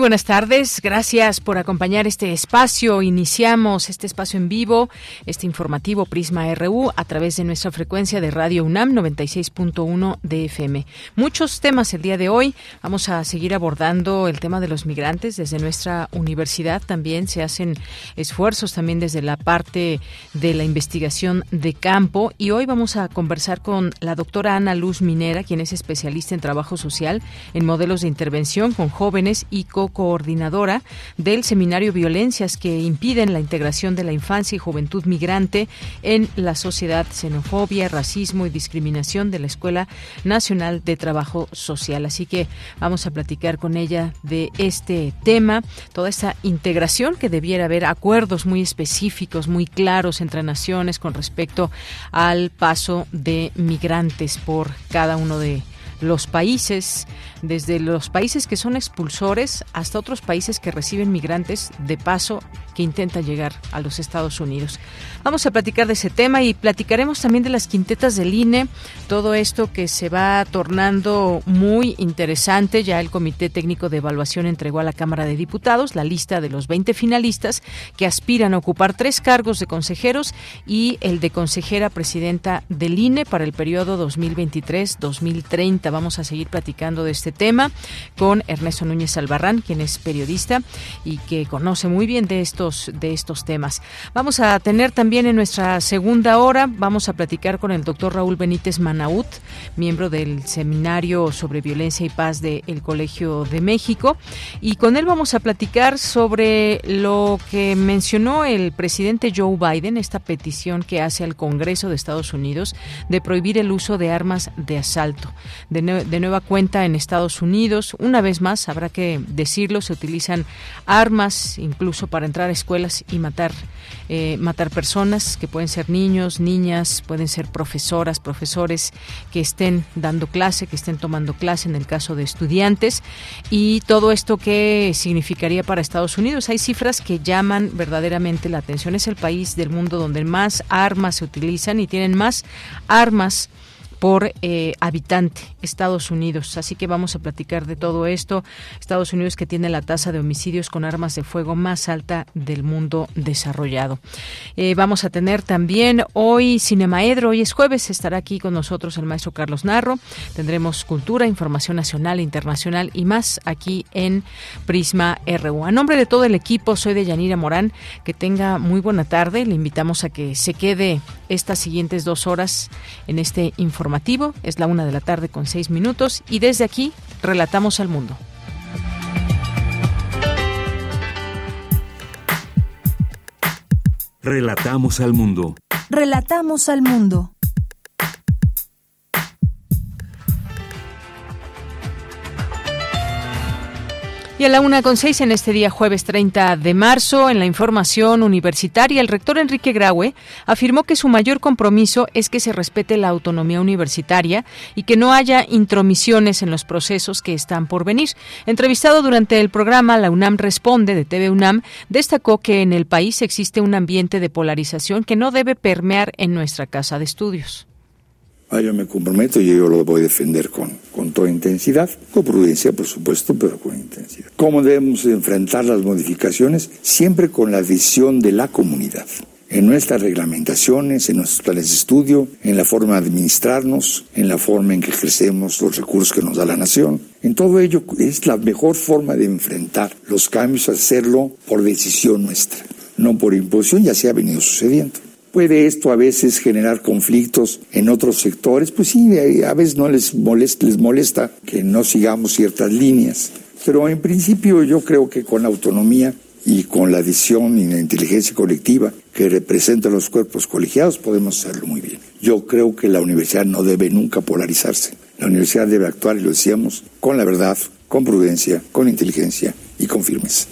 Buenas tardes, gracias por acompañar este espacio. Iniciamos este espacio en vivo, este informativo Prisma RU a través de nuestra frecuencia de Radio UNAM 96.1 de FM. Muchos temas el día de hoy. Vamos a seguir abordando el tema de los migrantes desde nuestra universidad. También se hacen esfuerzos también desde la parte de la investigación de campo y hoy vamos a conversar con la doctora Ana Luz Minera, quien es especialista en trabajo social en modelos de intervención con jóvenes y con coordinadora del seminario Violencias que impiden la integración de la infancia y juventud migrante en la sociedad, xenofobia, racismo y discriminación de la Escuela Nacional de Trabajo Social. Así que vamos a platicar con ella de este tema, toda esta integración que debiera haber acuerdos muy específicos, muy claros entre naciones con respecto al paso de migrantes por cada uno de los países desde los países que son expulsores hasta otros países que reciben migrantes de paso que intentan llegar a los Estados Unidos. Vamos a platicar de ese tema y platicaremos también de las quintetas del INE, todo esto que se va tornando muy interesante. Ya el Comité Técnico de Evaluación entregó a la Cámara de Diputados la lista de los 20 finalistas que aspiran a ocupar tres cargos de consejeros y el de consejera presidenta del INE para el periodo 2023-2030. Vamos a seguir platicando de este este tema con Ernesto Núñez Albarrán, quien es periodista y que conoce muy bien de estos, de estos temas. Vamos a tener también en nuestra segunda hora, vamos a platicar con el doctor Raúl Benítez Manaut, miembro del Seminario sobre Violencia y Paz del Colegio de México, y con él vamos a platicar sobre lo que mencionó el presidente Joe Biden, esta petición que hace al Congreso de Estados Unidos de prohibir el uso de armas de asalto. De, de nueva cuenta en Estados Unidos. Una vez más, habrá que decirlo, se utilizan armas incluso para entrar a escuelas y matar, eh, matar personas que pueden ser niños, niñas, pueden ser profesoras, profesores que estén dando clase, que estén tomando clase en el caso de estudiantes. Y todo esto qué significaría para Estados Unidos. Hay cifras que llaman verdaderamente la atención. Es el país del mundo donde más armas se utilizan y tienen más armas por eh, habitante, Estados Unidos. Así que vamos a platicar de todo esto. Estados Unidos que tiene la tasa de homicidios con armas de fuego más alta del mundo desarrollado. Eh, vamos a tener también hoy Cinemaedro, hoy es jueves, estará aquí con nosotros el maestro Carlos Narro. Tendremos cultura, información nacional internacional y más aquí en Prisma RU. A nombre de todo el equipo, soy de Yanira Morán. Que tenga muy buena tarde. Le invitamos a que se quede estas siguientes dos horas en este informativo es la una de la tarde con seis minutos y desde aquí relatamos al mundo. Relatamos al mundo. Relatamos al mundo. Y a la una con seis en este día jueves 30 de marzo, en la información universitaria, el rector Enrique Graue afirmó que su mayor compromiso es que se respete la autonomía universitaria y que no haya intromisiones en los procesos que están por venir. Entrevistado durante el programa La UNAM Responde de TV UNAM, destacó que en el país existe un ambiente de polarización que no debe permear en nuestra casa de estudios. Ah, yo me comprometo y yo lo voy a defender con, con toda intensidad, con prudencia, por supuesto, pero con intensidad. ¿Cómo debemos enfrentar las modificaciones? Siempre con la visión de la comunidad en nuestras reglamentaciones, en nuestros planes de estudio, en la forma de administrarnos, en la forma en que ejercemos los recursos que nos da la nación. En todo ello es la mejor forma de enfrentar los cambios, hacerlo por decisión nuestra, no por imposición, ya se ha venido sucediendo. ¿Puede esto a veces generar conflictos en otros sectores? Pues sí, a veces no les molesta, les molesta que no sigamos ciertas líneas. Pero en principio yo creo que con autonomía y con la decisión y la inteligencia colectiva que representan los cuerpos colegiados podemos hacerlo muy bien. Yo creo que la universidad no debe nunca polarizarse. La universidad debe actuar, y lo decíamos, con la verdad, con prudencia, con inteligencia y con firmeza.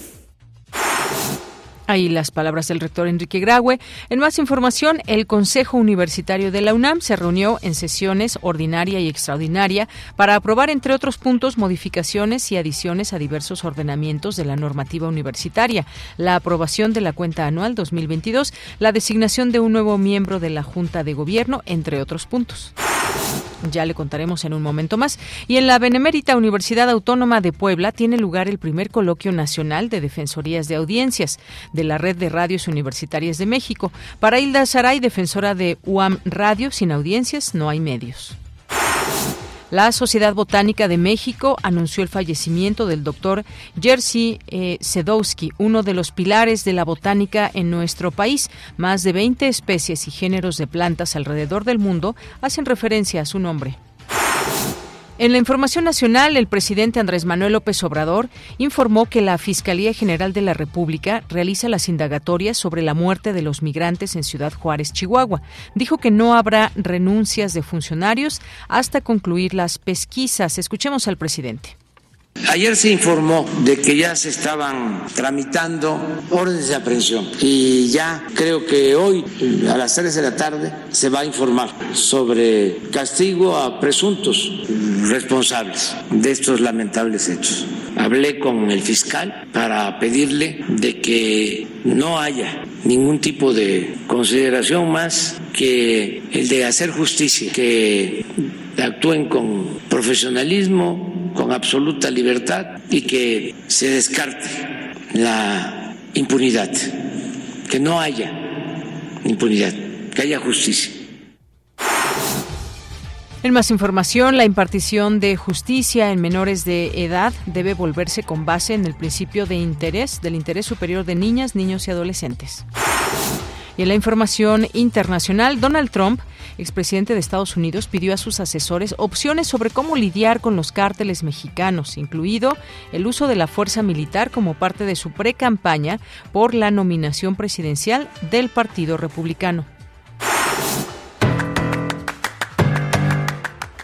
Ahí las palabras del rector Enrique Graue. En más información, el Consejo Universitario de la UNAM se reunió en sesiones ordinaria y extraordinaria para aprobar, entre otros puntos, modificaciones y adiciones a diversos ordenamientos de la normativa universitaria, la aprobación de la cuenta anual 2022, la designación de un nuevo miembro de la Junta de Gobierno, entre otros puntos. Ya le contaremos en un momento más. Y en la Benemérita Universidad Autónoma de Puebla tiene lugar el primer coloquio nacional de defensorías de audiencias de la Red de Radios Universitarias de México. Para Hilda Saray, defensora de UAM Radio, sin audiencias no hay medios. La Sociedad Botánica de México anunció el fallecimiento del doctor Jerzy eh, Sedowski, uno de los pilares de la botánica en nuestro país. Más de 20 especies y géneros de plantas alrededor del mundo hacen referencia a su nombre. En la información nacional, el presidente Andrés Manuel López Obrador informó que la Fiscalía General de la República realiza las indagatorias sobre la muerte de los migrantes en Ciudad Juárez, Chihuahua. Dijo que no habrá renuncias de funcionarios hasta concluir las pesquisas. Escuchemos al presidente. Ayer se informó de que ya se estaban tramitando órdenes de aprehensión y ya creo que hoy a las 3 de la tarde se va a informar sobre castigo a presuntos responsables de estos lamentables hechos. Hablé con el fiscal para pedirle de que no haya ningún tipo de consideración más que el de hacer justicia, que actúen con profesionalismo, con absoluta libertad y que se descarte la impunidad, que no haya impunidad, que haya justicia. En más información, la impartición de justicia en menores de edad debe volverse con base en el principio de interés, del interés superior de niñas, niños y adolescentes. Y en la información internacional, Donald Trump expresidente de Estados Unidos pidió a sus asesores opciones sobre cómo lidiar con los cárteles mexicanos, incluido el uso de la fuerza militar como parte de su pre-campaña por la nominación presidencial del Partido Republicano.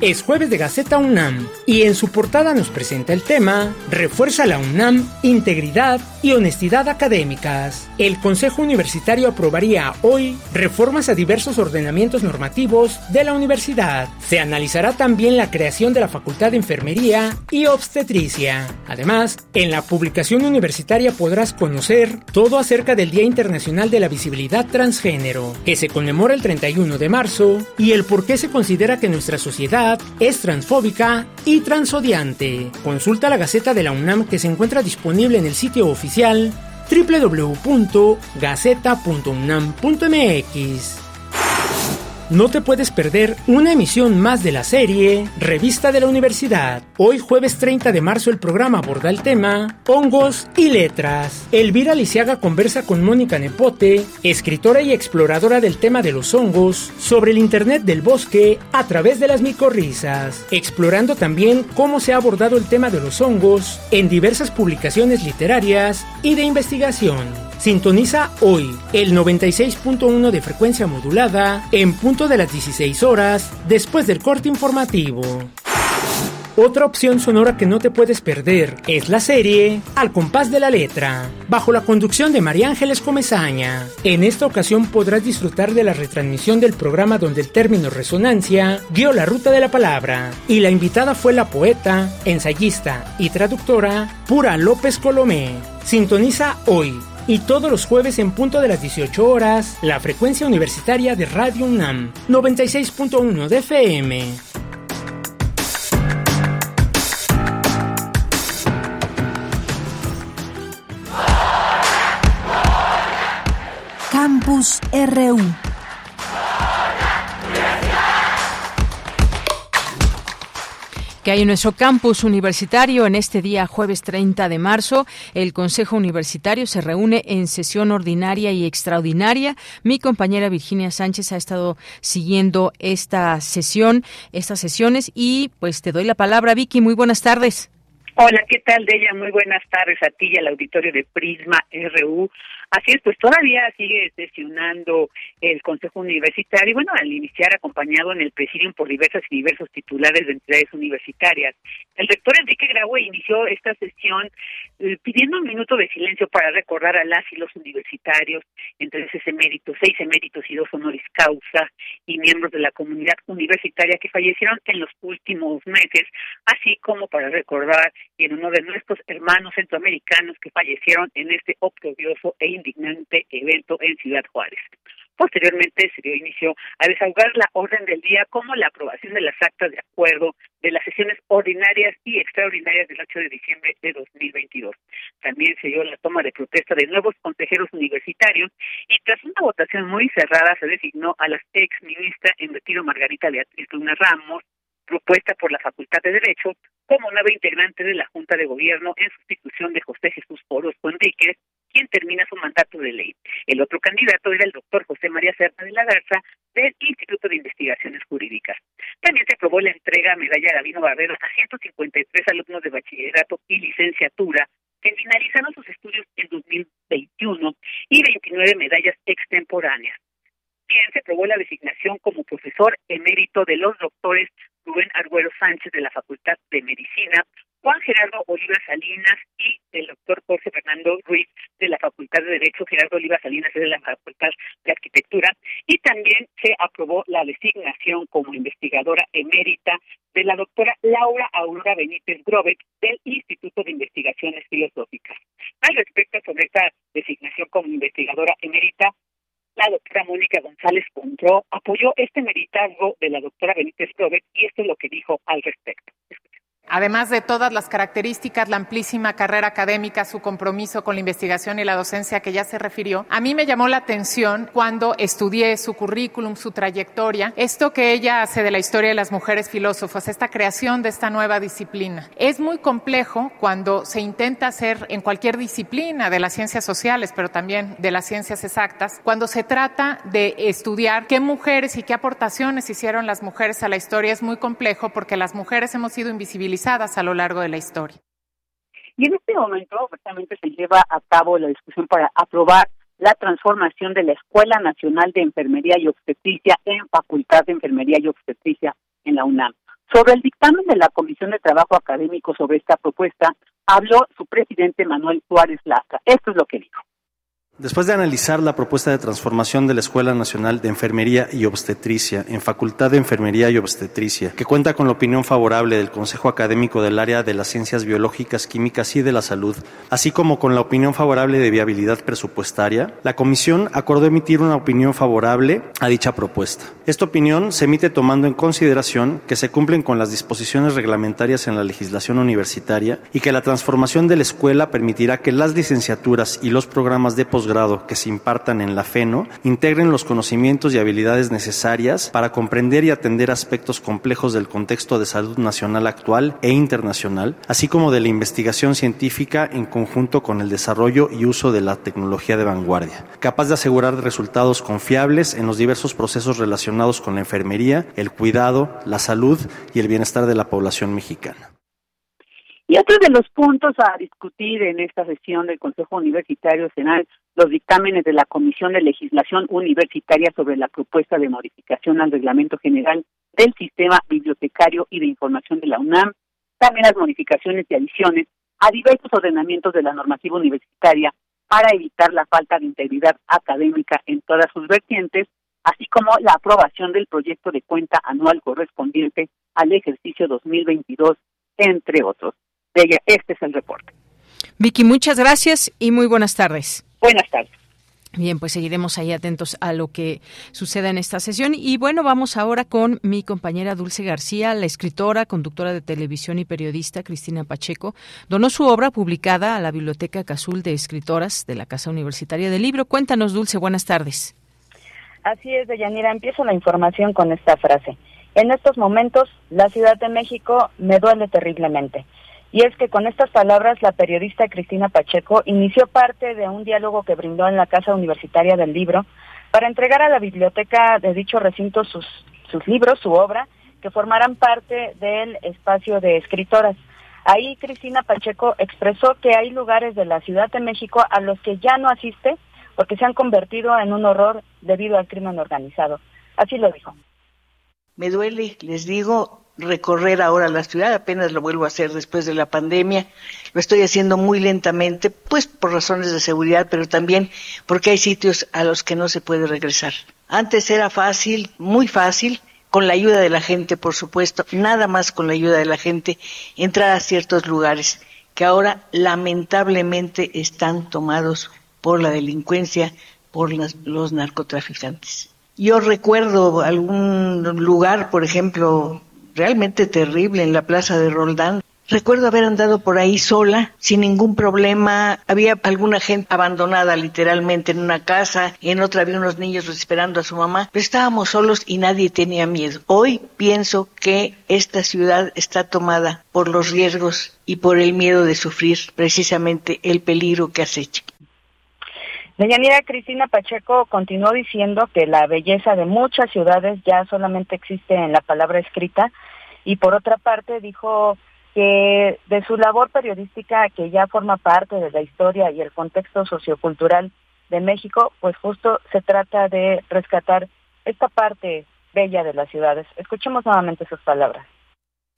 es jueves de Gaceta UNAM y en su portada nos presenta el tema Refuerza la UNAM, integridad y honestidad académicas. El Consejo Universitario aprobaría hoy reformas a diversos ordenamientos normativos de la universidad. Se analizará también la creación de la Facultad de Enfermería y Obstetricia. Además, en la publicación universitaria podrás conocer todo acerca del Día Internacional de la Visibilidad Transgénero, que se conmemora el 31 de marzo, y el por qué se considera que nuestra sociedad es transfóbica y transodiante. Consulta la Gaceta de la UNAM que se encuentra disponible en el sitio oficial www.gaceta.unam.mx. No te puedes perder una emisión más de la serie Revista de la Universidad. Hoy jueves 30 de marzo el programa aborda el tema Hongos y Letras. Elvira Lisiaga conversa con Mónica Nepote, escritora y exploradora del tema de los hongos, sobre el Internet del bosque a través de las micorrizas, explorando también cómo se ha abordado el tema de los hongos en diversas publicaciones literarias y de investigación. Sintoniza hoy el 96.1 de frecuencia modulada en punto de las 16 horas después del corte informativo. Otra opción sonora que no te puedes perder es la serie Al compás de la letra, bajo la conducción de María Ángeles Comezaña. En esta ocasión podrás disfrutar de la retransmisión del programa donde el término resonancia guió la ruta de la palabra y la invitada fue la poeta, ensayista y traductora Pura López Colomé. Sintoniza hoy y todos los jueves en punto de las 18 horas, la frecuencia universitaria de Radio UNAM, 96.1 de FM. Campus RU que hay en nuestro campus universitario en este día jueves 30 de marzo. El Consejo Universitario se reúne en sesión ordinaria y extraordinaria. Mi compañera Virginia Sánchez ha estado siguiendo esta sesión, estas sesiones y pues te doy la palabra Vicky. Muy buenas tardes. Hola, ¿qué tal, Deya? Muy buenas tardes a ti y al auditorio de Prisma RU. Así es, pues todavía sigue sesionando el Consejo Universitario, bueno, al iniciar acompañado en el presidium por diversas y diversos titulares de entidades universitarias. El rector Enrique Graue inició esta sesión eh, pidiendo un minuto de silencio para recordar a las y los universitarios, entre esos eméritos, seis eméritos y dos honoris causa, y miembros de la comunidad universitaria que fallecieron en los últimos meses, así como para recordar en uno de nuestros hermanos centroamericanos que fallecieron en este oprobioso e indignante evento en Ciudad Juárez. Posteriormente se dio inicio a desahogar la orden del día como la aprobación de las actas de acuerdo de las sesiones ordinarias y extraordinarias del 8 de diciembre de 2022. También se dio la toma de protesta de nuevos consejeros universitarios y tras una votación muy cerrada se designó a la ex ministra en retiro Margarita Beatriz Luna Ramos, propuesta por la Facultad de Derecho como nueva integrante de la Junta de Gobierno en sustitución de José Jesús Orozco Enríquez, quien termina su mandato de ley. El otro candidato era el doctor José María Serra de la Garza del Instituto de Investigaciones Jurídicas. También se aprobó la entrega a medalla Gabino Barbero a 153 alumnos de bachillerato y licenciatura que finalizaron sus estudios en 2021 y 29 medallas extemporáneas. También se aprobó la designación como profesor emérito de los doctores Rubén Arguero Sánchez de la Facultad de Medicina, Juan Gerardo Oliva Salinas y el doctor Jorge Fernando Ruiz de la Facultad de Derecho, Gerardo Oliva Salinas de la Facultad de Arquitectura, y también se aprobó la designación como investigadora emérita de la doctora Laura Aurora Benítez Grobet del Instituto de Investigaciones Filosóficas. Al respecto sobre esta designación como investigadora emérita, la doctora Mónica González Contró apoyó este meritazgo de la doctora Benítez Probet y esto es lo que dijo al respecto. Además de todas las características, la amplísima carrera académica, su compromiso con la investigación y la docencia que ya se refirió, a mí me llamó la atención cuando estudié su currículum, su trayectoria, esto que ella hace de la historia de las mujeres filósofas, esta creación de esta nueva disciplina. Es muy complejo cuando se intenta hacer en cualquier disciplina de las ciencias sociales, pero también de las ciencias exactas, cuando se trata de estudiar qué mujeres y qué aportaciones hicieron las mujeres a la historia, es muy complejo porque las mujeres hemos sido invisibilizadas Y en este momento, justamente se lleva a cabo la discusión para aprobar la transformación de la Escuela Nacional de Enfermería y Obstetricia en Facultad de Enfermería y Obstetricia en la UNAM. Sobre el dictamen de la Comisión de Trabajo Académico sobre esta propuesta, habló su presidente Manuel Suárez Lasca. Esto es lo que dijo. Después de analizar la propuesta de transformación de la Escuela Nacional de Enfermería y Obstetricia en Facultad de Enfermería y Obstetricia, que cuenta con la opinión favorable del Consejo Académico del Área de las Ciencias Biológicas, Químicas y de la Salud, así como con la opinión favorable de viabilidad presupuestaria, la Comisión acordó emitir una opinión favorable a dicha propuesta. Esta opinión se emite tomando en consideración que se cumplen con las disposiciones reglamentarias en la legislación universitaria y que la transformación de la escuela permitirá que las licenciaturas y los programas de posgrado grado que se impartan en la FENO integren los conocimientos y habilidades necesarias para comprender y atender aspectos complejos del contexto de salud nacional actual e internacional, así como de la investigación científica en conjunto con el desarrollo y uso de la tecnología de vanguardia, capaz de asegurar resultados confiables en los diversos procesos relacionados con la enfermería, el cuidado, la salud y el bienestar de la población mexicana. Y otro de los puntos a discutir en esta sesión del Consejo Universitario Senal, los dictámenes de la Comisión de Legislación Universitaria sobre la propuesta de modificación al Reglamento General del Sistema Bibliotecario y de Información de la UNAM, también las modificaciones y adiciones a diversos ordenamientos de la normativa universitaria para evitar la falta de integridad académica en todas sus vertientes, así como la aprobación del proyecto de cuenta anual correspondiente al ejercicio 2022, entre otros este es el reporte. Vicky, muchas gracias y muy buenas tardes. Buenas tardes. Bien, pues seguiremos ahí atentos a lo que suceda en esta sesión. Y bueno, vamos ahora con mi compañera Dulce García, la escritora, conductora de televisión y periodista Cristina Pacheco. Donó su obra publicada a la Biblioteca Cazul de Escritoras de la Casa Universitaria del Libro. Cuéntanos, Dulce, buenas tardes. Así es, Deyanira. Empiezo la información con esta frase. En estos momentos, la Ciudad de México me duele terriblemente. Y es que con estas palabras, la periodista Cristina Pacheco inició parte de un diálogo que brindó en la Casa Universitaria del Libro para entregar a la biblioteca de dicho recinto sus, sus libros, su obra, que formarán parte del espacio de escritoras. Ahí Cristina Pacheco expresó que hay lugares de la Ciudad de México a los que ya no asiste porque se han convertido en un horror debido al crimen organizado. Así lo dijo. Me duele, les digo, recorrer ahora la ciudad, apenas lo vuelvo a hacer después de la pandemia. Lo estoy haciendo muy lentamente, pues por razones de seguridad, pero también porque hay sitios a los que no se puede regresar. Antes era fácil, muy fácil, con la ayuda de la gente, por supuesto, nada más con la ayuda de la gente, entrar a ciertos lugares que ahora lamentablemente están tomados por la delincuencia, por los narcotraficantes. Yo recuerdo algún lugar, por ejemplo, realmente terrible en la plaza de Roldán. Recuerdo haber andado por ahí sola, sin ningún problema. Había alguna gente abandonada literalmente en una casa, en otra había unos niños esperando a su mamá, pero estábamos solos y nadie tenía miedo. Hoy pienso que esta ciudad está tomada por los riesgos y por el miedo de sufrir precisamente el peligro que acecha. Deyanira Cristina Pacheco continuó diciendo que la belleza de muchas ciudades ya solamente existe en la palabra escrita y por otra parte dijo que de su labor periodística que ya forma parte de la historia y el contexto sociocultural de México, pues justo se trata de rescatar esta parte bella de las ciudades. Escuchemos nuevamente sus palabras.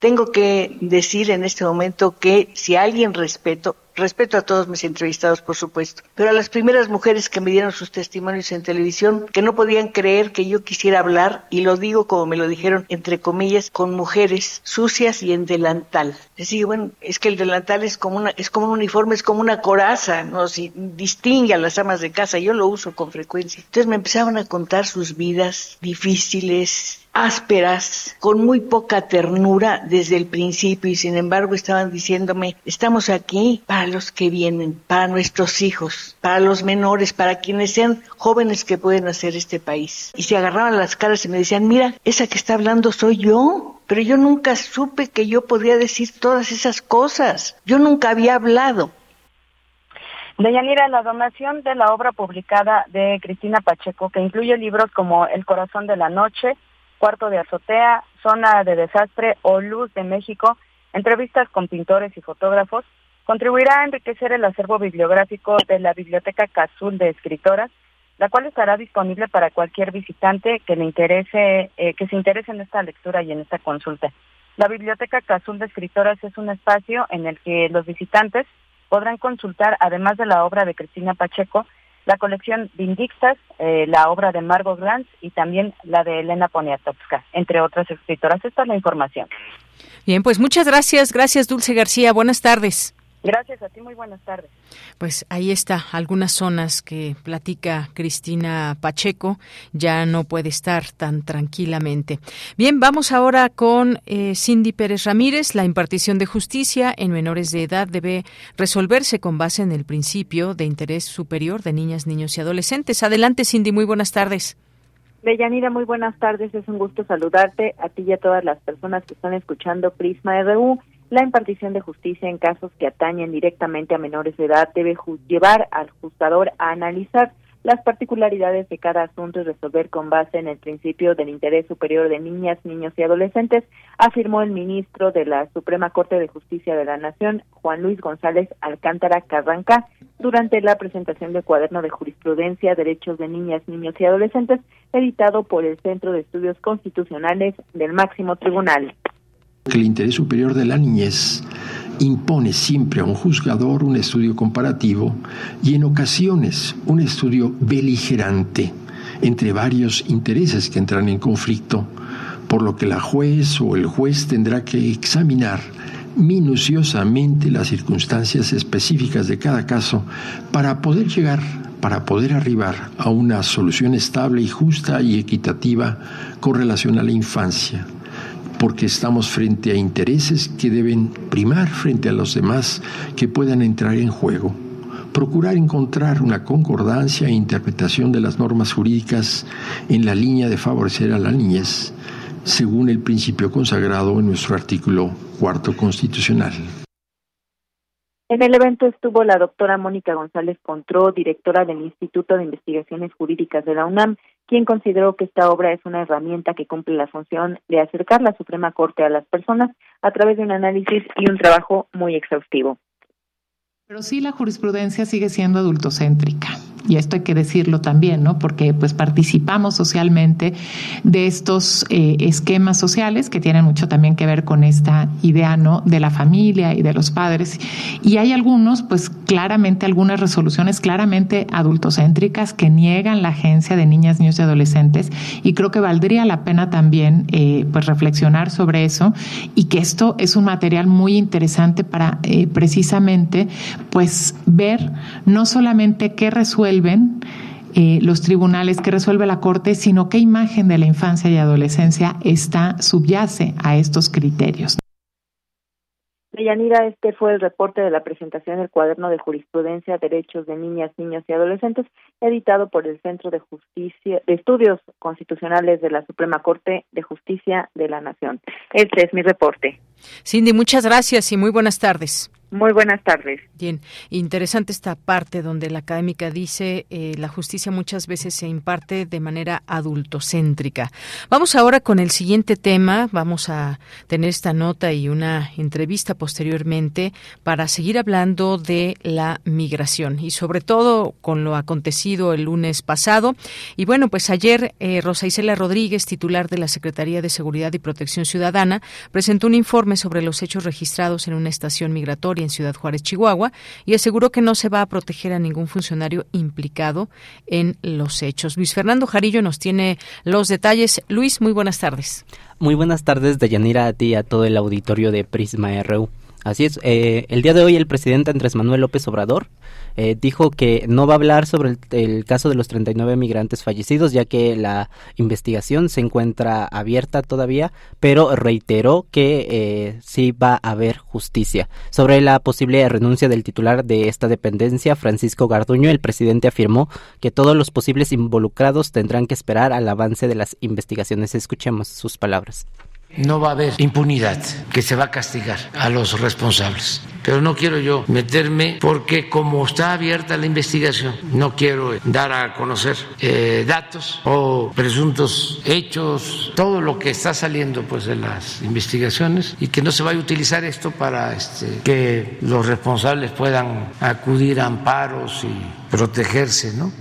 Tengo que decir en este momento que si alguien respeto, Respeto a todos mis entrevistados, por supuesto, pero a las primeras mujeres que me dieron sus testimonios en televisión, que no podían creer que yo quisiera hablar, y lo digo como me lo dijeron, entre comillas, con mujeres sucias y en delantal. Les digo, bueno, es que el delantal es como, una, es como un uniforme, es como una coraza, ¿no? Si distingue a las amas de casa, yo lo uso con frecuencia. Entonces me empezaban a contar sus vidas difíciles, ásperas, con muy poca ternura desde el principio y sin embargo estaban diciéndome, estamos aquí para los que vienen, para nuestros hijos, para los menores, para quienes sean jóvenes que pueden hacer este país. Y se agarraban las caras y me decían, mira, esa que está hablando soy yo. Pero yo nunca supe que yo podría decir todas esas cosas. Yo nunca había hablado. Deyanira, la donación de la obra publicada de Cristina Pacheco, que incluye libros como El corazón de la noche, Cuarto de azotea, Zona de desastre o Luz de México, entrevistas con pintores y fotógrafos, contribuirá a enriquecer el acervo bibliográfico de la Biblioteca Cazul de Escritoras, la cual estará disponible para cualquier visitante que le interese, eh, que se interese en esta lectura y en esta consulta. La Biblioteca Cazul de Escritoras es un espacio en el que los visitantes podrán consultar, además de la obra de Cristina Pacheco, la colección Vindictas, eh, la obra de Margot Glantz y también la de Elena Poniatowska, entre otras escritoras. Esta es la información. Bien, pues muchas gracias. Gracias, Dulce García. Buenas tardes. Gracias a ti, muy buenas tardes. Pues ahí está, algunas zonas que platica Cristina Pacheco, ya no puede estar tan tranquilamente. Bien, vamos ahora con eh, Cindy Pérez Ramírez. La impartición de justicia en menores de edad debe resolverse con base en el principio de interés superior de niñas, niños y adolescentes. Adelante, Cindy, muy buenas tardes. Deyanira, muy buenas tardes. Es un gusto saludarte a ti y a todas las personas que están escuchando Prisma RU. La impartición de justicia en casos que atañen directamente a menores de edad debe llevar al juzgador a analizar las particularidades de cada asunto y resolver con base en el principio del interés superior de niñas, niños y adolescentes, afirmó el ministro de la Suprema Corte de Justicia de la Nación, Juan Luis González Alcántara Carranca, durante la presentación del cuaderno de jurisprudencia Derechos de Niñas, Niños y Adolescentes, editado por el Centro de Estudios Constitucionales del Máximo Tribunal. El interés superior de la niñez impone siempre a un juzgador un estudio comparativo y en ocasiones un estudio beligerante entre varios intereses que entran en conflicto, por lo que la juez o el juez tendrá que examinar minuciosamente las circunstancias específicas de cada caso para poder llegar, para poder arribar a una solución estable y justa y equitativa con relación a la infancia, porque estamos frente a intereses que deben primar frente a los demás que puedan entrar en juego. Procurar encontrar una concordancia e interpretación de las normas jurídicas en la línea de favorecer a la niñez según el principio consagrado en nuestro artículo cuarto constitucional. En el evento estuvo la doctora Mónica González Contró, directora del Instituto de Investigaciones Jurídicas de la UNAM, quien consideró que esta obra es una herramienta que cumple la función de acercar la Suprema Corte a las personas a través de un análisis y un trabajo muy exhaustivo. Pero sí la jurisprudencia sigue siendo adultocéntrica y esto hay que decirlo también, ¿no? Porque pues participamos socialmente de estos eh, esquemas sociales que tienen mucho también que ver con esta idea, ¿no? De la familia y de los padres. Y hay algunos, pues claramente, algunas resoluciones claramente adultocéntricas que niegan la agencia de niñas, niños y adolescentes y creo que valdría la pena también, eh, pues reflexionar sobre eso y que esto es un material muy interesante para eh, precisamente, pues ver no solamente qué resuelve resuelven eh, los tribunales, que resuelve la Corte, sino qué imagen de la infancia y adolescencia está, subyace a estos criterios. Deyanira, este fue el reporte de la presentación del cuaderno de jurisprudencia Derechos de Niñas, Niños y Adolescentes, editado por el Centro de Justicia de Estudios Constitucionales de la Suprema Corte de Justicia de la Nación. Este es mi reporte. Cindy, muchas gracias y muy buenas tardes. Muy buenas tardes. Bien, interesante esta parte donde la académica dice eh, la justicia muchas veces se imparte de manera adultocéntrica. Vamos ahora con el siguiente tema. Vamos a tener esta nota y una entrevista posteriormente para seguir hablando de la migración y sobre todo con lo acontecido el lunes pasado. Y bueno, pues ayer eh, Rosa Isela Rodríguez, titular de la Secretaría de Seguridad y Protección Ciudadana, presentó un informe sobre los hechos registrados en una estación migratoria en Ciudad Juárez, Chihuahua, y aseguró que no se va a proteger a ningún funcionario implicado en los hechos. Luis Fernando Jarillo nos tiene los detalles. Luis, muy buenas tardes. Muy buenas tardes, Deyanira, a ti y a todo el auditorio de Prisma RU. Así es, eh, el día de hoy el presidente Andrés Manuel López Obrador eh, dijo que no va a hablar sobre el, caso de los 39 migrantes fallecidos, ya que la investigación se encuentra abierta todavía, pero reiteró que eh, sí va a haber justicia. Sobre la posible renuncia del titular de esta dependencia, Francisco Garduño, el presidente afirmó que todos los posibles involucrados tendrán que esperar al avance de las investigaciones. Escuchemos sus palabras no va a haber impunidad, que se va a castigar a los responsables. Pero no quiero yo meterme porque como está abierta la investigación, no quiero dar a conocer eh, datos o presuntos hechos, todo lo que está saliendo pues de las investigaciones y que no se vaya a utilizar esto para este, que los responsables puedan acudir a amparos y protegerse, ¿no?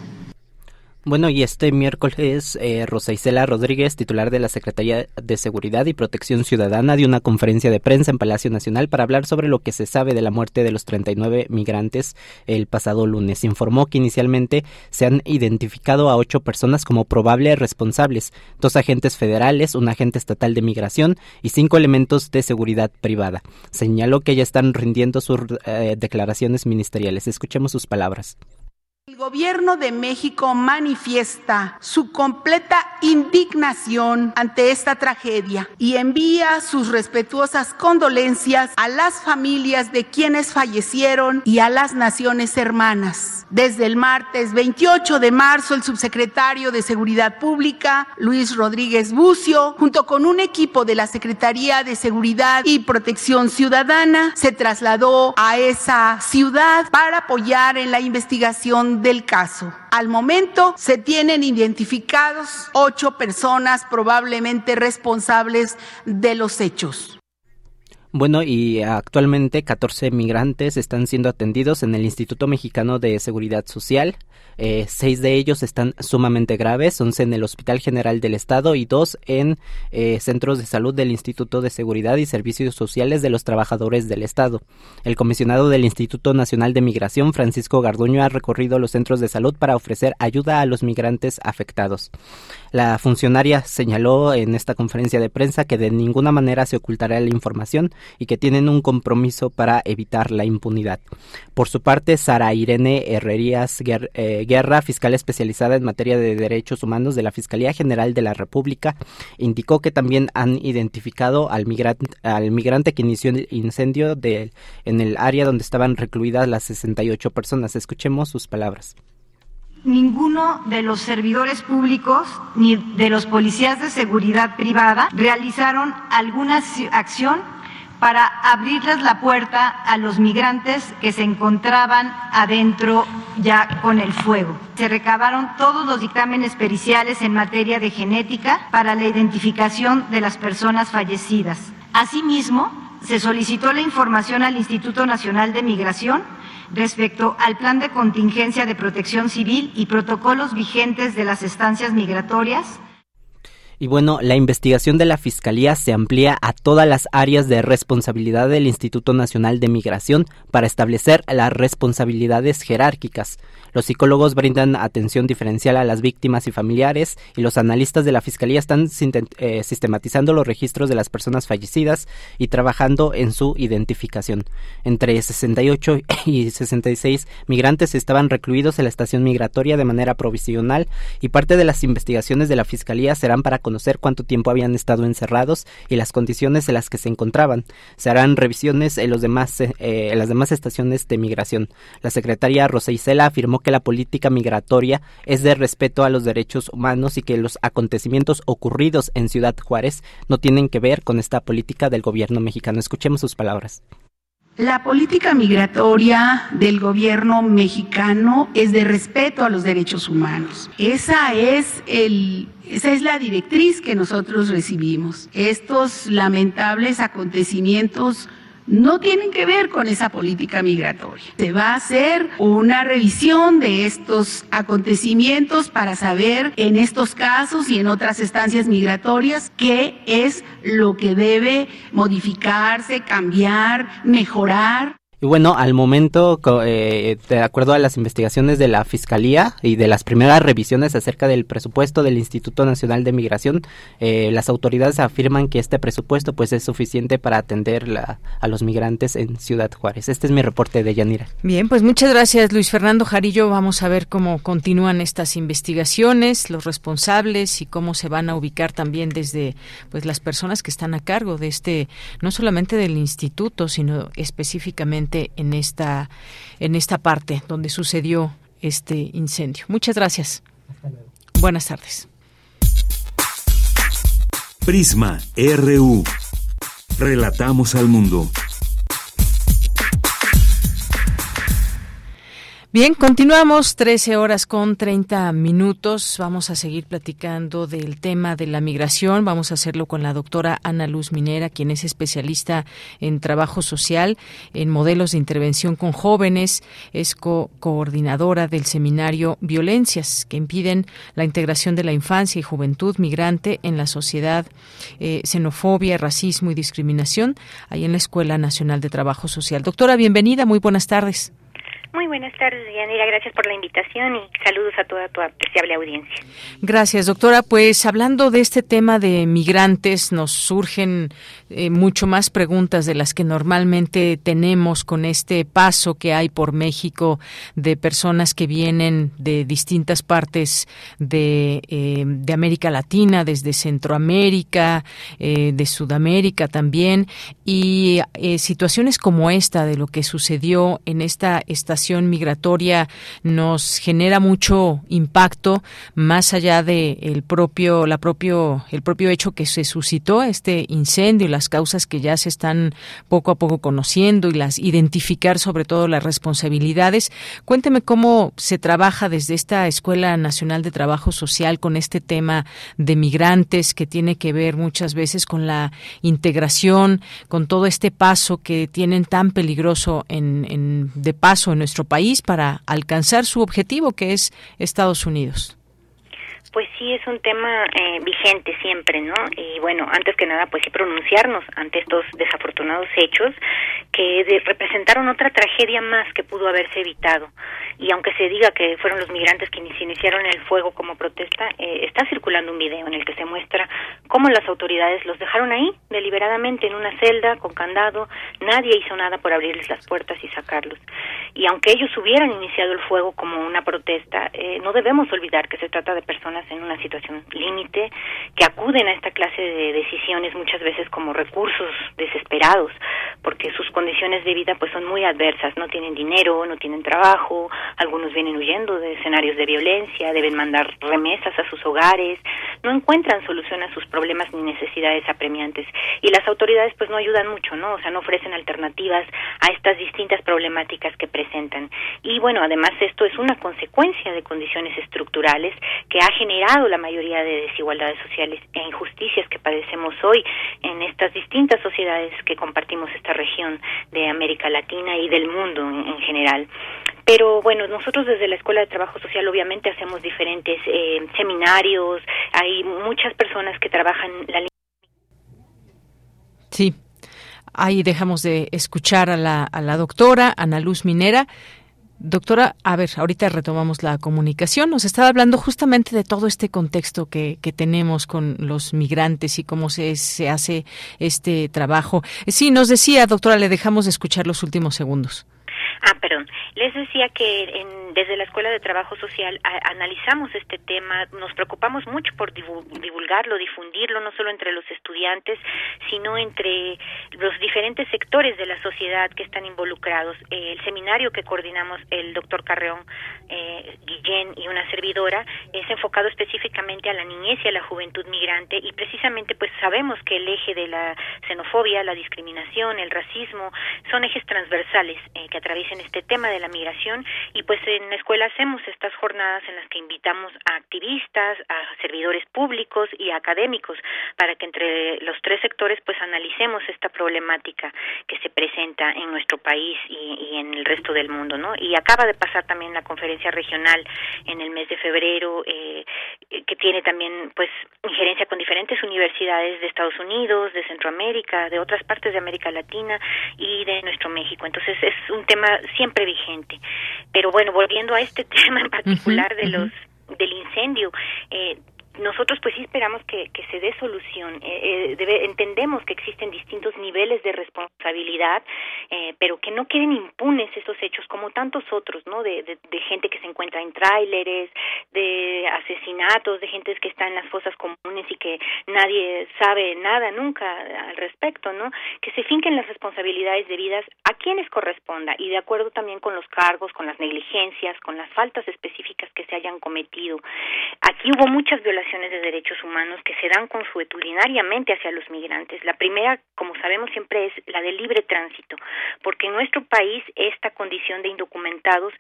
Bueno, y este miércoles eh, Rosa Isela Rodríguez, titular de la Secretaría de Seguridad y Protección Ciudadana, dio una conferencia de prensa en Palacio Nacional para hablar sobre lo que se sabe de la muerte de los 39 migrantes el pasado lunes. Informó que inicialmente se han identificado a ocho personas como probables responsables, dos agentes federales, un agente estatal de migración y cinco elementos de seguridad privada. Señaló que ya están rindiendo sus eh, declaraciones ministeriales. Escuchemos sus palabras. El gobierno de México manifiesta su completa indignación ante esta tragedia y envía sus respetuosas condolencias a las familias de quienes fallecieron y a las naciones hermanas. Desde el martes 28 de marzo, el subsecretario de Seguridad Pública, Luis Rodríguez Bucio, junto con un equipo de la Secretaría de Seguridad y Protección Ciudadana, se trasladó a esa ciudad para apoyar en la investigación del caso. Al momento se tienen identificados ocho personas probablemente responsables de los hechos. Bueno, y actualmente 14 migrantes están siendo atendidos en el Instituto Mexicano de Seguridad Social. Eh, seis de ellos están sumamente graves, once en el Hospital General del Estado y dos en eh, centros de salud del Instituto de Seguridad y Servicios Sociales de los Trabajadores del Estado. El comisionado del Instituto Nacional de Migración, Francisco Garduño, ha recorrido los centros de salud para ofrecer ayuda a los migrantes afectados. La funcionaria señaló en esta conferencia de prensa que de ninguna manera se ocultará la información y que tienen un compromiso para evitar la impunidad. Por su parte, Sara Irene Herrerías eh, Guerra, fiscal especializada en materia de derechos humanos de la Fiscalía General de la República, indicó que también han identificado al migrante, al migrante que inició el incendio en el área donde estaban recluidas las 68 personas. Escuchemos sus palabras ninguno de los servidores públicos ni de los policías de seguridad privada realizaron alguna acción para abrirles la puerta a los migrantes que se encontraban adentro ya con el fuego. Se recabaron todos los dictámenes periciales en materia de genética para la identificación de las personas fallecidas. Asimismo, se solicitó la información al Instituto Nacional de Migración respecto al plan de contingencia de protección civil y protocolos vigentes de las estancias migratorias y bueno, la investigación de la Fiscalía se amplía a todas las áreas de responsabilidad del Instituto Nacional de Migración para establecer las responsabilidades jerárquicas. Los psicólogos brindan atención diferencial a las víctimas y familiares y los analistas de la Fiscalía están eh, sistematizando los registros de las personas fallecidas y trabajando en su identificación. Entre 68 y 66 migrantes estaban recluidos en la estación migratoria de manera provisional y parte de las investigaciones de la Fiscalía serán para conocer cuánto tiempo habían estado encerrados y las condiciones en las que se encontraban. Se harán revisiones en, los demás, eh, en las demás estaciones de migración. La secretaria Rosa Isela afirmó que la política migratoria es de respeto a los derechos humanos y que los acontecimientos ocurridos en Ciudad Juárez no tienen que ver con esta política del gobierno mexicano. Escuchemos sus palabras. La política migratoria del gobierno mexicano es de respeto a los derechos humanos. Esa es el esa es la directriz que nosotros recibimos. Estos lamentables acontecimientos no tienen que ver con esa política migratoria. Se va a hacer una revisión de estos acontecimientos para saber en estos casos y en otras estancias migratorias qué es lo que debe modificarse, cambiar, mejorar. Y bueno, al momento, eh, de acuerdo a las investigaciones de la Fiscalía y de las primeras revisiones acerca del presupuesto del Instituto Nacional de Migración, eh, las autoridades afirman que este presupuesto pues es suficiente para atender a los migrantes en Ciudad Juárez. Este es mi reporte de Yanira. Bien, pues muchas gracias Luis Fernando Jarillo. Vamos a ver cómo continúan estas investigaciones, los responsables y cómo se van a ubicar también desde pues las personas que están a cargo de este, no solamente del instituto, sino específicamente en esta, en esta parte donde sucedió este incendio. Muchas gracias. Buenas tardes. Prisma RU. Relatamos al mundo. Bien, continuamos 13 horas con 30 minutos. Vamos a seguir platicando del tema de la migración. Vamos a hacerlo con la doctora Ana Luz Minera, quien es especialista en trabajo social, en modelos de intervención con jóvenes. Es coordinadora del seminario Violencias, que impiden la integración de la infancia y juventud migrante en la sociedad, eh, xenofobia, racismo y discriminación, ahí en la Escuela Nacional de Trabajo Social. Doctora, bienvenida. Muy buenas tardes. Muy buenas tardes, Yanira. Gracias por la invitación y saludos a toda tu apreciable audiencia. Gracias, doctora. Pues hablando de este tema de migrantes, nos surgen eh, mucho más preguntas de las que normalmente tenemos con este paso que hay por México de personas que vienen de distintas partes de, eh, América Latina, desde Centroamérica, eh, de Sudamérica también, y situaciones como esta de lo que sucedió en esta estación migratoria nos genera mucho impacto más allá de el propio la propio el propio hecho que se suscitó este incendio y las causas que ya se están poco a poco conociendo y las identificar sobre todo las responsabilidades. Cuénteme cómo se trabaja desde esta Escuela Nacional de Trabajo Social con este tema de migrantes que tiene que ver muchas veces con la integración, con todo este paso que tienen tan peligroso en, de paso en nuestro país para alcanzar su objetivo, que es Estados Unidos. Pues sí, es un tema eh, vigente siempre, ¿no? Y bueno, antes que nada, pues sí pronunciarnos ante estos desafortunados hechos que representaron otra tragedia más que pudo haberse evitado. Y aunque se diga que fueron los migrantes quienes iniciaron el fuego como protesta, eh, está circulando un video en el que se muestra cómo las autoridades los dejaron ahí deliberadamente en una celda con candado, nadie hizo nada por abrirles las puertas y sacarlos. Y aunque ellos hubieran iniciado el fuego como una protesta, eh, no debemos olvidar que se trata de personas personas en una situación límite que acuden a esta clase de decisiones muchas veces como recursos desesperados porque sus condiciones de vida pues son muy adversas, no tienen dinero, no tienen trabajo, algunos vienen huyendo de escenarios de violencia, deben mandar remesas a sus hogares, no encuentran solución a sus problemas ni necesidades apremiantes y las autoridades pues no ayudan mucho, ¿no? O sea, no ofrecen alternativas a estas distintas problemáticas que presentan. Y bueno, además esto es una consecuencia de condiciones estructurales que ha la mayoría de desigualdades sociales e injusticias que padecemos hoy en estas distintas sociedades que compartimos esta región de América Latina y del mundo en, general. Pero bueno, nosotros desde la Escuela de Trabajo Social obviamente hacemos diferentes eh, seminarios, hay muchas personas que trabajan la Sí, ahí dejamos de escuchar a la, a la doctora Ana Luz Minera. Doctora, a ver, ahorita retomamos la comunicación. Nos estaba hablando justamente de todo este contexto que, que tenemos con los migrantes y cómo se, se hace este trabajo. Sí, nos decía, doctora, le dejamos de escuchar los últimos segundos. Ah, perdón. Les decía que en, desde la Escuela de Trabajo Social analizamos este tema, nos preocupamos mucho por divulgarlo, difundirlo, no solo entre los estudiantes, sino entre los diferentes sectores de la sociedad que están involucrados. el seminario que coordinamos el doctor Carreón, eh, Guillén y una servidora es enfocado específicamente a la niñez y a la juventud migrante y precisamente pues sabemos que el eje de la xenofobia, la discriminación, el racismo son ejes transversales eh, que atraviesan este tema de la migración y pues en la escuela hacemos estas jornadas en las que invitamos a activistas, a servidores públicos y académicos para que entre los tres sectores pues analicemos esta problemática que se presenta en nuestro país y, en el resto del mundo, ¿no? Y acaba de pasar también la conferencia regional en el mes de febrero eh, que tiene también pues injerencia con diferentes universidades de Estados Unidos, de Centroamérica, de otras partes de América Latina y de nuestro México. Entonces es un tema siempre vigente. Pero bueno, volviendo a este tema en particular de los del incendio, eh, nosotros pues sí esperamos que, se dé solución. Eh, eh entendemos que existen distintos niveles de responsabilidad, eh, pero que no queden impunes esos hechos como tantos otros, ¿no? De, de, gente que se encuentra en tráileres, de asesinatos, de gente que está en las fosas comunes y que nadie sabe nada nunca al respecto, ¿no? Que se finquen las responsabilidades debidas a quienes corresponda y de acuerdo también con los cargos, con las negligencias, con las faltas específicas que se hayan cometido. Aquí hubo muchas violaciones de derechos humanos que se dan consuetudinariamente hacia los migrantes. La primera, como sabemos siempre, es la del libre tránsito, porque en nuestro país esta condición de indocumentados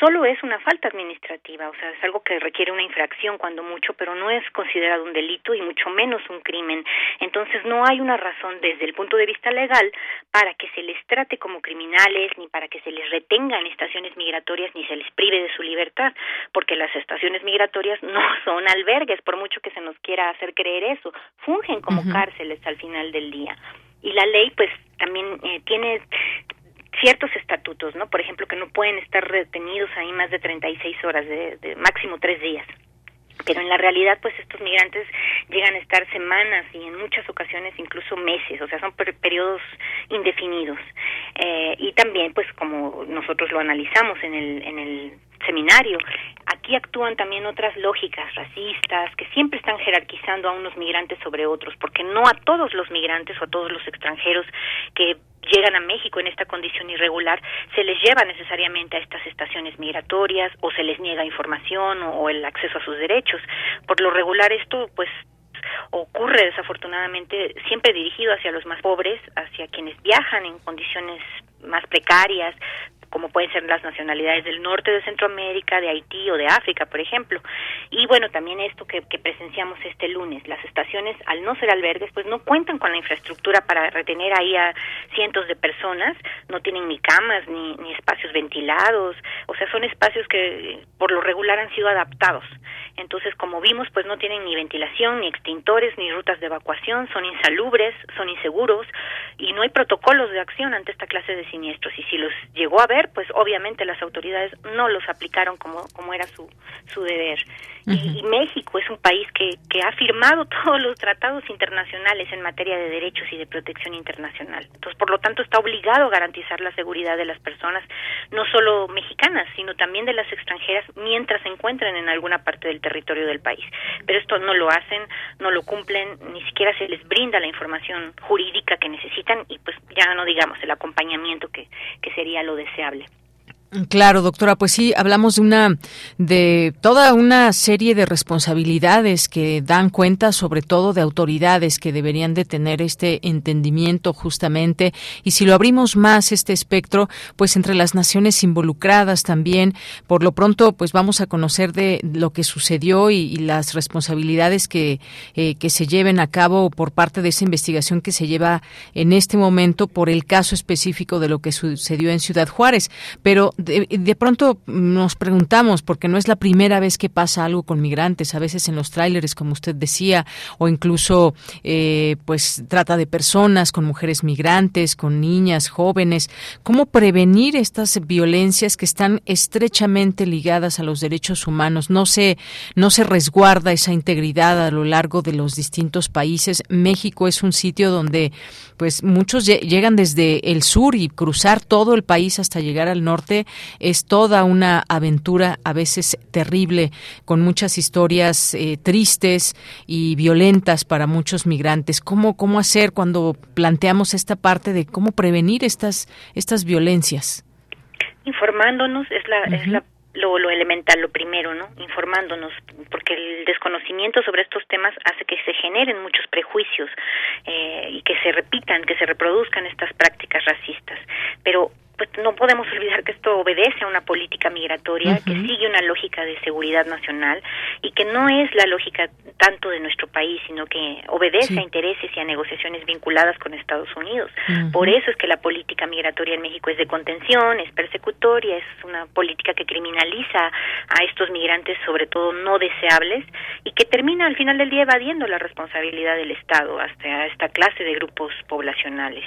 solo es una falta administrativa, o sea, es algo que requiere una infracción cuando mucho, pero no es considerado un delito y mucho menos un crimen. Entonces no hay una razón desde el punto de vista legal para que se les trate como criminales, ni para que se les retenga en estaciones migratorias, ni se les prive de su libertad, porque las estaciones migratorias no son albergues, por mucho que se nos quiera hacer creer eso, fungen como cárceles al final del día. Y la ley, pues, también eh, tiene ciertos estatutos, ¿no? Por ejemplo, que no pueden estar retenidos ahí más de 36 horas, de, de máximo tres días pero en la realidad pues estos migrantes llegan a estar semanas y en muchas ocasiones incluso meses, o sea, son periodos indefinidos. Eh, y también pues como nosotros lo analizamos en el, en el seminario, aquí actúan también otras lógicas racistas que siempre están jerarquizando a unos migrantes sobre otros, porque no a todos los migrantes o a todos los extranjeros que llegan a México en esta condición irregular se les lleva necesariamente a estas estaciones migratorias o se les niega información o, o el acceso a sus derechos. Por lo regular esto pues ocurre desafortunadamente siempre dirigido hacia los más pobres, hacia quienes viajan en condiciones más precarias, como pueden ser las nacionalidades del norte de Centroamérica, de Haití o de África, por ejemplo. Y bueno, también esto que, presenciamos este lunes, las estaciones, al no ser albergues, pues no cuentan con la infraestructura para retener ahí a cientos de personas, no tienen ni camas ni, ni espacios ventilados, o sea, son espacios que por lo regular han sido adaptados. Entonces, como vimos, pues no tienen ni ventilación, ni extintores, ni rutas de evacuación, son insalubres, son inseguros y no hay protocolos de acción ante esta clase de siniestros. Y si los llegó a ver, pues obviamente las autoridades no los aplicaron como, como era su, su deber. y, México es un país que, que ha firmado todos los tratados internacionales en materia de derechos y de protección internacional. Entonces, por lo tanto, está obligado a garantizar la seguridad de las personas, no solo mexicanas, sino también de las extranjeras, mientras se encuentren en alguna parte del territorio del país. Pero esto no lo hacen, no lo cumplen, ni siquiera se les brinda la información jurídica que necesitan y pues ya no digamos el acompañamiento que, que sería lo deseable vulnerable. Claro, doctora, pues sí, hablamos de una de toda una serie de responsabilidades que dan cuenta sobre todo de autoridades que deberían de tener este entendimiento justamente. Y si lo abrimos más este espectro, pues entre las naciones involucradas también, por lo pronto pues vamos a conocer de lo que sucedió y, las responsabilidades que eh, que se lleven a cabo por parte de esa investigación que se lleva en este momento por el caso específico de lo que sucedió en Ciudad Juárez, pero de, pronto nos preguntamos, porque no es la primera vez que pasa algo con migrantes, a veces en los tráileres, como usted decía, o incluso eh, pues trata de personas con mujeres migrantes, con niñas, jóvenes. ¿Cómo prevenir estas violencias que están estrechamente ligadas a los derechos humanos? No se, no se resguarda esa integridad a lo largo de los distintos países. México es un sitio donde pues muchos llegan desde el sur y cruzar todo el país hasta llegar al norte es toda una aventura a veces terrible, con muchas historias eh, tristes y violentas para muchos migrantes. ¿Cómo, ¿Cómo hacer cuando planteamos esta parte de cómo prevenir estas, estas violencias? Informándonos es la, es la lo, lo, elemental, lo primero, ¿no? Informándonos, porque el desconocimiento sobre estos temas hace que se generen muchos prejuicios eh, y que se repitan, que se reproduzcan estas prácticas racistas. Pero pues no podemos olvidar que esto obedece a una política migratoria que sigue una lógica de seguridad nacional y que no es la lógica tanto de nuestro país, sino que obedece a intereses y a negociaciones vinculadas con Estados Unidos. Por eso es que la política migratoria en México es de contención, es persecutoria, es una política que criminaliza a estos migrantes, sobre todo no deseables, y que termina al final del día evadiendo la responsabilidad del Estado hasta esta clase de grupos poblacionales.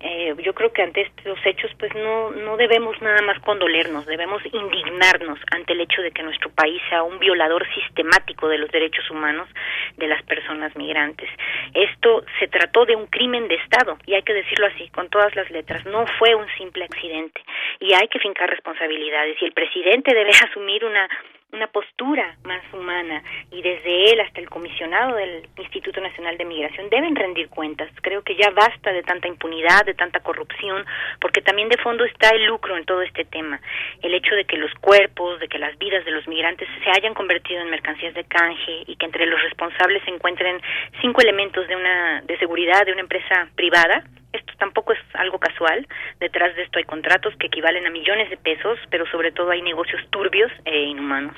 Eh, yo creo que ante estos hechos, pues no no, debemos nada más condolernos, debemos indignarnos ante el hecho de que nuestro país sea un violador sistemático de los derechos humanos de las personas migrantes. Esto se trató de un crimen de Estado, y hay que decirlo así, con todas las letras, no fue un simple accidente, y hay que fincar responsabilidades, y el presidente debe asumir una una postura más humana y desde él hasta el comisionado del Instituto Nacional de Migración deben rendir cuentas. Creo que ya basta de tanta impunidad, de tanta corrupción, porque también de fondo está el lucro en todo este tema. El hecho de que los cuerpos, de que las vidas de los migrantes se hayan convertido en mercancías de canje y que entre los responsables se encuentren cinco elementos de una de seguridad de una empresa privada, esto tampoco es algo casual. Detrás de esto hay contratos que equivalen a millones de pesos, pero sobre todo hay negocios turbios e inhumanos.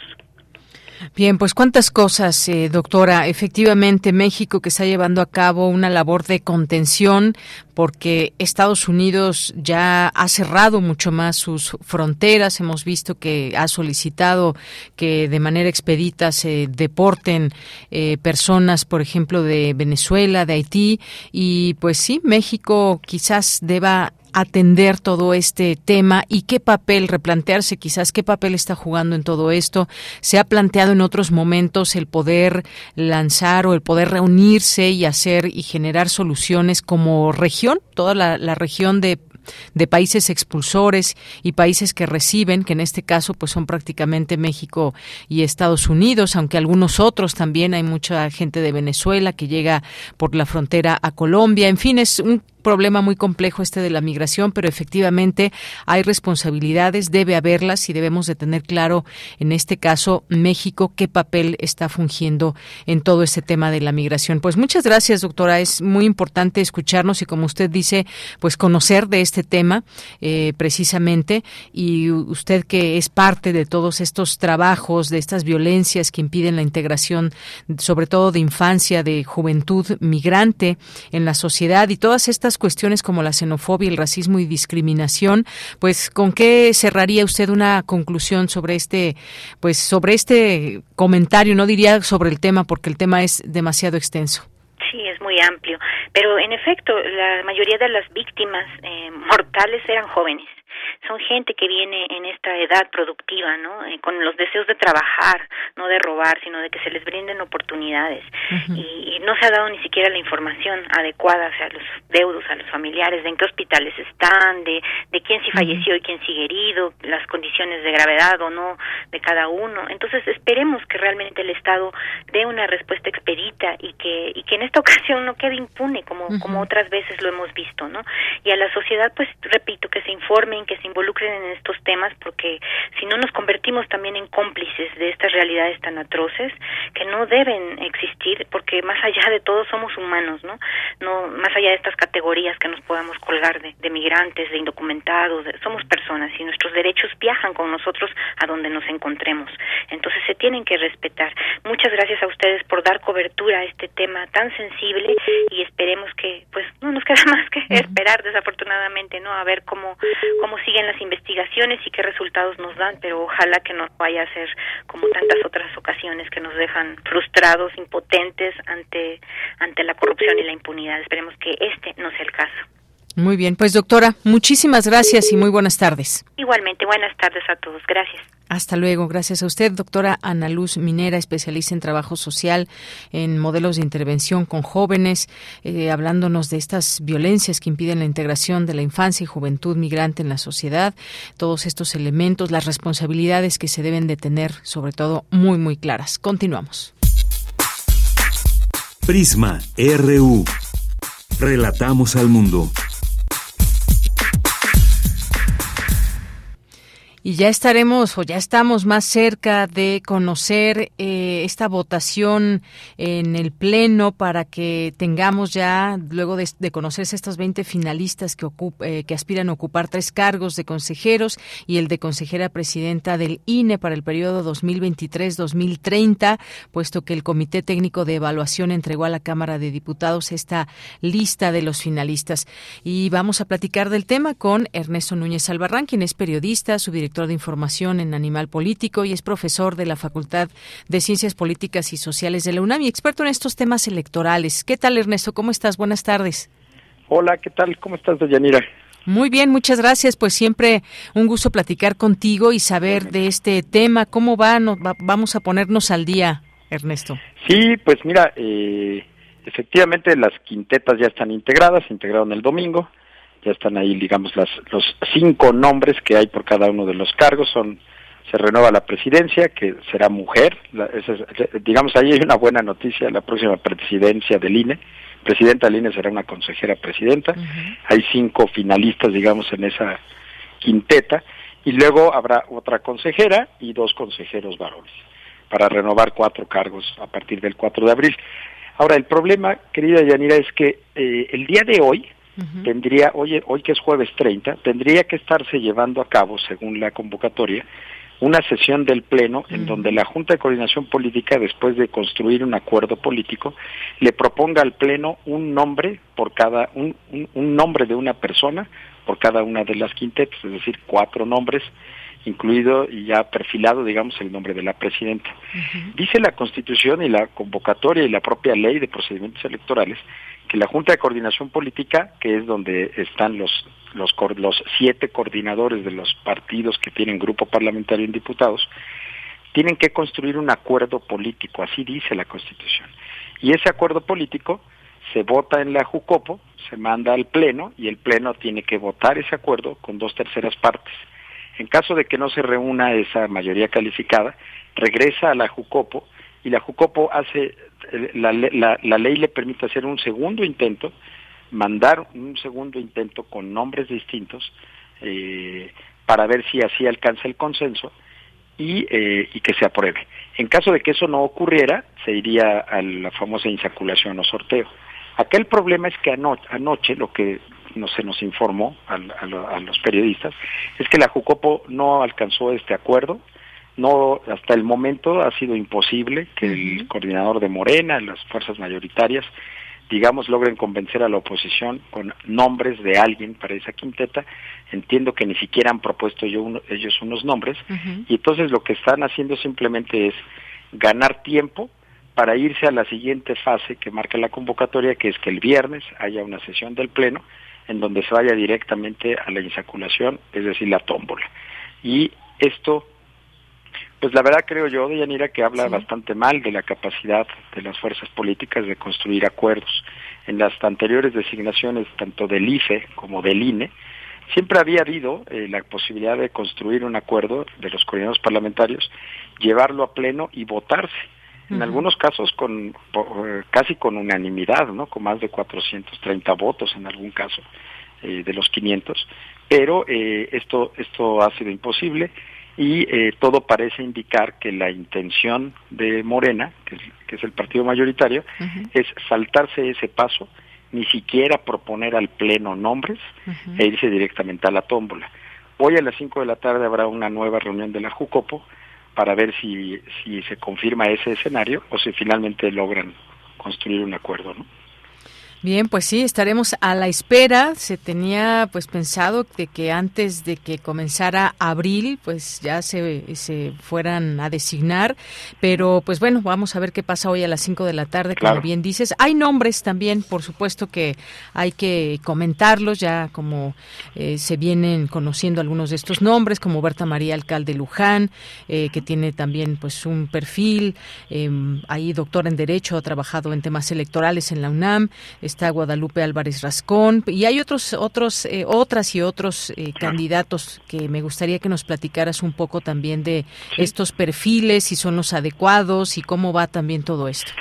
Bien, pues cuántas cosas, eh, doctora. Efectivamente, México que está llevando a cabo una labor de contención porque Estados Unidos ya ha cerrado mucho más sus fronteras. Hemos visto que ha solicitado que de manera expedita se deporten eh, personas, por ejemplo, de Venezuela, de Haití. Y pues sí, México quizás deba atender todo este tema y qué papel replantearse quizás qué papel está jugando en todo esto. Se ha planteado en otros momentos el poder lanzar o el poder reunirse y hacer y generar soluciones como región, toda la, región de de países expulsores y países que reciben, que en este caso pues son prácticamente México y Estados Unidos, aunque algunos otros también hay mucha gente de Venezuela que llega por la frontera a Colombia, en fin, es un problema muy complejo este de la migración, pero efectivamente hay responsabilidades, debe haberlas y debemos de tener claro en este caso México qué papel está fungiendo en todo este tema de la migración. Pues muchas gracias, doctora. Es muy importante escucharnos y como usted dice, pues conocer de este tema eh, precisamente y usted que es parte de todos estos trabajos, de estas violencias que impiden la integración, sobre todo de infancia, de juventud migrante en la sociedad y todas estas cuestiones como la xenofobia, el racismo y discriminación, pues ¿con qué cerraría usted una conclusión sobre este pues sobre este comentario? No diría sobre el tema porque el tema es demasiado extenso. Sí, es muy amplio, pero en efecto, la mayoría de las víctimas eh, mortales eran jóvenes son gente que viene en esta edad productiva, ¿no? Eh, con los deseos de trabajar, no de robar, sino de que se les brinden oportunidades. y, no se ha dado ni siquiera la información adecuada o sea, a los deudos, a los familiares, de en qué hospitales están, de, de quién sí falleció y quién sigue herido, las condiciones de gravedad o no de cada uno. Entonces esperemos que realmente el Estado dé una respuesta expedita y que, y que en esta ocasión no quede impune como, como otras veces lo hemos visto, ¿no? Y a la sociedad, pues repito, que se informen, que se involucren en estos temas, porque si no nos convertimos también en cómplices de estas realidades tan atroces que no deben existir, porque más allá de todo somos humanos, ¿no? No más allá de estas categorías que nos podamos colgar de, de migrantes, de indocumentados, somos personas y nuestros derechos viajan con nosotros a donde nos encontremos. Entonces se tienen que respetar. Muchas gracias a ustedes por dar cobertura a este tema tan sensible y esperemos que, pues, no nos queda más que esperar, desafortunadamente, ¿no? A ver cómo cómo siguen las investigaciones y qué resultados nos dan, pero ojalá que no vaya a ser como tantas otras ocasiones que nos dejan frustrados, impotentes ante ante la corrupción y la impunidad. Esperemos que este no sea el caso. Muy bien, pues doctora, muchísimas gracias y muy buenas tardes. Igualmente, buenas tardes a todos. Gracias. Hasta luego. Gracias a usted, doctora Ana Luz Minera, especialista en trabajo social, en modelos de intervención con jóvenes, eh, hablándonos de estas violencias que impiden la integración de la infancia y juventud migrante en la sociedad, todos estos elementos, las responsabilidades que se deben de tener, sobre todo, muy, muy claras. Continuamos. Prisma RU. Relatamos al mundo. Y ya estaremos o ya estamos más cerca de conocer eh, esta votación en el Pleno para que tengamos ya, luego de, conocerse estos 20 finalistas que, eh, que aspiran a ocupar tres cargos de consejeros y el de consejera presidenta del INE para el periodo 2023-2030, puesto que el Comité Técnico de Evaluación entregó a la Cámara de Diputados esta lista de los finalistas. Y vamos a platicar del tema con Ernesto Núñez Albarrán, quien es periodista, su director de información en Animal Político y es profesor de la Facultad de Ciencias Políticas y Sociales de la UNAM y experto en estos temas electorales. ¿Qué tal, Ernesto? ¿Cómo estás? Buenas tardes. Hola, ¿qué tal? ¿Cómo estás, Deyanira? Muy bien, muchas gracias. Pues siempre un gusto platicar contigo y saber de este tema. ¿Cómo va? vamos a ponernos al día, Ernesto. Sí, pues mira, eh, efectivamente las quintetas ya están integradas, se integraron el domingo ya están ahí, digamos, las, los cinco nombres que hay por cada uno de los cargos, son se renueva la presidencia, que será mujer, digamos, ahí hay una buena noticia, la próxima presidencia del INE, presidenta del INE será una consejera presidenta, hay cinco finalistas, digamos, en esa quinteta, y luego habrá otra consejera y dos consejeros varones, para renovar cuatro cargos a partir del 4 de abril. Ahora, el problema, querida Yanira, es que eh, el día de hoy, tendría, hoy, hoy que es jueves 30, tendría que estarse llevando a cabo, según la convocatoria, una sesión del Pleno en donde la Junta de Coordinación Política, después de construir un acuerdo político, le proponga al Pleno un nombre por cada, un, un, nombre de una persona por cada una de las quintetas, es decir, cuatro nombres, incluido y ya perfilado, digamos, el nombre de la presidenta. Dice la Constitución y la convocatoria y la propia ley de procedimientos electorales que la Junta de Coordinación Política, que es donde están los, los, los siete coordinadores de los partidos que tienen grupo parlamentario en diputados, tienen que construir un acuerdo político, así dice la Constitución. Y ese acuerdo político se vota en la Jucopo, se manda al Pleno y el Pleno tiene que votar ese acuerdo con dos terceras partes. En caso de que no se reúna esa mayoría calificada, regresa a la Jucopo y la Jucopo hace la, la, ley le permite hacer un segundo intento, mandar un segundo intento con nombres distintos eh, para ver si así alcanza el consenso y, eh, que se apruebe. En caso de que eso no ocurriera, se iría a la famosa insaculación o sorteo. Acá el problema es que anoche, lo que no se nos informó a, a, los periodistas es que la Jucopo no alcanzó este acuerdo, no hasta el momento ha sido imposible que el coordinador de Morena, las fuerzas mayoritarias, digamos, logren convencer a la oposición con nombres de alguien para esa quinteta. Entiendo que ni siquiera han propuesto yo ellos unos nombres. Y entonces lo que están haciendo simplemente es ganar tiempo para irse a la siguiente fase que marca la convocatoria, que es que el viernes haya una sesión del Pleno en donde se vaya directamente a la insaculación, es decir, la tómbola. Y esto, pues la verdad creo yo, Deyanira, que habla bastante mal de la capacidad de las fuerzas políticas de construir acuerdos. En las anteriores designaciones, tanto del IFE como del INE, siempre había habido eh, la posibilidad de construir un acuerdo de los coordinados parlamentarios, llevarlo a pleno y votarse. En algunos casos con eh, casi con unanimidad, ¿no? Con más de 430 votos en algún caso eh, de los 500, pero esto esto ha sido imposible y todo parece indicar que la intención de Morena, que es, que es el partido mayoritario, es saltarse ese paso ni siquiera proponer al pleno nombres e irse directamente a la tómbola. Hoy a las 5 de la tarde habrá una nueva reunión de la Jucopo para ver si, si se confirma ese escenario o si finalmente logran construir un acuerdo, ¿no? Bien, pues sí, estaremos a la espera. Se tenía pues pensado de que antes de que comenzara abril, pues ya se, se fueran a designar, pero pues bueno, vamos a ver qué pasa hoy a las 5 de la tarde, como bien dices. Hay nombres también, por supuesto que hay que comentarlos, ya como eh, se vienen conociendo algunos de estos nombres, como Berta María Alcalde Luján, eh, que tiene también pues un perfil, eh, ahí doctor en Derecho, ha trabajado en temas electorales en la UNAM, está Guadalupe Álvarez Rascón y hay otros otros eh, otras y otros eh, candidatos que me gustaría que nos platicaras un poco también de estos perfiles si son los adecuados y cómo va también todo esto.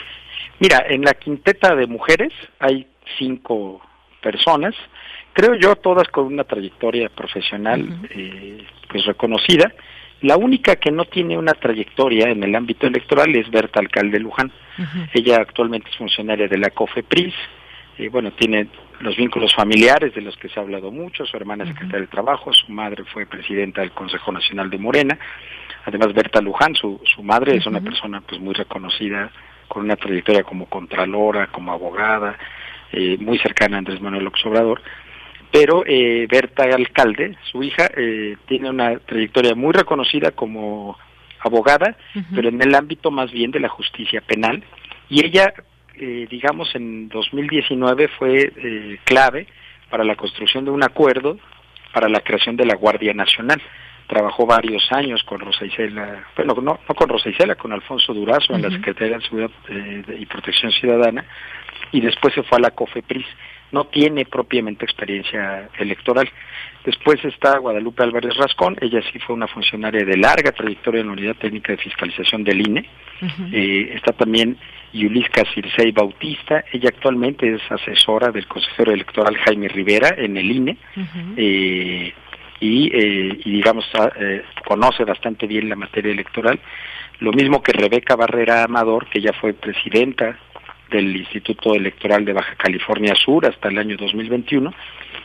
Mira, en la quinteta de mujeres hay cinco personas, creo yo todas con una trayectoria profesional eh, pues reconocida. La única que no tiene una trayectoria en el ámbito electoral es Berta Alcalde Luján. Ella actualmente es funcionaria de la COFEPRIS, bueno, tiene los vínculos familiares de los que se ha hablado mucho, su hermana es secretaria de Trabajo, su madre fue presidenta del Consejo Nacional de Morena, además Berta Luján, su, su madre es una persona pues muy reconocida, con una trayectoria como contralora, como abogada, eh, muy cercana a Andrés Manuel López Obrador, pero eh, Berta Alcalde, su hija, eh, tiene una trayectoria muy reconocida como abogada, pero en el ámbito más bien de la justicia penal, y ella eh, digamos, en 2019 fue eh, clave para la construcción de un acuerdo para la creación de la Guardia Nacional. Trabajó varios años con Rosa Isela, bueno, no, no con Rosa Isela, con Alfonso Durazo en la Secretaría de Seguridad eh, y Protección Ciudadana, y después se fue a la COFEPRIS. No tiene propiamente experiencia electoral. Después está Guadalupe Álvarez Rascón, ella sí fue una funcionaria de larga trayectoria en la Unidad Técnica de Fiscalización del INE. está también Yulisca Circei Bautista. Ella actualmente es asesora del consejero electoral Jaime Rivera en el INE. Eh, y, eh, y, digamos, ah, eh, conoce bastante bien la materia electoral. Lo mismo que Rebeca Barrera Amador, que ya fue presidenta del Instituto Electoral de Baja California Sur hasta el año 2021,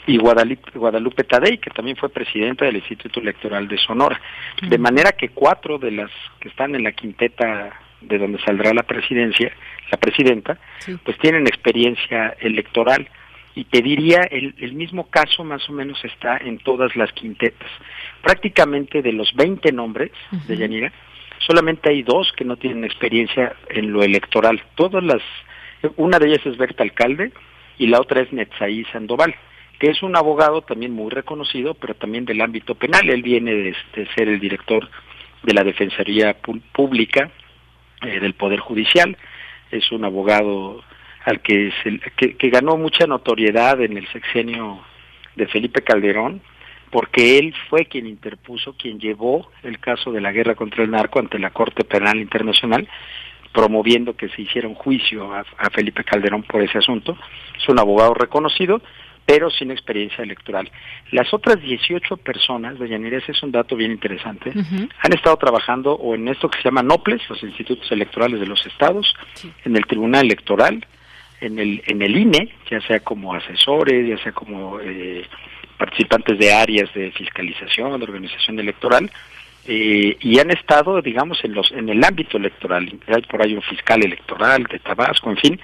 y Guadalupe, Guadalupe Tadei, que también fue presidenta del Instituto Electoral de Sonora. De manera que cuatro de las que están en la quinteta de donde saldrá la presidencia, la presidenta, pues tienen experiencia electoral y te diría el, el, mismo caso más o menos está en todas las quintetas. Prácticamente de los 20 nombres de Yanira, solamente hay dos que no tienen experiencia en lo electoral. Todas las, una de ellas es Berta Alcalde y la otra es Netzaí Sandoval, que es un abogado también muy reconocido, pero también del ámbito penal. Él viene de, de ser el director de la Defensoría Pública eh, del Poder Judicial. Es un abogado al que, se, que, ganó mucha notoriedad en el sexenio de Felipe Calderón, porque él fue quien interpuso, quien llevó el caso de la guerra contra el narco ante la Corte Penal Internacional, promoviendo que se hiciera un juicio a, a Felipe Calderón por ese asunto. Es un abogado reconocido pero sin experiencia electoral. Las otras 18 personas, de ese es un dato bien interesante, han estado trabajando o en esto que se llama NOPLES, los institutos electorales de los estados, en el Tribunal Electoral, en el, en el INE, ya sea como asesores, ya sea como eh, participantes de áreas de fiscalización, de organización electoral, eh, y han estado, digamos, en, los, en el ámbito electoral. Hay por ahí un fiscal electoral de Tabasco, en fin,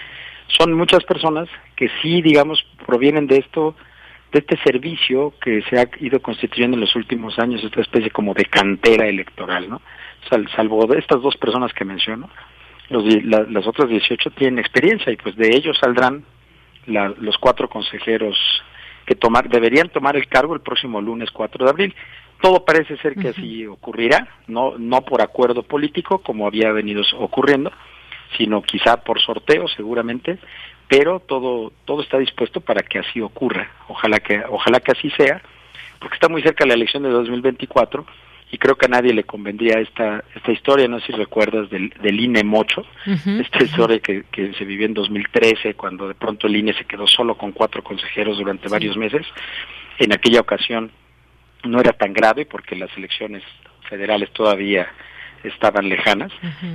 son muchas personas que sí, digamos, provienen de esto, de este servicio que se ha ido constituyendo en los últimos años, esta especie como de cantera electoral, ¿no? salvo de estas dos personas que menciono, los, las otras 18 tienen experiencia y pues de ellos saldrán los cuatro consejeros que tomar, deberían tomar el cargo el próximo lunes 4 de abril. Todo parece ser que así ocurrirá, no, no por acuerdo político como había venido ocurriendo, sino quizá por sorteo seguramente, pero todo, todo está dispuesto para que así ocurra. Ojalá que, ojalá que así sea, porque está muy cerca la elección de 2024 y creo que a nadie le convendría esta esta historia, no sé si recuerdas del, del INE Mocho, esta historia que, que se vivió en 2013 cuando de pronto el INE se quedó solo con cuatro consejeros durante varios meses. En aquella ocasión no era tan grave porque las elecciones federales todavía estaban lejanas,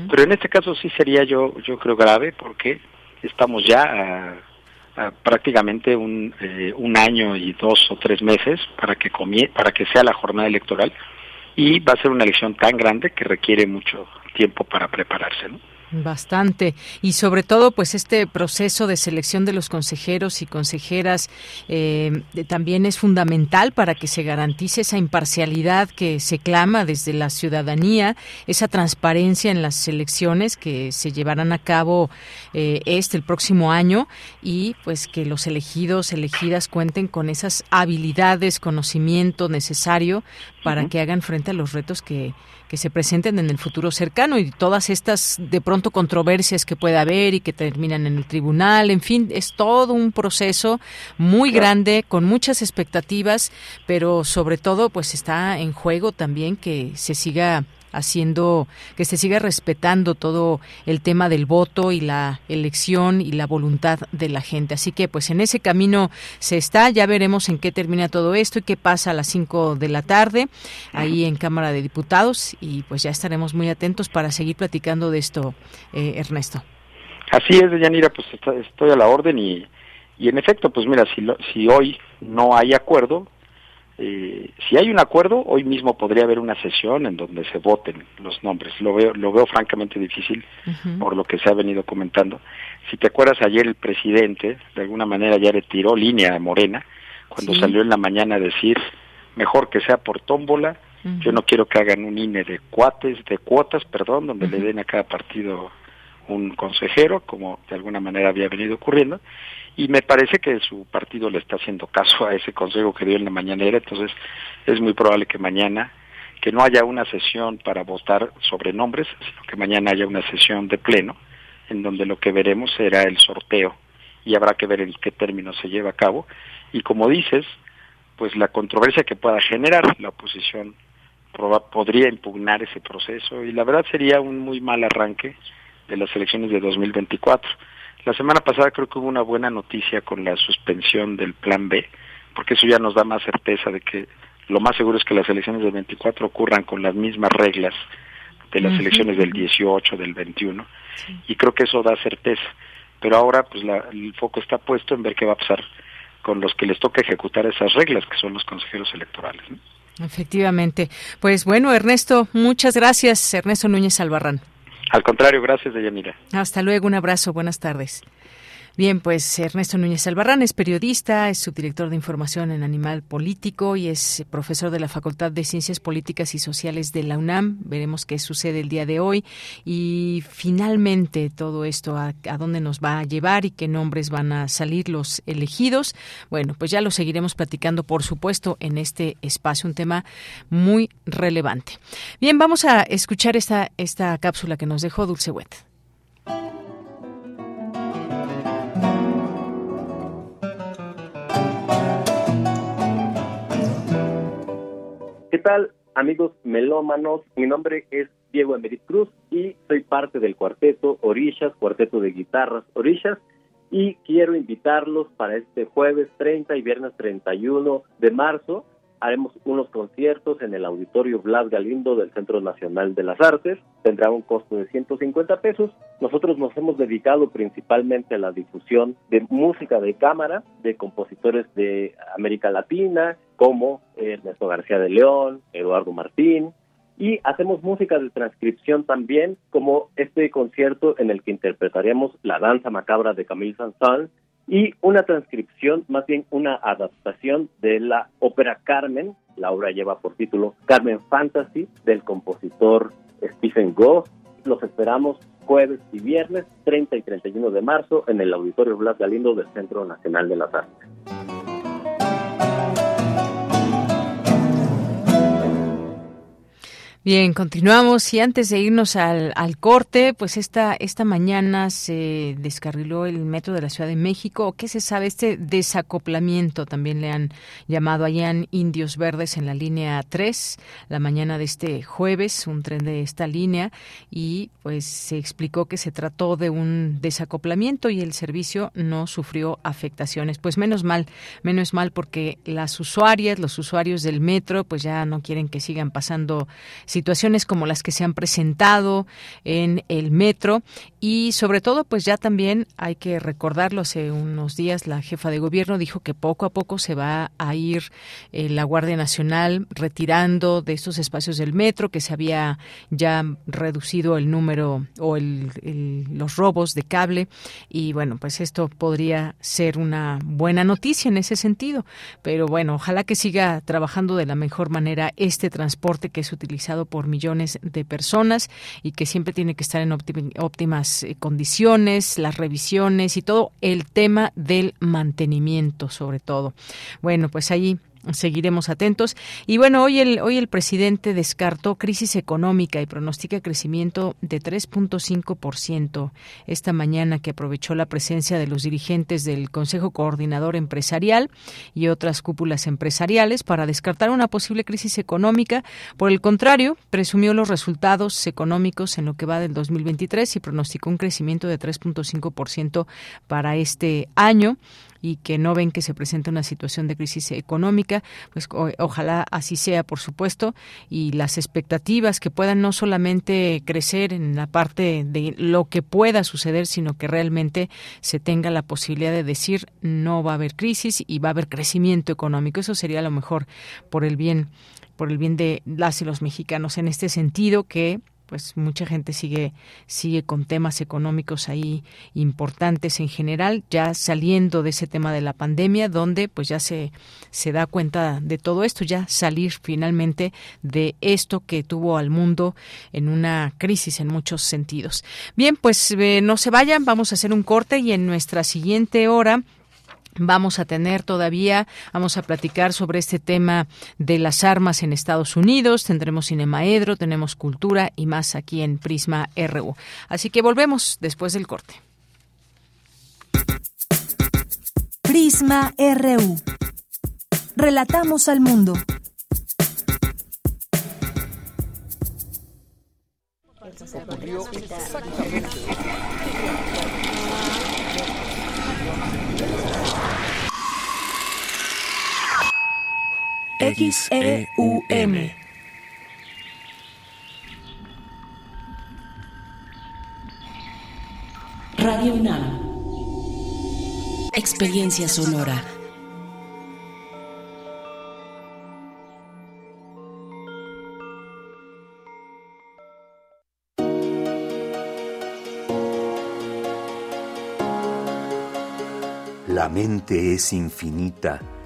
pero en este caso sí sería yo yo creo grave porque estamos ya a, prácticamente un, eh, un año y dos o tres meses para que comie para que sea la jornada electoral y va a ser una elección tan grande que requiere mucho tiempo para prepararse. ¿no? Bastante. Y sobre todo, pues este proceso de selección de los consejeros y consejeras eh, también es fundamental para que se garantice esa imparcialidad que se clama desde la ciudadanía, esa transparencia en las elecciones que se llevarán a cabo eh, este, el próximo año, y pues que los elegidos, elegidas cuenten con esas habilidades, conocimiento necesario para que hagan frente a los retos que, que se presenten en el futuro cercano y todas estas de pronto controversias que pueda haber y que terminan en el tribunal, en fin, es todo un proceso muy grande con muchas expectativas, pero sobre todo pues está en juego también que se siga haciendo que se siga respetando todo el tema del voto y la elección y la voluntad de la gente. Así que pues en ese camino se está, ya veremos en qué termina todo esto y qué pasa a las 5 de la tarde ahí en Cámara de Diputados y pues ya estaremos muy atentos para seguir platicando de esto, eh, Ernesto. Así es, Yanira, pues estoy a la orden y, y en efecto, pues mira, si, si hoy no hay acuerdo, eh, si hay un acuerdo, hoy mismo podría haber una sesión en donde se voten los nombres. Lo veo, lo veo francamente difícil por lo que se ha venido comentando. Si te acuerdas, ayer el presidente, de alguna manera, ya retiró línea a Morena cuando salió en la mañana a decir, mejor que sea por tómbola, yo no quiero que hagan un INE de cuates, de cuotas, perdón, donde le den a cada partido un consejero, como de alguna manera había venido ocurriendo, y me parece que su partido le está haciendo caso a ese consejo que dio en la mañanera, entonces es muy probable que mañana que no haya una sesión para votar sobre nombres, sino que mañana haya una sesión de pleno en donde lo que veremos será el sorteo y habrá que ver en qué términos se lleva a cabo y como dices, pues la controversia que pueda generar la oposición podría impugnar ese proceso y la verdad sería un muy mal arranque de las elecciones de 2024 la semana pasada creo que hubo una buena noticia con la suspensión del Plan B, porque eso ya nos da más certeza de que lo más seguro es que las elecciones del 24 ocurran con las mismas reglas de las elecciones del 18, del 21, y creo que eso da certeza. Pero ahora pues el foco está puesto en ver qué va a pasar con los que les toca ejecutar esas reglas, que son los consejeros electorales. Efectivamente. Pues bueno, Ernesto, muchas gracias, Ernesto Núñez Albarrán. Al contrario, gracias, Deyanira. Hasta luego, un abrazo, buenas tardes. Bien, pues Ernesto Núñez Albarrán es periodista, es subdirector de información en Animal Político y es profesor de la Facultad de Ciencias Políticas y Sociales de la UNAM. Veremos qué sucede el día de hoy y finalmente todo esto a, a dónde nos va a llevar y qué nombres van a salir los elegidos. Bueno, pues ya lo seguiremos platicando, por supuesto, en este espacio, un tema muy relevante. Bien, vamos a escuchar esta, esta cápsula que nos dejó Dulce Wet. ¿Qué tal, amigos melómanos? Mi nombre es Diego Emerit Cruz y soy parte del cuarteto Orillas, cuarteto de guitarras Orillas, y quiero invitarlos para este jueves 30 y viernes 31 de marzo haremos unos conciertos en el Auditorio Blas Galindo del Centro Nacional de las Artes. Tendrá un costo de 150 pesos. Nosotros nos hemos dedicado principalmente a la difusión de música de cámara de compositores de América Latina, como Ernesto García de León, Eduardo Martín, y hacemos música de transcripción también, como este concierto en el que interpretaremos La Danza Macabra de Camille Saint-Saëns, y una transcripción, más bien una adaptación de la ópera Carmen, la obra lleva por título Carmen Fantasy, del compositor Stephen Goff. Los esperamos jueves y viernes 30 y 31 de marzo en el Auditorio Blas Galindo del Centro Nacional de las Artes. Bien, continuamos y antes de irnos al, al, corte, pues esta, esta mañana se descarriló el metro de la Ciudad de México. ¿Qué se sabe? Este desacoplamiento también le han llamado allá en Indios Verdes en la línea 3, la mañana de este jueves, un tren de esta línea y pues se explicó que se trató de un desacoplamiento y el servicio no sufrió afectaciones. Pues menos mal, menos mal porque las usuarias, los usuarios del metro pues ya no quieren que sigan pasando situaciones como las que se han presentado en el metro. Y sobre todo pues ya también hay que recordarlo hace unos días la jefa de gobierno dijo que poco a poco se va a ir eh, la Guardia Nacional retirando de estos espacios del metro que se había ya reducido el número o el, los robos de cable. Y bueno pues esto podría ser una buena noticia en ese sentido. Pero bueno ojalá que siga trabajando de la mejor manera este transporte que es utilizado por millones de personas y que siempre tiene que estar en óptimas eh, condiciones, las revisiones y todo el tema del mantenimiento sobre todo. Bueno, pues ahí Seguiremos atentos. Y bueno, hoy el, hoy el presidente descartó crisis económica y pronostica crecimiento de 3.5% esta mañana que aprovechó la presencia de los dirigentes del Consejo Coordinador Empresarial y otras cúpulas empresariales para descartar una posible crisis económica. Por el contrario, presumió los resultados económicos en lo que va del 2023 y pronosticó un crecimiento de 3.5% para este año y que no ven que se presente una situación de crisis económica, pues ojalá así sea, por supuesto, y las expectativas que puedan no solamente crecer en la parte de lo que pueda suceder, sino que realmente se tenga la posibilidad de decir no va a haber crisis y va a haber crecimiento económico. Eso sería lo mejor por el bien por el bien de las y los mexicanos en este sentido que pues mucha gente sigue sigue con temas económicos ahí importantes en general ya saliendo de ese tema de la pandemia donde pues ya se se da cuenta de todo esto ya salir finalmente de esto que tuvo al mundo en una crisis en muchos sentidos. Bien pues eh, no se vayan vamos a hacer un corte y en nuestra siguiente hora Vamos a tener todavía, vamos a platicar sobre este tema de las armas en Estados Unidos, tendremos Cinemaedro, tenemos cultura y más aquí en Prisma RU. Así que volvemos después del corte. Prisma RU. Relatamos al mundo. XEUM. Radio UNAM. Experiencia sonora. La mente es infinita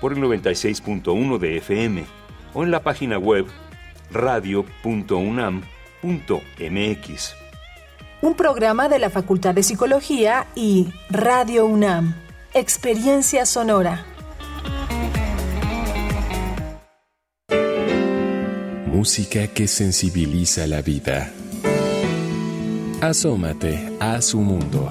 por el 96.1 de FM o en la página web radio.unam.mx. Un programa de la Facultad de Psicología y Radio UNAM. Experiencia sonora. Música que sensibiliza la vida. Asómate a su mundo.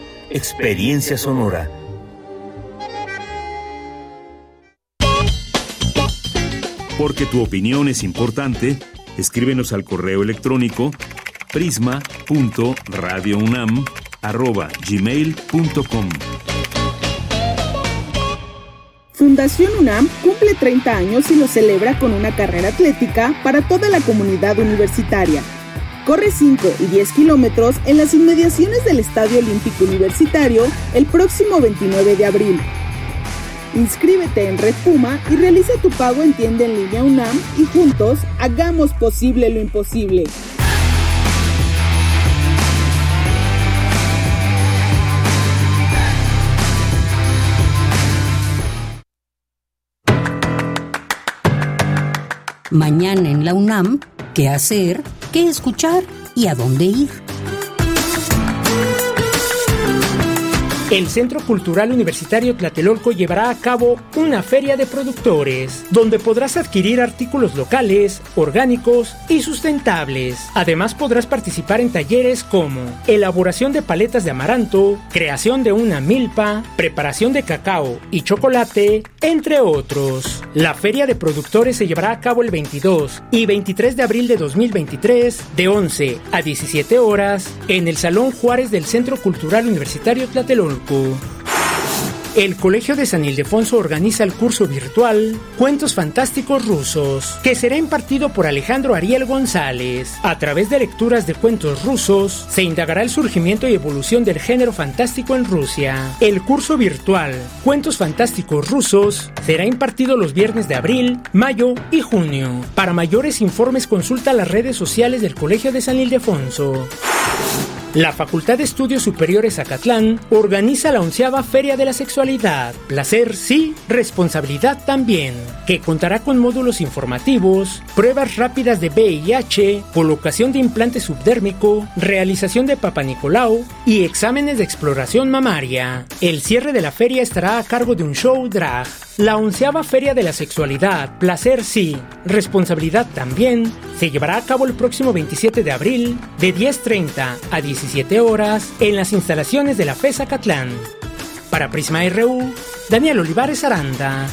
Experiencia Sonora. Porque tu opinión es importante, escríbenos al correo electrónico prisma.radiounam@gmail.com. Fundación UNAM cumple 30 años y lo celebra con una carrera atlética para toda la comunidad universitaria. Corre 5 y 10 kilómetros en las inmediaciones del Estadio Olímpico Universitario el próximo 29 de abril. Inscríbete en Red Puma y realiza tu pago en tienda en línea UNAM y juntos hagamos posible lo imposible. Mañana en la UNAM, ¿qué hacer? ¿Qué escuchar? ¿Y a dónde ir? El Centro Cultural Universitario Tlatelolco llevará a cabo una feria de productores, donde podrás adquirir artículos locales, orgánicos y sustentables. Además podrás participar en talleres como elaboración de paletas de amaranto, creación de una milpa, preparación de cacao y chocolate, entre otros. La feria de productores se llevará a cabo el 22 y 23 de abril de 2023 de 11 a 17 horas en el Salón Juárez del Centro Cultural Universitario Tlatelolco. El Colegio de San Ildefonso organiza el curso virtual Cuentos Fantásticos Rusos, que será impartido por Alejandro Ariel González. A través de lecturas de cuentos rusos, se indagará el surgimiento y evolución del género fantástico en Rusia. El curso virtual Cuentos Fantásticos Rusos será impartido los viernes de abril, mayo y junio. Para mayores informes consulta las redes sociales del Colegio de San Ildefonso. La Facultad de Estudios Superiores Acatlán organiza la onceava Feria de la Sexualidad. Placer sí, responsabilidad también, que contará con módulos informativos, pruebas rápidas de VIH, colocación de implante subdérmico, realización de Papa Nicolau y exámenes de exploración mamaria. El cierre de la feria estará a cargo de un show drag. La onceava Feria de la Sexualidad, Placer sí, Responsabilidad también, se llevará a cabo el próximo 27 de abril de 10.30 a 17 horas en las instalaciones de la FESA Catlán. Para Prisma RU, Daniel Olivares Aranda.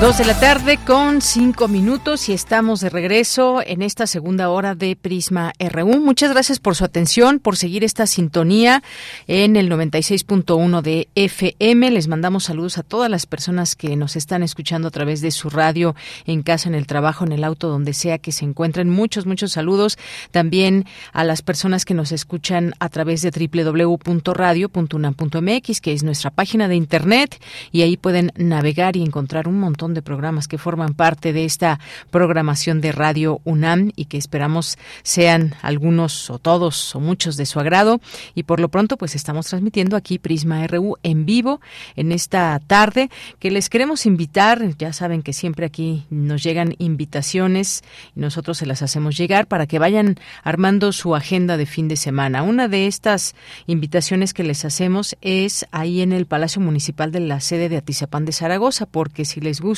Dos de la tarde con cinco minutos y estamos de regreso en esta segunda hora de Prisma RU. Muchas gracias por su atención, por seguir esta sintonía en el 96.1 de FM. Les mandamos saludos a todas las personas que nos están escuchando a través de su radio, en casa, en el trabajo, en el auto, donde sea que se encuentren. Muchos, muchos saludos también a las personas que nos escuchan a través de www.radio.unam.mx, que es nuestra página de internet, y ahí pueden navegar y encontrar un montón de programas que forman parte de esta programación de Radio UNAM y que esperamos sean algunos o todos o muchos de su agrado. Y por lo pronto, pues estamos transmitiendo aquí Prisma RU en vivo en esta tarde que les queremos invitar. Ya saben que siempre aquí nos llegan invitaciones y nosotros se las hacemos llegar para que vayan armando su agenda de fin de semana. Una de estas invitaciones que les hacemos es ahí en el Palacio Municipal de la sede de Atizapán de Zaragoza, porque si les gusta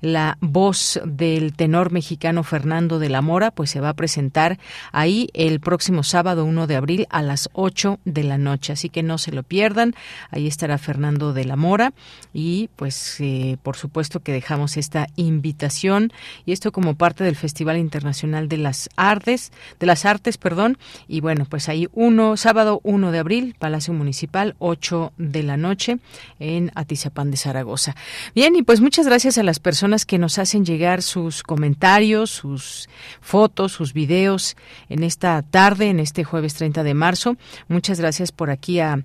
la voz del tenor mexicano Fernando de la Mora, pues se va a presentar ahí el próximo sábado 1 de abril a las 8 de la noche. Así que no se lo pierdan. Ahí estará Fernando de la Mora y pues eh, por supuesto que dejamos esta invitación y esto como parte del Festival Internacional de las Artes, de las Artes, perdón. Y bueno, pues ahí uno, sábado 1 de abril, Palacio Municipal, 8 de la noche en Atizapán de Zaragoza. Bien, y pues muchas gracias a las personas que nos hacen llegar sus comentarios, sus fotos, sus videos en esta tarde, en este jueves 30 de marzo. Muchas gracias por aquí a,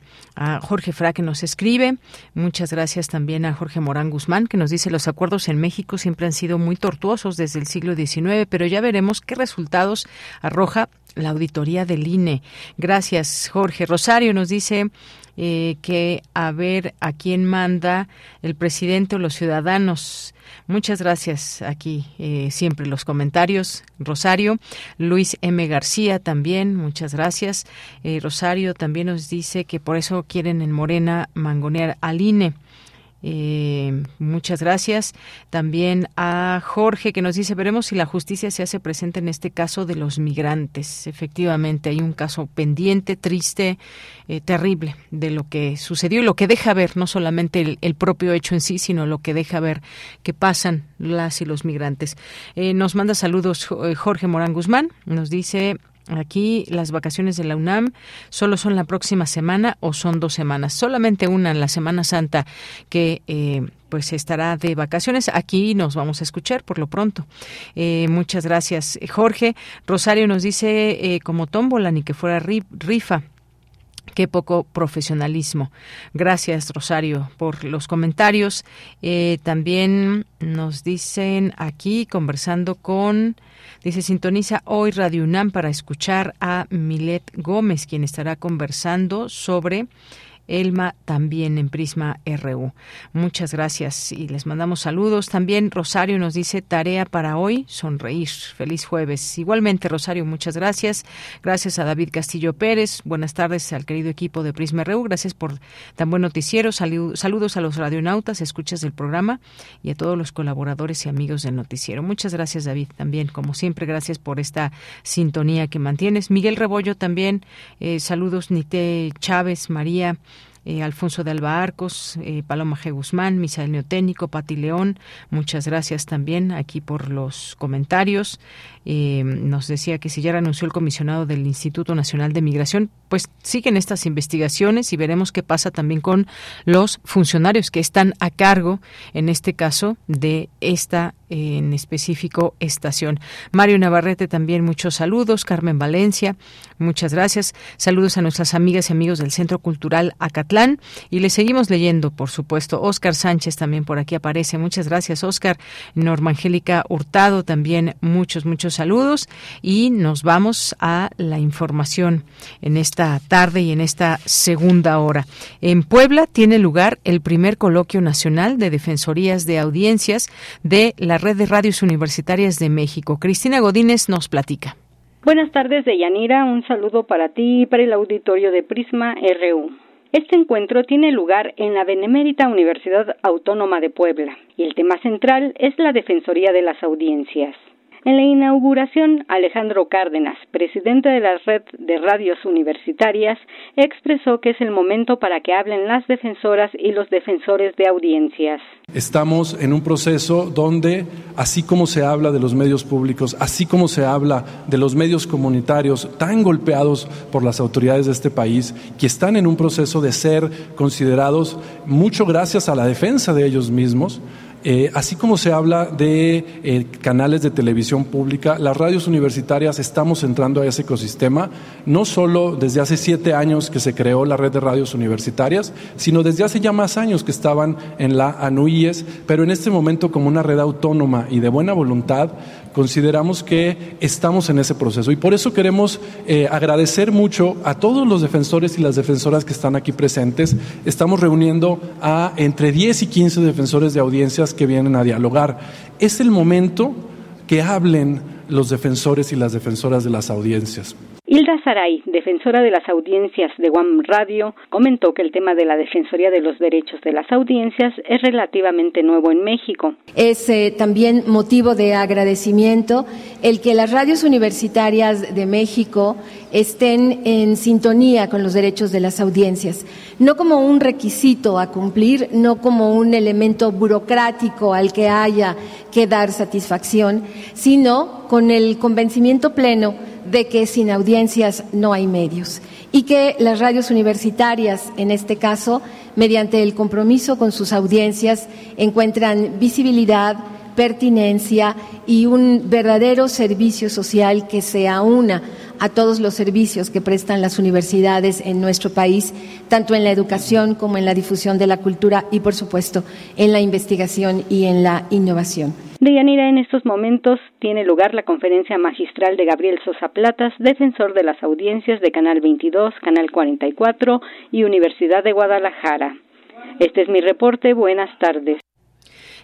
Jorge Fra que nos escribe. Muchas gracias también a Jorge Morán Guzmán que nos dice los acuerdos en México siempre han sido muy tortuosos desde el siglo XIX, pero ya veremos qué resultados arroja la auditoría del INE. Gracias, Jorge. Rosario nos dice eh, que a ver a quién manda el presidente o los ciudadanos. Muchas gracias aquí eh, siempre los comentarios. Rosario, Luis M. García también, muchas gracias. Eh, Rosario también nos dice que por eso quieren en Morena mangonear al INE. Eh, muchas gracias. También a Jorge que nos dice, veremos si la justicia se hace presente en este caso de los migrantes. Efectivamente, hay un caso pendiente, triste, eh, terrible de lo que sucedió y lo que deja ver, no solamente el, propio hecho en sí, sino lo que deja ver que pasan las y los migrantes. Eh, nos manda saludos Jorge Morán Guzmán, nos dice Aquí las vacaciones de la UNAM solo son la próxima semana o son dos semanas. Solamente una en la Semana Santa que eh, pues estará de vacaciones. Aquí nos vamos a escuchar por lo pronto. Eh, muchas gracias, Jorge. Rosario nos dice eh, como tómbola ni que fuera rifa. Qué poco profesionalismo. Gracias, Rosario, por los comentarios. también nos dicen aquí, conversando con Dice, sintoniza hoy Radio UNAM para escuchar a Milet Gómez, quien estará conversando sobre Elma también en Prisma RU. Muchas gracias y les mandamos saludos. También Rosario nos dice tarea para hoy, sonreír. Feliz jueves. Igualmente, Rosario, muchas gracias. Gracias a David Castillo Pérez. Buenas tardes al querido equipo de Prisma RU. Gracias por tan buen noticiero. Saludos a los radionautas, escuchas del programa y a todos los colaboradores y amigos del noticiero. Muchas gracias, David, también. Como siempre, gracias por esta sintonía que mantienes. Miguel Rebollo también. Eh, saludos, Nite Chávez, María. Eh, Alfonso de Alba Arcos, eh, Paloma G. Guzmán, Misael Neoténico, Pati León, muchas gracias también aquí por los comentarios. Eh, nos decía que si ya renunció el comisionado del Instituto Nacional de Migración, pues siguen estas investigaciones y veremos qué pasa también con los funcionarios que están a cargo, en este caso, de esta en específico estación. Mario Navarrete también muchos saludos, Carmen Valencia, muchas gracias. Saludos a nuestras amigas y amigos del Centro Cultural Acatlán y le seguimos leyendo, por supuesto. Oscar Sánchez también por aquí aparece. Muchas gracias, Oscar. Norma Angélica Hurtado también muchos muchos saludos y nos vamos a la información en esta tarde y en esta segunda hora. En Puebla tiene lugar el primer coloquio nacional de defensorías de audiencias de la Red de Radios Universitarias de México. Cristina Godínez nos platica. Buenas tardes, Deyanira. Un saludo para ti y para el auditorio de Prisma RU. Este encuentro tiene lugar en la Benemérita Universidad Autónoma de Puebla y el tema central es la Defensoría de las Audiencias. En la inauguración, Alejandro Cárdenas, presidente de la Red de Radios Universitarias, expresó que es el momento para que hablen las defensoras y los defensores de audiencias. Estamos en un proceso donde, así como se habla de los medios públicos, así como se habla de los medios comunitarios tan golpeados por las autoridades de este país, que están en un proceso de ser considerados, mucho gracias a la defensa de ellos mismos, eh, así como se habla de eh, canales de televisión pública, las radios universitarias estamos entrando a ese ecosistema, no solo desde hace siete años que se creó la red de radios universitarias, sino desde hace ya más años que estaban en la ANUIES, pero en este momento como una red autónoma y de buena voluntad, consideramos que estamos en ese proceso. Y por eso queremos eh, agradecer mucho a todos los defensores y las defensoras que están aquí presentes. Estamos reuniendo a entre 10 y 15 defensores de audiencias que vienen a dialogar. Es el momento que hablen los defensores y las defensoras de las audiencias. Hilda Saray, defensora de las audiencias de Guam Radio, comentó que el tema de la Defensoría de los Derechos de las Audiencias es relativamente nuevo en México. Es eh, también motivo de agradecimiento el que las radios universitarias de México estén en sintonía con los derechos de las audiencias, no como un requisito a cumplir, no como un elemento burocrático al que haya que dar satisfacción, sino con el convencimiento pleno de que sin audiencias no hay medios y que las radios universitarias, en este caso, mediante el compromiso con sus audiencias, encuentran visibilidad, pertinencia y un verdadero servicio social que se aúna a todos los servicios que prestan las universidades en nuestro país, tanto en la educación como en la difusión de la cultura y, por supuesto, en la investigación y en la innovación. Deyanira, en estos momentos tiene lugar la conferencia magistral de Gabriel Sosa Platas, defensor de las audiencias de Canal 22, Canal 44 y Universidad de Guadalajara. Este es mi reporte. Buenas tardes.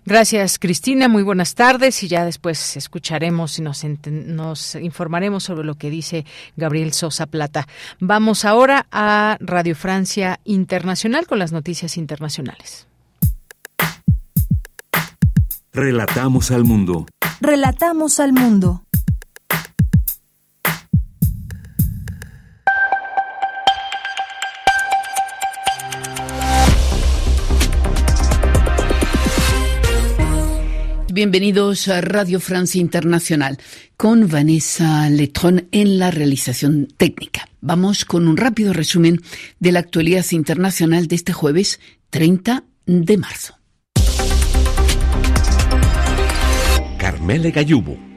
Gracias, Cristina. Muy buenas tardes y ya después escucharemos y nos, nos, informaremos sobre lo que dice Gabriel Sosa Plata. Vamos ahora a Radio Francia Internacional con las noticias internacionales. Relatamos al mundo. Relatamos al mundo. Bienvenidos a Radio Francia Internacional con Vanessa Letron en la realización técnica. Vamos con un rápido resumen de la actualidad internacional de este jueves 30 de marzo. Carmele Gallubo.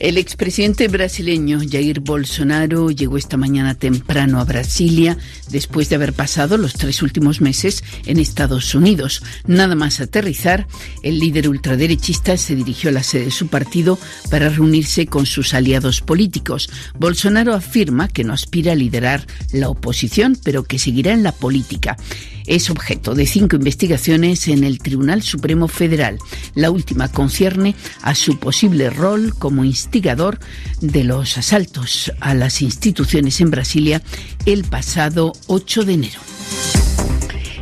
El expresidente brasileño Jair Bolsonaro llegó esta mañana temprano a Brasilia después de haber pasado los tres últimos meses en Estados Unidos. Nada más aterrizar, el líder ultraderechista se dirigió a la sede de su partido para reunirse con sus aliados políticos. Bolsonaro afirma que no aspira a liderar la oposición, pero que seguirá en la política es objeto de cinco investigaciones en el Tribunal Supremo Federal. La última concierne a su posible rol como instigador de los asaltos a las instituciones en Brasilia el pasado 8 de enero.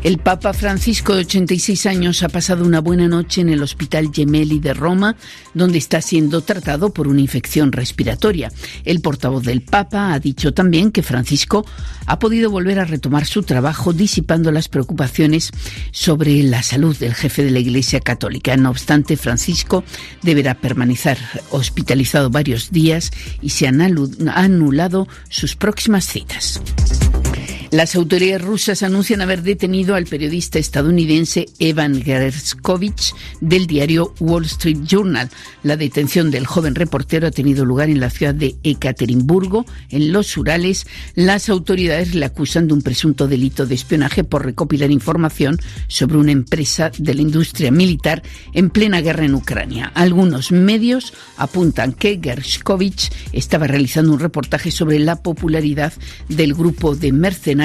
El Papa Francisco, de 86 años, ha pasado una buena noche en el Hospital Gemelli de Roma, donde está siendo tratado por una infección respiratoria. El portavoz del Papa ha dicho también que Francisco ha podido volver a retomar su trabajo disipando las preocupaciones sobre la salud del jefe de la Iglesia Católica. No obstante, Francisco deberá permanecer hospitalizado varios días y se han anulado sus próximas citas. Las autoridades rusas anuncian haber detenido al periodista estadounidense Evan Gershkovich del diario Wall Street Journal. La detención del joven reportero ha tenido lugar en la ciudad de Ekaterimburgo, en los Urales. Las autoridades le acusan de un presunto delito de espionaje por recopilar información sobre una empresa de la industria militar en plena guerra en Ucrania. Algunos medios apuntan que Gershkovich estaba realizando un reportaje sobre la popularidad del grupo de mercenarios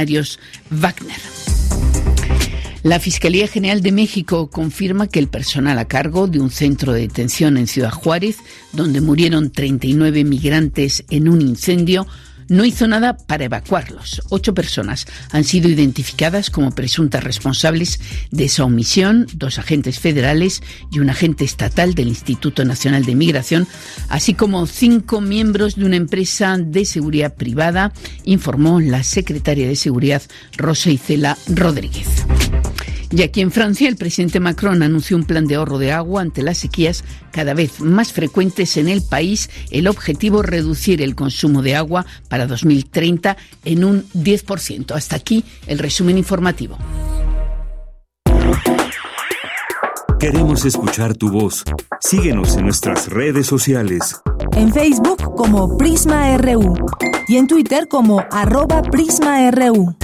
La Fiscalía General de México confirma que el personal a cargo de un centro de detención en Ciudad Juárez, donde murieron 39 migrantes en un incendio, no hizo nada para evacuarlos. Ocho personas han sido identificadas como presuntas responsables de esa omisión, dos agentes federales y un agente estatal del Instituto Nacional de Migración, así como cinco miembros de una empresa de seguridad privada, informó la secretaria de Seguridad Rosa Isela Rodríguez. Y aquí en Francia, el presidente Macron anunció un plan de ahorro de agua ante las sequías cada vez más frecuentes en el país. El objetivo, reducir el consumo de agua para 2030 en un 10%. Hasta aquí el resumen informativo. Queremos escuchar tu voz. Síguenos en nuestras redes sociales. En Facebook como Prisma RU y en Twitter como arroba PrismaRU.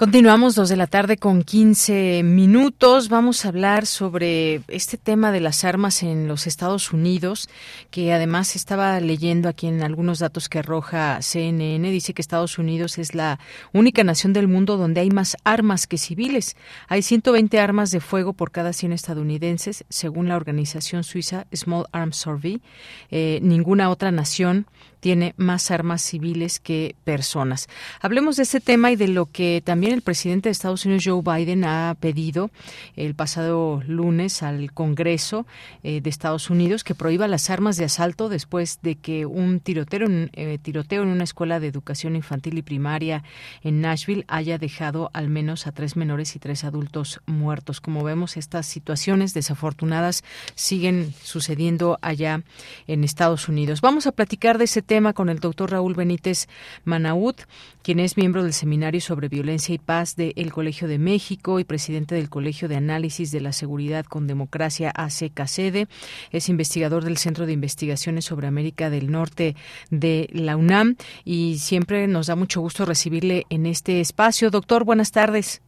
Continuamos dos de la tarde con 15 minutos. Vamos a hablar sobre este tema de las armas en los Estados Unidos, que además estaba leyendo aquí en algunos datos que arroja CNN. Dice que Estados Unidos es la única nación del mundo donde hay más armas que civiles. Hay 120 armas de fuego por cada 100 estadounidenses, según la organización suiza Small Arms Survey. Eh, ninguna otra nación tiene más armas civiles que personas. Hablemos de este tema y de lo que también el presidente de Estados Unidos, Joe Biden, ha pedido el pasado lunes al Congreso eh, de Estados Unidos que prohíba las armas de asalto después de que un tiroteo, eh, tiroteo en una escuela de educación infantil y primaria en Nashville haya dejado al menos a tres menores y tres adultos muertos. Como vemos, estas situaciones desafortunadas siguen sucediendo allá en Estados Unidos. Vamos a platicar de ese tema con el doctor Raúl Benítez Manaud, quien es miembro del Seminario sobre Violencia y Paz del Colegio de México y presidente del Colegio de Análisis de la Seguridad con Democracia ACKCD. Es investigador del Centro de Investigaciones sobre América del Norte de la UNAM y siempre nos da mucho gusto recibirle en este espacio. Doctor, buenas tardes.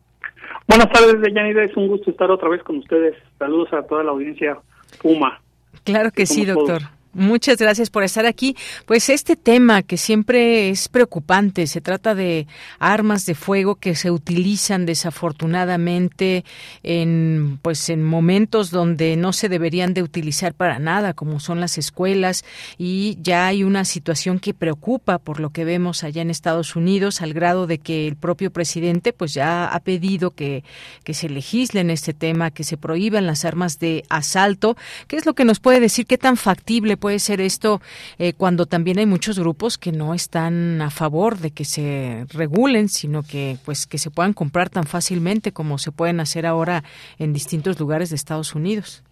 Buenas tardes, Deyanira. Es un gusto estar otra vez con ustedes. Saludos a toda la audiencia Puma. Claro que sí, doctor. Muchas gracias por estar aquí. Pues este tema que siempre es preocupante, se trata de armas de fuego que se utilizan desafortunadamente en pues en momentos donde no se deberían de utilizar para nada, como son las escuelas y ya hay una situación que preocupa por lo que vemos allá en Estados Unidos al grado de que el propio presidente pues ya ha pedido que que se legisle en este tema, que se prohíban las armas de asalto. ¿Qué es lo que nos puede decir qué tan factible puede ser esto eh, cuando también hay muchos grupos que no están a favor de que se regulen, sino que pues que se puedan comprar tan fácilmente como se pueden hacer ahora en distintos lugares de Estados Unidos?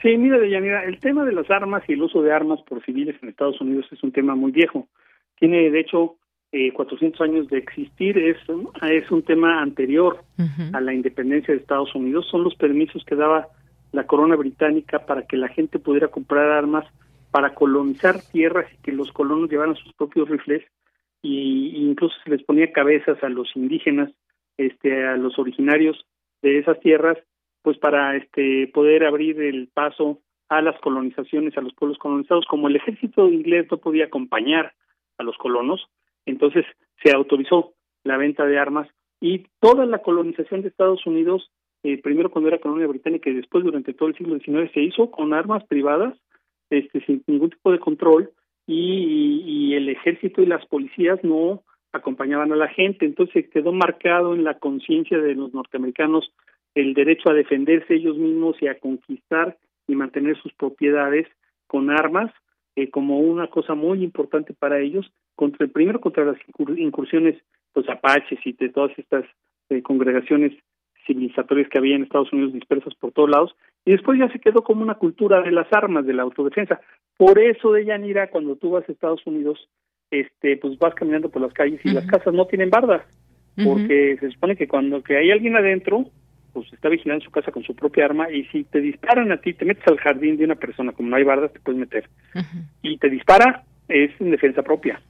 Sí, mira, Deyanira, el tema de las armas y el uso de armas por civiles en Estados Unidos es un tema muy viejo. Tiene, de hecho, eh, 400 años de existir. Es, es un tema anterior a la independencia de Estados Unidos. Son los permisos que daba la corona británica para que la gente pudiera comprar armas para colonizar tierras y que los colonos llevaran sus propios rifles y, incluso se les ponía cabezas a los indígenas, este, a los originarios de esas tierras, pues para este poder abrir el paso a las colonizaciones, a los pueblos colonizados, como el ejército inglés no podía acompañar a los colonos, entonces se autorizó la venta de armas y toda la colonización de Estados Unidos eh, primero cuando era colonia británica y después durante todo el siglo XIX se hizo con armas privadas, este, sin ningún tipo de control y, el ejército y las policías no acompañaban a la gente, entonces quedó marcado en la conciencia de los norteamericanos el derecho a defenderse ellos mismos y a conquistar y mantener sus propiedades con armas eh, como una cosa muy importante para ellos contra primero contra las incursiones los apaches y de todas estas eh, congregaciones civilizatorias que había en Estados Unidos dispersas por todos lados, y después ya se quedó como una cultura de las armas, de la autodefensa. Por eso, de Yanira, cuando tú vas a Estados Unidos, este, pues vas caminando por las calles y las casas no tienen bardas, porque se supone que cuando que hay alguien adentro, pues está vigilando su casa con su propia arma y si te disparan a ti, te metes al jardín de una persona, como no hay bardas, te puedes meter. Y te dispara, es en defensa propia.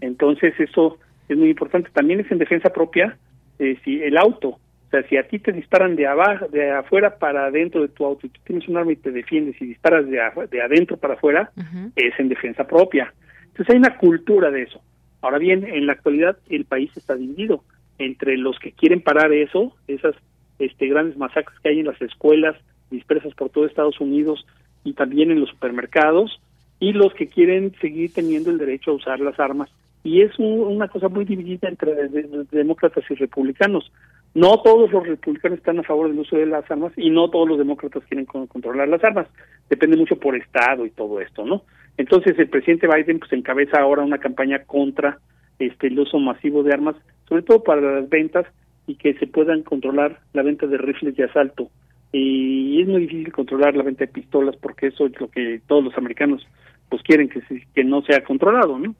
Entonces eso es muy importante. También es en defensa propia eh, si el auto o sea, si a ti te disparan de abajo, de afuera para adentro de tu auto y tú tienes un arma y te defiendes y disparas de, de adentro para afuera, es en defensa propia. Entonces hay una cultura de eso. Ahora bien, en la actualidad el país está dividido entre los que quieren parar eso, esas este, grandes masacres que hay en las escuelas dispersas por todo Estados Unidos y también en los supermercados, y los que quieren seguir teniendo el derecho a usar las armas. Y es una cosa muy dividida entre demócratas y republicanos. No todos los republicanos están a favor del uso de las armas y no todos los demócratas quieren controlar las armas. Depende mucho por estado y todo esto, ¿no? Entonces el presidente Biden pues encabeza ahora una campaña contra este el uso masivo de armas, sobre todo para las ventas y que se puedan controlar la venta de rifles de asalto. Y es muy difícil controlar la venta de pistolas porque eso es lo que todos los americanos pues quieren que que no sea controlado, ¿no?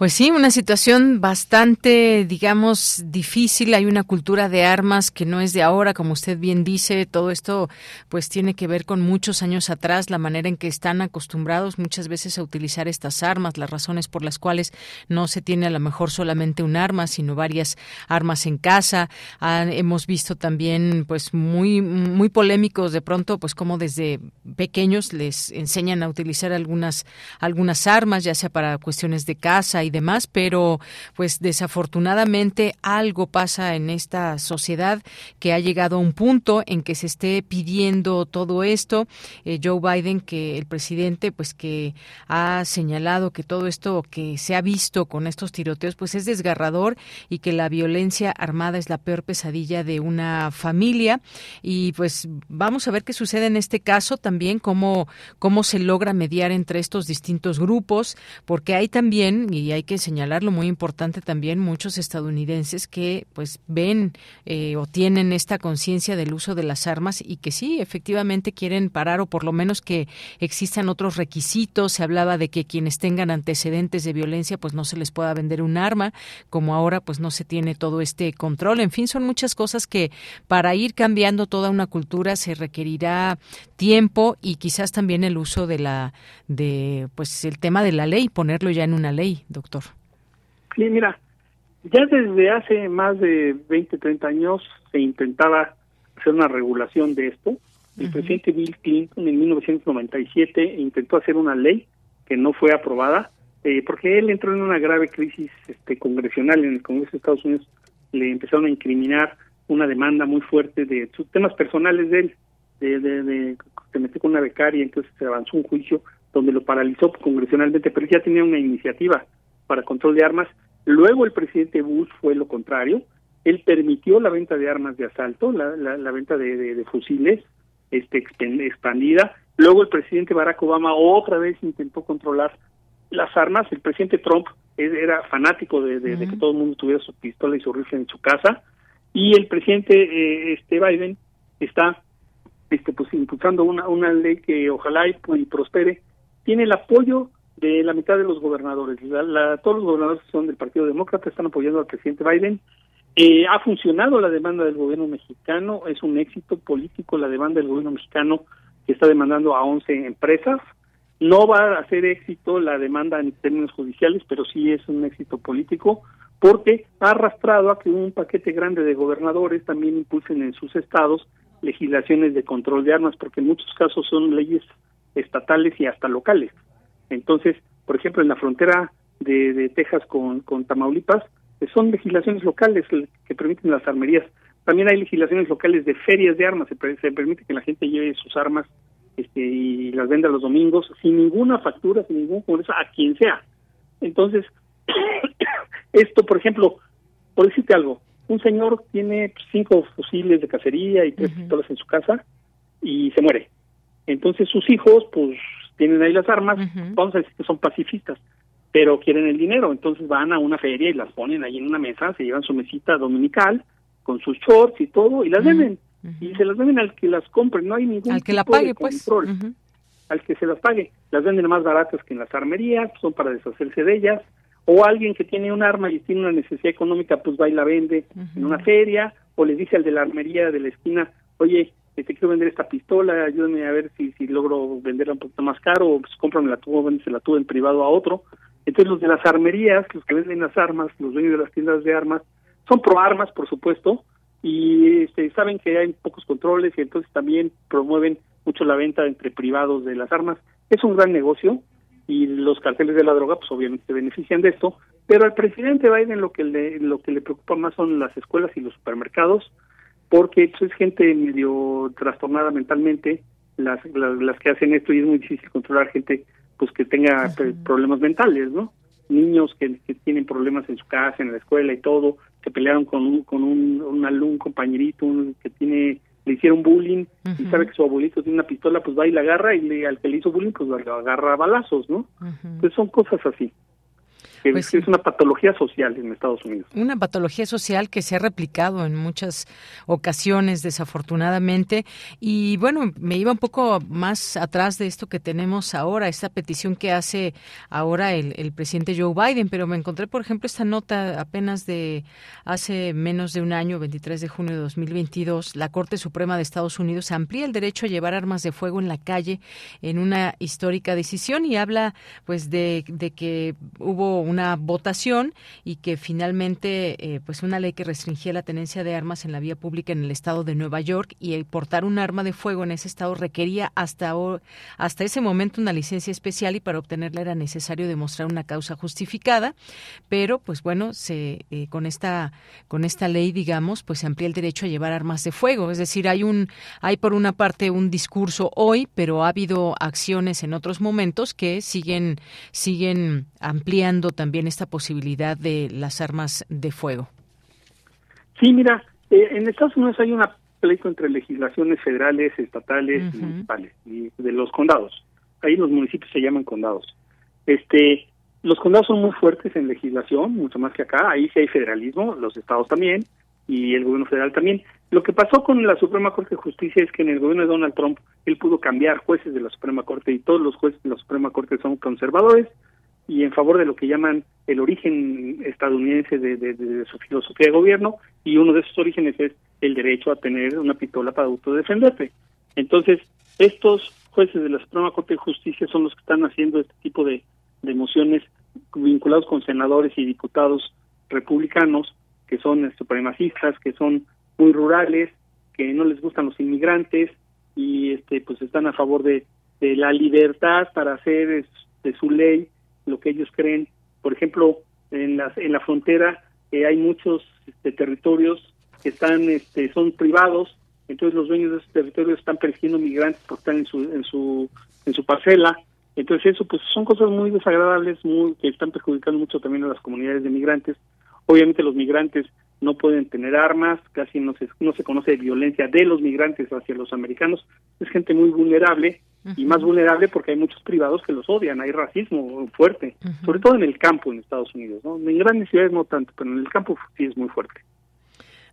Pues sí, una situación bastante, digamos, difícil. Hay una cultura de armas que no es de ahora, como usted bien dice. Todo esto, pues, tiene que ver con muchos años atrás, la manera en que están acostumbrados muchas veces a utilizar estas armas, las razones por las cuales no se tiene a lo mejor solamente un arma, sino varias armas en casa. hemos visto también, pues, muy, muy polémicos de pronto, pues, como desde pequeños les enseñan a utilizar algunas, algunas armas, ya sea para cuestiones de casa y demás, pero pues desafortunadamente algo pasa en esta sociedad que ha llegado a un punto en que se esté pidiendo todo esto. Eh, Joe Biden, que el presidente, pues que ha señalado que todo esto que se ha visto con estos tiroteos, pues es desgarrador y que la violencia armada es la peor pesadilla de una familia. Y pues vamos a ver qué sucede en este caso también, cómo, cómo se logra mediar entre estos distintos grupos, porque hay también, y hay que señalarlo muy importante también muchos estadounidenses que pues ven eh, o tienen esta conciencia del uso de las armas y que sí efectivamente quieren parar o por lo menos que existan otros requisitos. Se hablaba de que quienes tengan antecedentes de violencia pues no se les pueda vender un arma como ahora pues no se tiene todo este control. En fin son muchas cosas que para ir cambiando toda una cultura se requerirá tiempo y quizás también el uso de la de pues el tema de la ley ponerlo ya en una ley Sí, mira, ya desde hace más de 20, 30 años se intentaba hacer una regulación de esto. El presidente Bill Clinton en 1997 intentó hacer una ley que no fue aprobada eh, porque él entró en una grave crisis este, congresional en el Congreso de Estados Unidos. Le empezaron a incriminar una demanda muy fuerte de sus temas personales de él. De, de, de, se metió con una becaria, entonces se avanzó un juicio donde lo paralizó congresionalmente, pero ya tenía una iniciativa para control de armas. Luego el presidente Bush fue lo contrario. Él permitió la venta de armas de asalto, la, la, venta de, fusiles este, expandida. Luego el presidente Barack Obama otra vez intentó controlar las armas. El presidente Trump era fanático de, que todo el mundo tuviera su pistola y su rifle en su casa. Y el presidente eh, este Biden está este, pues impulsando una, una ley que ojalá y, y prospere. Tiene el apoyo de la mitad de los gobernadores. todos los gobernadores que son del Partido Demócrata están apoyando al presidente Biden. Eh, ha funcionado la demanda del gobierno mexicano, es un éxito político la demanda del gobierno mexicano que está demandando a 11 empresas. No va a ser éxito la demanda en términos judiciales, pero sí es un éxito político porque ha arrastrado a que un paquete grande de gobernadores también impulsen en sus estados legislaciones de control de armas, porque en muchos casos son leyes estatales y hasta locales. Entonces, por ejemplo, en la frontera de, Texas con, Tamaulipas, eh, son legislaciones locales que permiten las armerías. También hay legislaciones locales de ferias de armas, se, permite que la gente lleve sus armas este, y las venda los domingos sin ninguna factura, sin ningún congreso, a quien sea. Entonces, esto, por ejemplo, por decirte algo, un señor tiene cinco fusiles de cacería y tres pistolas en su casa y se muere. Entonces sus hijos, pues tienen ahí las armas, vamos a decir que son pacifistas, pero quieren el dinero, entonces van a una feria y las ponen ahí en una mesa, se llevan su mesita dominical con sus shorts y todo y las venden. Y se las venden al que las compre, no hay ningún al que la pague, pues. al que se las pague. Las venden más baratas que en las armerías, son para deshacerse de ellas. O alguien que tiene un arma y tiene una necesidad económica, pues va y la vende en una feria, o le dice al de la armería de la esquina, oye, te quiero vender esta pistola, ayúdame a ver si, si logro venderla un poquito más caro, o pues cómprame la tubo, se la tuvo en privado a otro. Entonces los de las armerías, los que venden las armas, los dueños de las tiendas de armas, son pro armas, por supuesto, y este, saben que hay pocos controles y entonces también promueven mucho la venta entre privados de las armas. Es un gran negocio y los carteles de la droga pues obviamente se benefician de esto, pero al presidente Biden lo que le, lo que le preocupa más son las escuelas y los supermercados, porque pues, es gente medio trastornada mentalmente las, las, que hacen esto y es muy difícil controlar gente pues que tenga problemas mentales, ¿no? Niños que, tienen problemas en su casa, en la escuela y todo, que pelearon con un, con un, un alumno, un compañerito, que tiene le hicieron bullying y sabe que su abuelito tiene una pistola, pues va y la agarra y le, al que le hizo bullying pues lo agarra a balazos, ¿no? Entonces son cosas así. Pues es una patología social en Estados Unidos. Una patología social que se ha replicado en muchas ocasiones, desafortunadamente. Y bueno, me iba un poco más atrás de esto que tenemos ahora, esta petición que hace ahora el, el presidente Joe Biden, pero me encontré, por ejemplo, esta nota apenas de hace menos de un año, 23 de junio de 2022, la Corte Suprema de Estados Unidos amplía el derecho a llevar armas de fuego en la calle en una histórica decisión y habla pues de, de que hubo una votación y que finalmente eh, pues una ley que restringía la tenencia de armas en la vía pública en el estado de Nueva York y portar un arma de fuego en ese estado requería hasta hasta ese momento una licencia especial y para obtenerla era necesario demostrar una causa justificada. Pero pues bueno se eh, con esta con esta ley digamos pues se amplía el derecho a llevar armas de fuego. Es decir hay un hay por una parte un discurso hoy pero ha habido acciones en otros momentos que siguen siguen ampliando también esta posibilidad de las armas de fuego. Sí, mira, eh, en Estados Unidos hay un pleito entre legislaciones federales, estatales, y municipales y de los condados. Ahí los municipios se llaman condados. Este, los condados son muy fuertes en legislación, mucho más que acá. Ahí sí hay federalismo, los estados también y el gobierno federal también. Lo que pasó con la Suprema Corte de Justicia es que en el gobierno de Donald Trump él pudo cambiar jueces de la Suprema Corte y todos los jueces de la Suprema Corte son conservadores y en favor de lo que llaman el origen estadounidense de, su filosofía de gobierno y uno de esos orígenes es el derecho a tener una pistola para autodefenderte. Entonces, estos jueces de la Suprema Corte de Justicia son los que están haciendo este tipo de, de mociones vinculados con senadores y diputados republicanos que son supremacistas, que son muy rurales, que no les gustan los inmigrantes y este pues están a favor de, de la libertad para hacer de su ley lo que ellos creen. Por ejemplo, en la, en la frontera eh, hay muchos este, territorios que están este, son privados, entonces los dueños de esos territorios están persiguiendo migrantes porque están en su en su en su parcela. Entonces eso pues son cosas muy desagradables, muy que están perjudicando mucho también a las comunidades de migrantes. Obviamente los migrantes no pueden tener armas, casi no se, no se conoce violencia de los migrantes hacia los americanos, es gente muy vulnerable y más vulnerable porque hay muchos privados que los odian, hay racismo fuerte, sobre todo en el campo en Estados Unidos, ¿no? En grandes ciudades no tanto, pero en el campo sí es muy fuerte.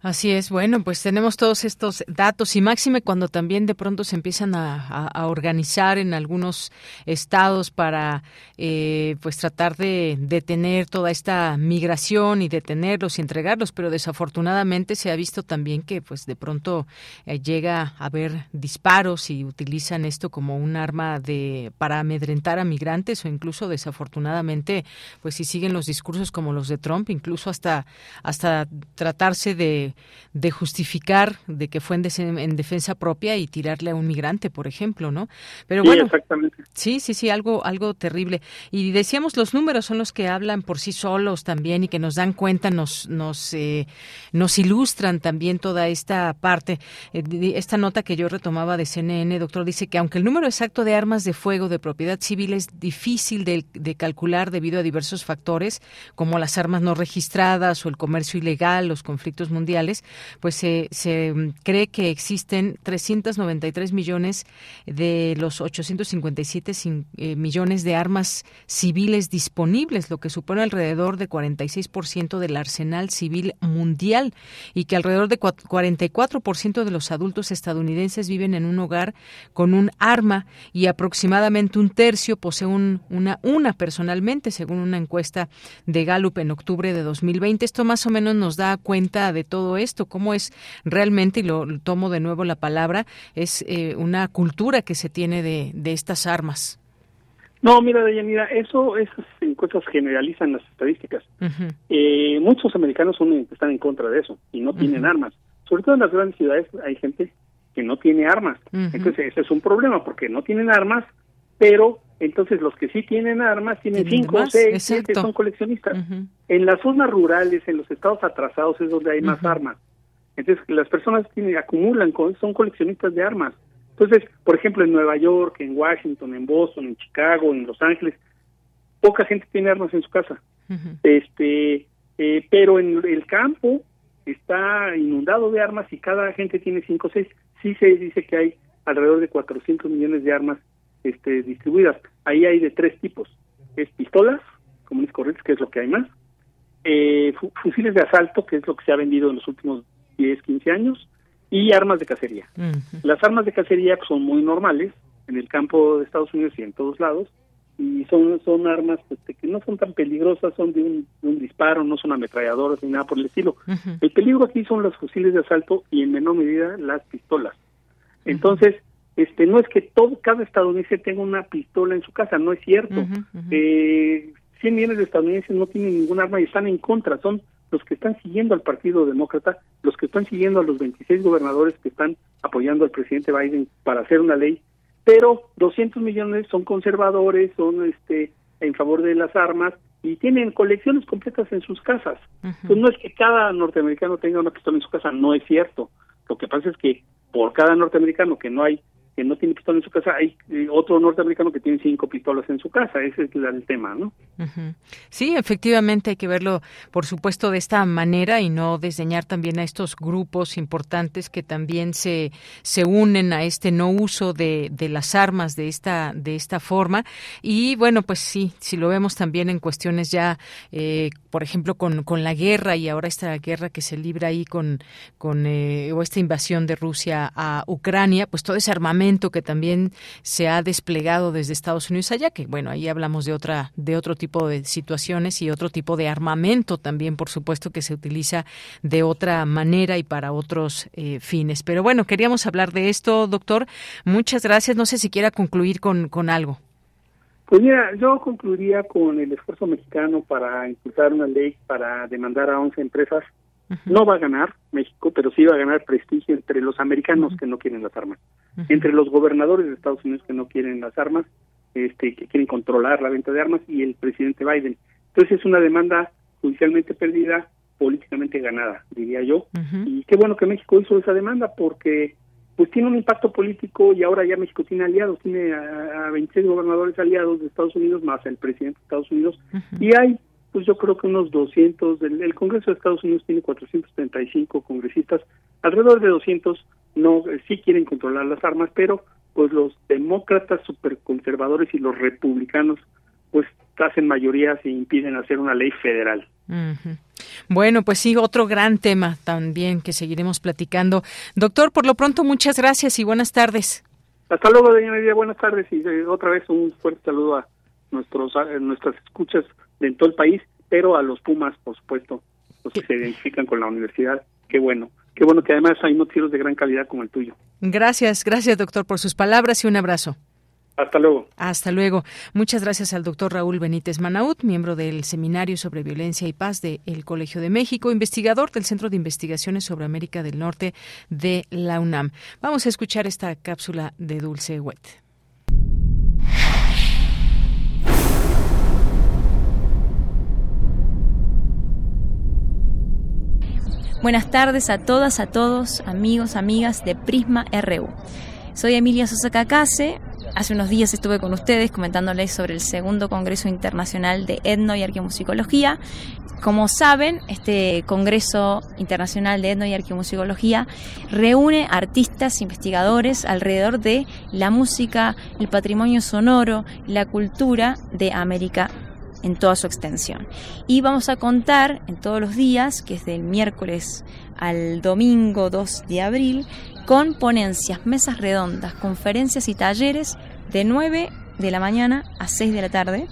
Así es, bueno, pues tenemos todos estos datos. Y máxime cuando también de pronto se empiezan a, organizar en algunos estados para eh, pues tratar de detener toda esta migración y detenerlos y entregarlos, pero desafortunadamente se ha visto también que pues de pronto eh, llega a haber disparos y utilizan esto como un arma de para amedrentar a migrantes o incluso desafortunadamente pues si siguen los discursos como los de Trump, incluso hasta hasta tratarse de de, justificar de que fue en, defensa propia y tirarle a un migrante, por ejemplo, ¿no? Pero sí, bueno, exactamente. sí, sí, sí, algo, algo terrible. Y decíamos los números son los que hablan por sí solos también y que nos dan cuenta, nos, nos, eh, nos ilustran también toda esta parte. Eh, esta nota que yo retomaba de CNN, doctor, dice que aunque el número exacto de armas de fuego de propiedad civil es difícil de, de calcular debido a diversos factores, como las armas no registradas o el comercio ilegal, los conflictos mundiales pues se, mm, cree que existen 393 millones de los 857 eh, millones de armas civiles disponibles, lo que supone alrededor de 46% del arsenal civil mundial y que alrededor de 44% de los adultos estadounidenses viven en un hogar con un arma y aproximadamente un tercio posee un, una, una personalmente, según una encuesta de Gallup en octubre de 2020. Esto más o menos nos da cuenta de todo esto, cómo es realmente, y lo, tomo de nuevo la palabra, es eh, una cultura que se tiene de, de estas armas. No, mira, Deyanira, eso, esas encuestas generalizan las estadísticas. eh, muchos americanos son, están en contra de eso y no tienen armas. Sobre todo en las grandes ciudades hay gente que no tiene armas. Entonces, ese es un problema porque no tienen armas, pero entonces los que sí tienen armas tienen cinco, seis, siete, son coleccionistas. En las zonas rurales, en los estados atrasados es donde hay más armas. Entonces las personas tienen, acumulan, son coleccionistas de armas. Entonces, por ejemplo, en Nueva York, en Washington, en Boston, en Chicago, en Los Ángeles, poca gente tiene armas en su casa. Este, eh, pero en el campo está inundado de armas y cada gente tiene cinco o seis. Sí se dice que hay alrededor de 400 millones de armas este, distribuidas. Ahí hay de tres tipos. Es pistolas, comunes corrientes, que es lo que hay más, eh, fusiles de asalto, que es lo que se ha vendido en los últimos 10, 15 años, y armas de cacería. Las armas de cacería son muy normales en el campo de Estados Unidos y en todos lados, y son son armas este, que no son tan peligrosas, son de un, disparo, no son ametralladoras ni nada por el estilo. El peligro aquí son los fusiles de asalto y en menor medida las pistolas. Entonces, este no es que todo cada estadounidense tenga una pistola en su casa, no es cierto. Eh, 100 millones de estadounidenses no tienen ningún arma y están en contra, son los que están siguiendo al Partido Demócrata, los que están siguiendo a los 26 gobernadores que están apoyando al presidente Biden para hacer una ley, pero 200 millones son conservadores, son este en favor de las armas y tienen colecciones completas en sus casas. Entonces no es que cada norteamericano tenga una pistola en su casa, no es cierto. Lo que pasa es que por cada norteamericano que no hay que no tiene pistola en su casa, hay eh, otro norteamericano que tiene cinco pistolas en su casa. Ese es el tema, ¿no? Sí, efectivamente hay que verlo, por supuesto, de esta manera y no desdeñar también a estos grupos importantes que también se, se unen a este no uso de, de las armas de esta, de esta forma. Y bueno, pues sí, si lo vemos también en cuestiones ya, eh, por ejemplo, con, con la guerra y ahora esta guerra que se libra ahí con, con eh, o esta invasión de Rusia a Ucrania, pues todo ese armamento que también se ha desplegado desde Estados Unidos allá, que bueno, ahí hablamos de otra de otro tipo de situaciones y otro tipo de armamento también, por supuesto, que se utiliza de otra manera y para otros eh, fines. Pero bueno, queríamos hablar de esto, doctor. Muchas gracias. No sé si quiera concluir con, con algo. Pues mira, yo concluiría con el esfuerzo mexicano para impulsar una ley para demandar a 11 empresas. No va a ganar México, pero sí va a ganar prestigio entre los americanos que no quieren las armas, entre los gobernadores de Estados Unidos que no quieren las armas, este, que quieren controlar la venta de armas y el presidente Biden. Entonces es una demanda judicialmente perdida, políticamente ganada, diría yo. Y qué bueno que México hizo esa demanda porque pues tiene un impacto político y ahora ya México tiene aliados, tiene a, 26 gobernadores aliados de Estados Unidos más el presidente de Estados Unidos. Y hay pues yo creo que unos 200, el, el Congreso de Estados Unidos tiene 435 congresistas, alrededor de 200 no eh, sí quieren controlar las armas, pero pues los demócratas superconservadores y los republicanos pues hacen mayorías e impiden hacer una ley federal. Bueno, pues sí, otro gran tema también que seguiremos platicando. Doctor, por lo pronto, muchas gracias y buenas tardes. Hasta luego, doña Media, buenas tardes y eh, otra vez un fuerte saludo a nuestros a nuestras escuchas de todo el país, pero a los Pumas, por supuesto, los que se identifican con la universidad. Qué bueno. Qué bueno que además hay noticieros de gran calidad como el tuyo. Gracias, gracias doctor por sus palabras y un abrazo. Hasta luego. Hasta luego. Muchas gracias al doctor Raúl Benítez Manaut, miembro del Seminario sobre Violencia y Paz del el Colegio de México, investigador del Centro de Investigaciones sobre América del Norte de la UNAM. Vamos a escuchar esta cápsula de Dulce Wet. Buenas tardes a todas, a todos, amigos, amigas de Prisma RU. Soy Emilia Sosa Cacase. Hace unos días estuve con ustedes comentándoles sobre el segundo Congreso Internacional de Etno y Arqueomusicología. Como saben, este Congreso Internacional de Etno y Arqueomusicología reúne artistas, investigadores alrededor de la música, el patrimonio sonoro, la cultura de América en toda su extensión. Y vamos a contar en todos los días, que es del miércoles al domingo 2 de abril, con ponencias, mesas redondas, conferencias y talleres de 9 de la mañana a 6 de la tarde.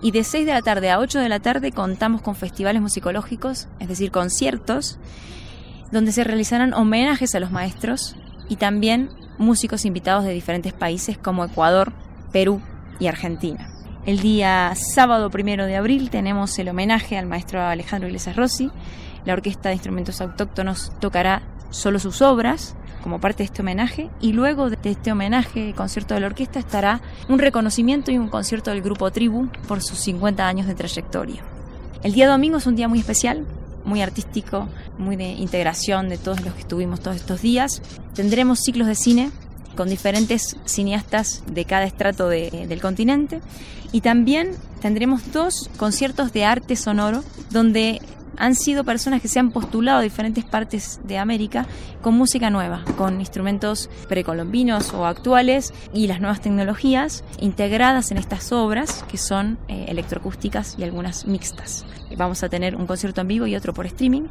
Y de 6 de la tarde a 8 de la tarde contamos con festivales musicológicos, es decir, conciertos, donde se realizarán homenajes a los maestros y también músicos invitados de diferentes países como Ecuador, Perú y Argentina. El día sábado primero de abril tenemos el homenaje al maestro Alejandro Iglesias Rossi. La Orquesta de Instrumentos Autóctonos tocará solo sus obras como parte de este homenaje y luego de este homenaje, el concierto de la orquesta, estará un reconocimiento y un concierto del grupo Tribu por sus 50 años de trayectoria. El día domingo es un día muy especial, muy artístico, muy de integración de todos los que estuvimos todos estos días. Tendremos ciclos de cine con diferentes cineastas de cada estrato del continente. Y también tendremos dos conciertos de arte sonoro donde han sido personas que se han postulado a diferentes partes de América con música nueva, con instrumentos precolombinos o actuales y las nuevas tecnologías integradas en estas obras que son eh, electroacústicas y algunas mixtas. Vamos a tener un concierto en vivo y otro por streaming.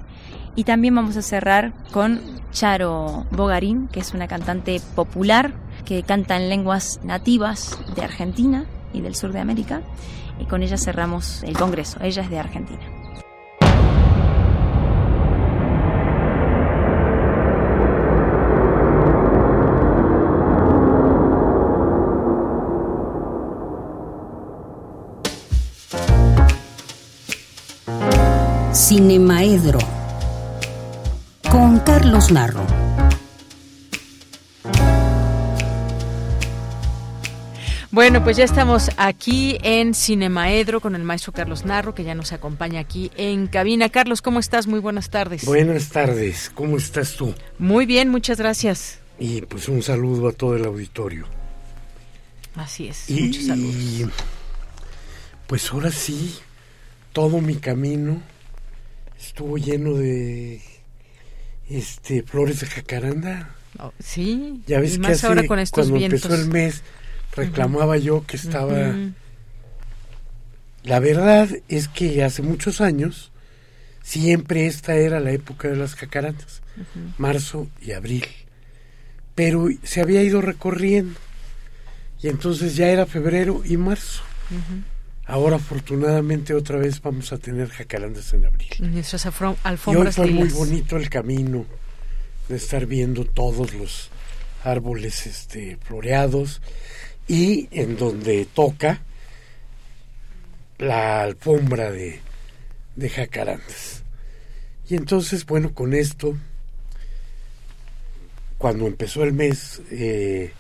Y también vamos a cerrar con Charo Bogarín, que es una cantante popular que canta en lenguas nativas de Argentina y del sur de América. Y con ella cerramos el Congreso. Ella es de Argentina. Cinemaedro con Carlos Narro. Bueno, pues ya estamos aquí en Cinemaedro con el maestro Carlos Narro, que ya nos acompaña aquí en cabina. Carlos, ¿cómo estás? Muy buenas tardes. Buenas tardes, ¿cómo estás tú? Muy bien, muchas gracias. Y pues un saludo a todo el auditorio. Así es, y, muchos saludos. Y, pues ahora sí, todo mi camino estuvo lleno de este flores de jacaranda. Oh, sí, ya ves y que más hace, ahora con estos cuando vientos. empezó el mes reclamaba yo que estaba la verdad es que hace muchos años siempre esta era la época de las jacarandas marzo y abril pero se había ido recorriendo y entonces ya era febrero y marzo. Ahora afortunadamente otra vez vamos a tener jacarandas en abril Nuestras afro- y hoy alfombras fue muy bonito el camino de estar viendo todos los árboles este floreados y en donde toca la alfombra de, de jacarandas. Y entonces, bueno, con esto, cuando empezó el mes, eh,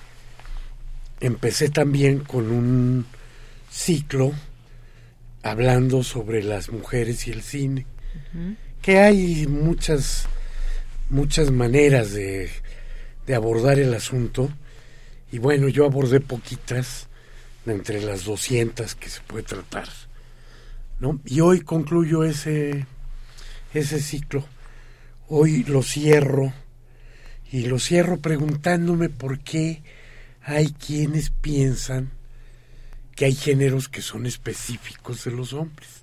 empecé también con un ciclo hablando sobre las mujeres y el cine. Que hay muchas muchas maneras de, de abordar el asunto. Y bueno yo abordé poquitas de entre las 200 que se puede tratar ¿no? y hoy concluyo ese ese ciclo. Hoy lo cierro. Y lo cierro preguntándome por qué hay quienes piensan que hay géneros que son específicos de los hombres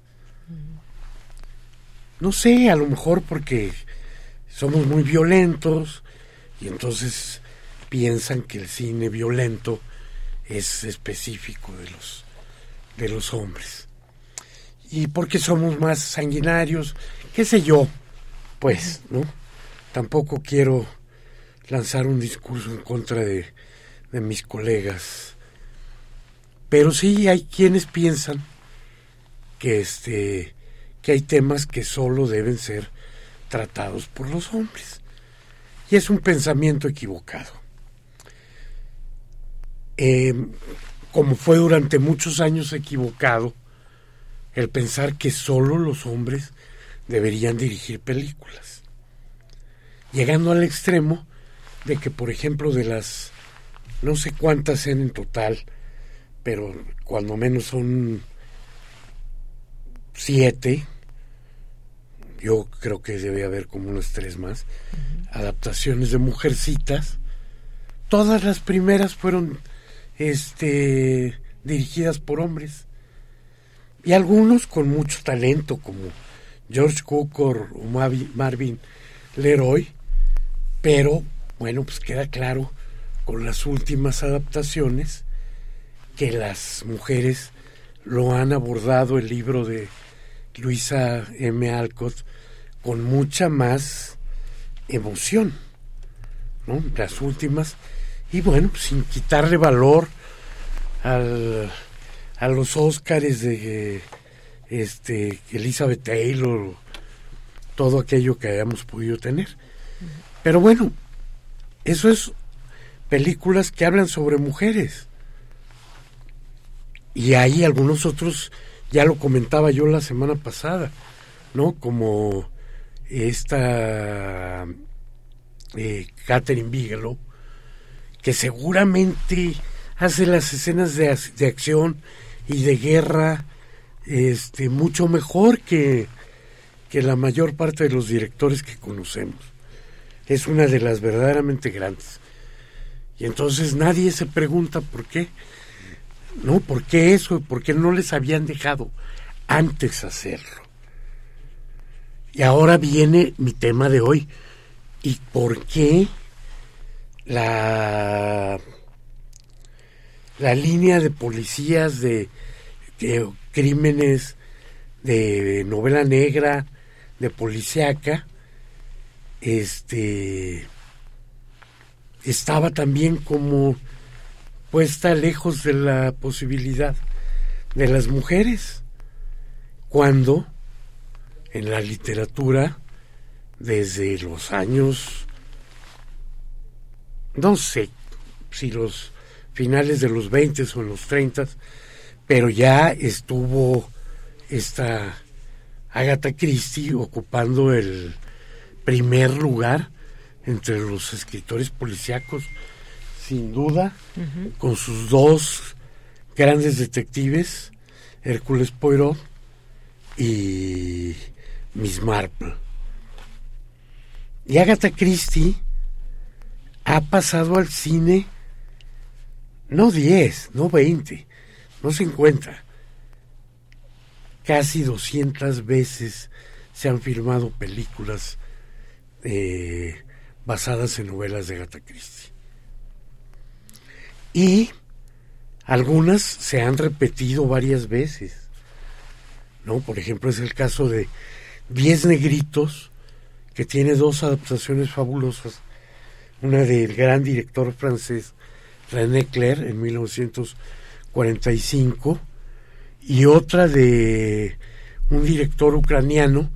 no sé, a lo mejor porque somos muy violentos y entonces piensan que el cine violento es específico de los de los hombres. Y porque somos más sanguinarios, qué sé yo, pues, ¿no? Tampoco quiero lanzar un discurso en contra de, de mis colegas. Pero sí hay quienes piensan que este que hay temas que solo deben ser tratados por los hombres. Y es un pensamiento equivocado. Eh, como fue durante muchos años equivocado el pensar que solo los hombres deberían dirigir películas. Llegando al extremo de que, por ejemplo, de las no sé cuántas en total, pero cuando menos son siete, yo creo que debe haber como unas tres más, adaptaciones de Mujercitas. Todas las primeras fueron este, dirigidas por hombres. Y algunos con mucho talento, como George Cukor o Marvin Leroy. Pero, bueno, pues queda claro con las últimas adaptaciones que las mujeres lo han abordado el libro de Luisa M. Alcott con mucha más emoción, ¿no? Las últimas, y bueno, pues sin quitarle valor al, a los Óscares de este Elizabeth Taylor, todo aquello que hayamos podido tener. Pero bueno, eso es películas que hablan sobre mujeres. Y hay algunos otros, ya lo comentaba yo la semana pasada, ¿no? Como esta eh, Catherine Bigelow, que seguramente hace las escenas de, de acción y de guerra este mucho mejor que, que la mayor parte de los directores que conocemos. Es una de las verdaderamente grandes. Y entonces nadie se pregunta por qué. No, ¿por qué eso? ¿Por qué no les habían dejado antes hacerlo? Y ahora viene mi tema de hoy. ¿Y por qué la, la línea de policías de, crímenes de novela negra, de policíaca, este estaba también como puesta lejos de la posibilidad de las mujeres, cuando en la literatura, desde los años, no sé si los finales de los 20 o en los 30, pero ya estuvo esta Agatha Christie ocupando el primer lugar entre los escritores policíacos, sin duda, con sus dos grandes detectives, Hércules Poirot y Miss Marple. Y Agatha Christie ha pasado al cine no 10, no 20, no 50. Casi 200 veces se han filmado películas eh, basadas en novelas de Agatha Christie. Y algunas se han repetido varias veces. ¿No? Por ejemplo, es el caso de Diez Negritos, que tiene dos adaptaciones fabulosas. Una del gran director francés René Clair en 1945 y otra de un director ucraniano,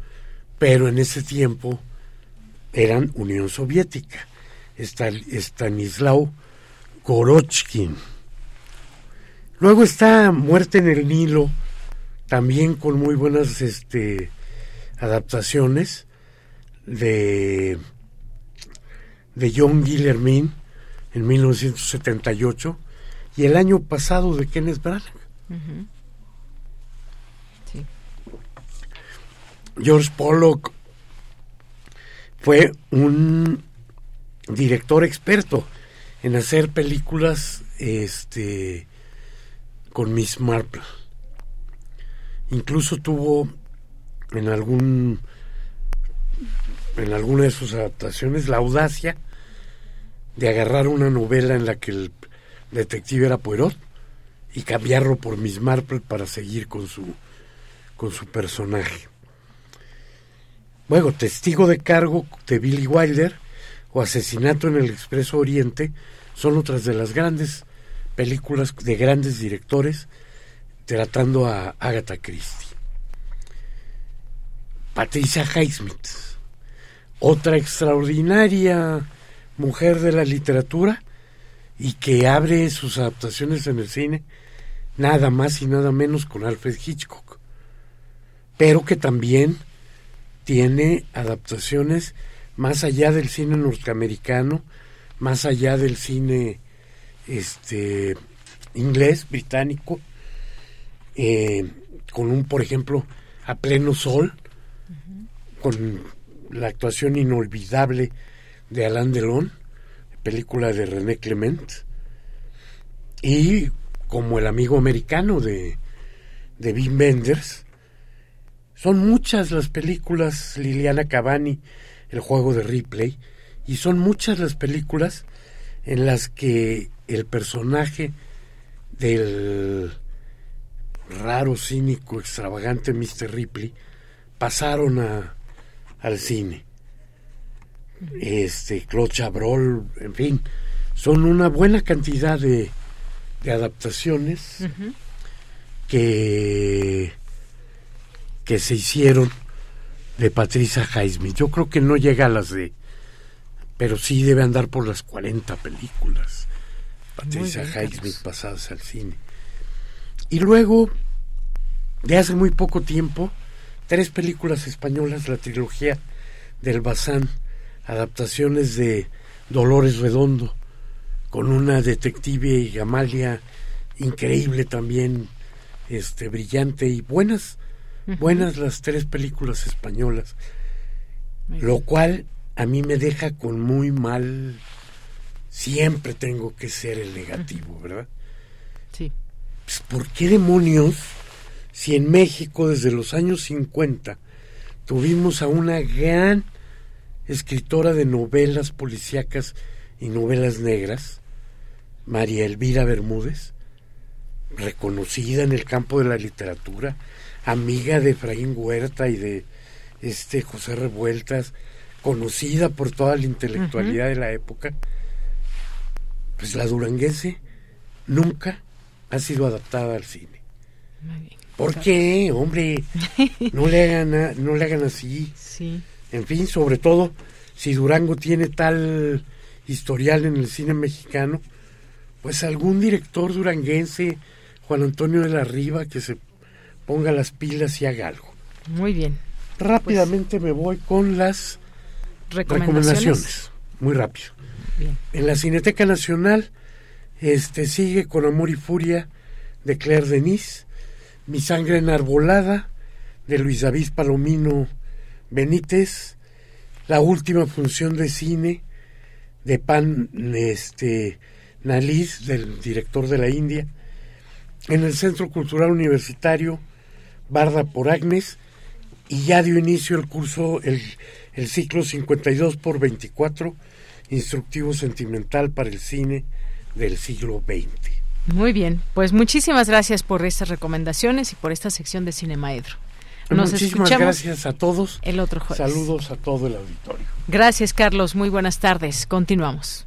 pero en ese tiempo eran Unión Soviética, Stanislao Gorochkin. Luego está Muerte en el Nilo, también con muy buenas este, adaptaciones de, de John Guillermin en 1978 y el año pasado de Kenneth Branagh. George Pollock fue un director experto en hacer películas este con Miss Marple. Incluso tuvo en algún en alguna de sus adaptaciones la audacia de agarrar una novela en la que el detective era Poirot y cambiarlo por Miss Marple para seguir con su con su personaje. Luego, Testigo de Cargo de Billy Wilder o Asesinato en el Expreso Oriente son otras de las grandes películas de grandes directores tratando a Agatha Christie. Patricia Highsmith, otra extraordinaria mujer de la literatura y que abre sus adaptaciones en el cine nada más y nada menos con Alfred Hitchcock, pero que también tiene adaptaciones más allá del cine norteamericano, más allá del cine este inglés, británico, eh, con un, por ejemplo, a pleno sol, con la actuación inolvidable de Alain Delon, película de René Clement, y como el amigo americano de, de Wim Wenders, son muchas las películas Liliana Cavani, el juego de Ripley, y son muchas las películas en las que el personaje del raro, cínico, extravagante Mr. Ripley pasaron a, al cine. Este, Claude Chabrol, en fin, son una buena cantidad de, de adaptaciones que que se hicieron de Patricia Highsmith. Yo creo que no llega a las de, pero sí debe andar por las 40 películas. Patricia Highsmith pasadas al cine. Y luego, de hace muy poco tiempo, tres películas españolas, la trilogía del Bazán, adaptaciones de Dolores Redondo, con una detective y Amalia increíble también, este, brillante y buenas buenas las tres películas españolas, lo cual a mí me deja con muy mal, siempre tengo que ser el negativo, ¿verdad? Sí. Pues, ¿Por qué demonios, si en México desde los años 50 tuvimos a una gran escritora de novelas policíacas y novelas negras, María Elvira Bermúdez, reconocida en el campo de la literatura, amiga de Efraín Huerta y de este José Revueltas, conocida por toda la intelectualidad de la época, pues la duranguense nunca ha sido adaptada al cine. ¿Por qué, hombre? No le hagan, no le hagan así. Sí. En fin, sobre todo si Durango tiene tal historial en el cine mexicano, pues algún director duranguense, Juan Antonio de la Riva, que se ponga las pilas y haga algo. Muy bien. Rápidamente me voy con las recomendaciones. Muy rápido. En la Cineteca Nacional este sigue con Amor y Furia de Claire Denis, Mi sangre enarbolada de Luis David Palomino Benítez, la última función de cine de Pan este Nalis del director de la India en el Centro Cultural Universitario Barda por Agnes y ya dio inicio el curso el, el ciclo 52 por 24 instructivo sentimental para el cine del siglo XX. Muy bien, pues muchísimas gracias por estas recomendaciones y por esta sección de Cinemaedro. Nos Muchísimas gracias a todos. El otro jueves. Saludos a todo el auditorio. Gracias, Carlos. Muy buenas tardes. Continuamos.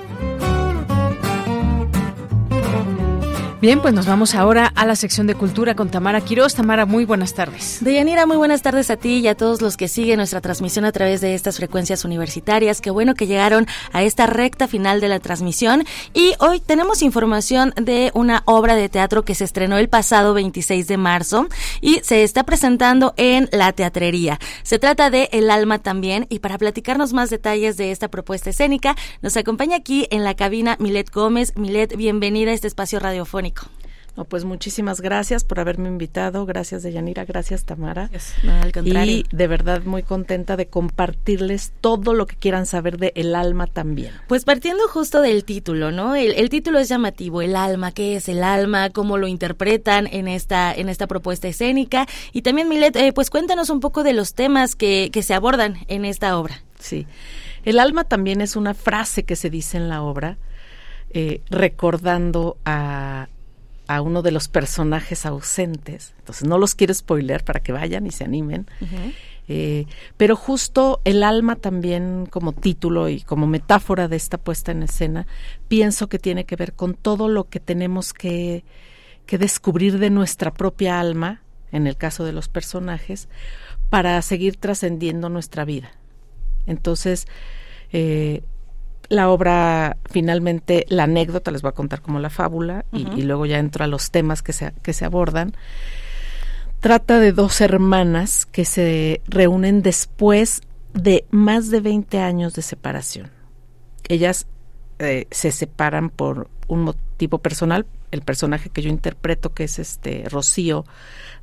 Bien, pues nos vamos ahora a la sección de cultura con Tamara Quiroz. Tamara, muy buenas tardes. Deyanira, muy buenas tardes a ti y a todos los que siguen nuestra transmisión a través de estas frecuencias universitarias. Qué bueno que llegaron a esta recta final de la transmisión. Y hoy tenemos información de una obra de teatro que se estrenó el pasado 26 de marzo y se está presentando en la teatrería. Se trata de El alma también. Y para platicarnos más detalles de esta propuesta escénica, nos acompaña aquí en la cabina Milet Gómez. Milet, bienvenida a este espacio radiofónico. No, pues muchísimas gracias por haberme invitado, gracias Deyanira, gracias Tamara. al contrario. Y de verdad muy contenta de compartirles todo lo que quieran saber de El Alma también. Pues partiendo justo del título, ¿no? El, título es llamativo, El Alma, ¿qué es el alma? ¿Cómo lo interpretan en esta, en esta propuesta escénica? Y también, Milet, eh, pues cuéntanos un poco de los temas que, que se abordan en esta obra. Sí, El Alma también es una frase que se dice en la obra, eh, recordando a a uno de los personajes ausentes. Entonces no los quiero spoiler para que vayan y se animen. Eh, pero justo el alma también como título y como metáfora de esta puesta en escena, pienso que tiene que ver con todo lo que tenemos que, que descubrir de nuestra propia alma, en el caso de los personajes, para seguir trascendiendo nuestra vida. Entonces, eh, la obra, finalmente, la anécdota, les voy a contar como la fábula, y, luego ya entro a los temas que se, que se abordan. Trata de dos hermanas que se reúnen después de más de 20 años de separación. Ellas eh, se separan por un motivo personal. El personaje que yo interpreto, que es este Rocío,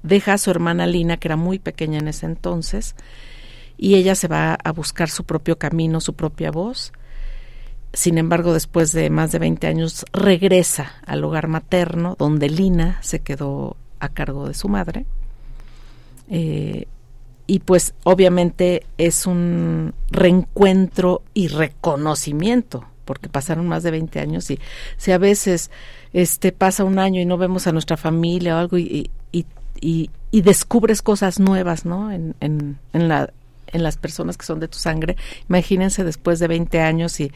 deja a su hermana Lina, que era muy pequeña en ese entonces, y ella se va a buscar su propio camino, su propia voz sin embargo, después de más de 20 años, regresa al hogar materno, donde Lina se quedó a cargo de su madre. Eh, y pues obviamente es un reencuentro y reconocimiento, porque pasaron más de 20 años y si a veces este pasa un año y no vemos a nuestra familia o algo y, y, y, descubres cosas nuevas, ¿no? En, en, en, la, en las personas que son de tu sangre. Imagínense después de 20 años y,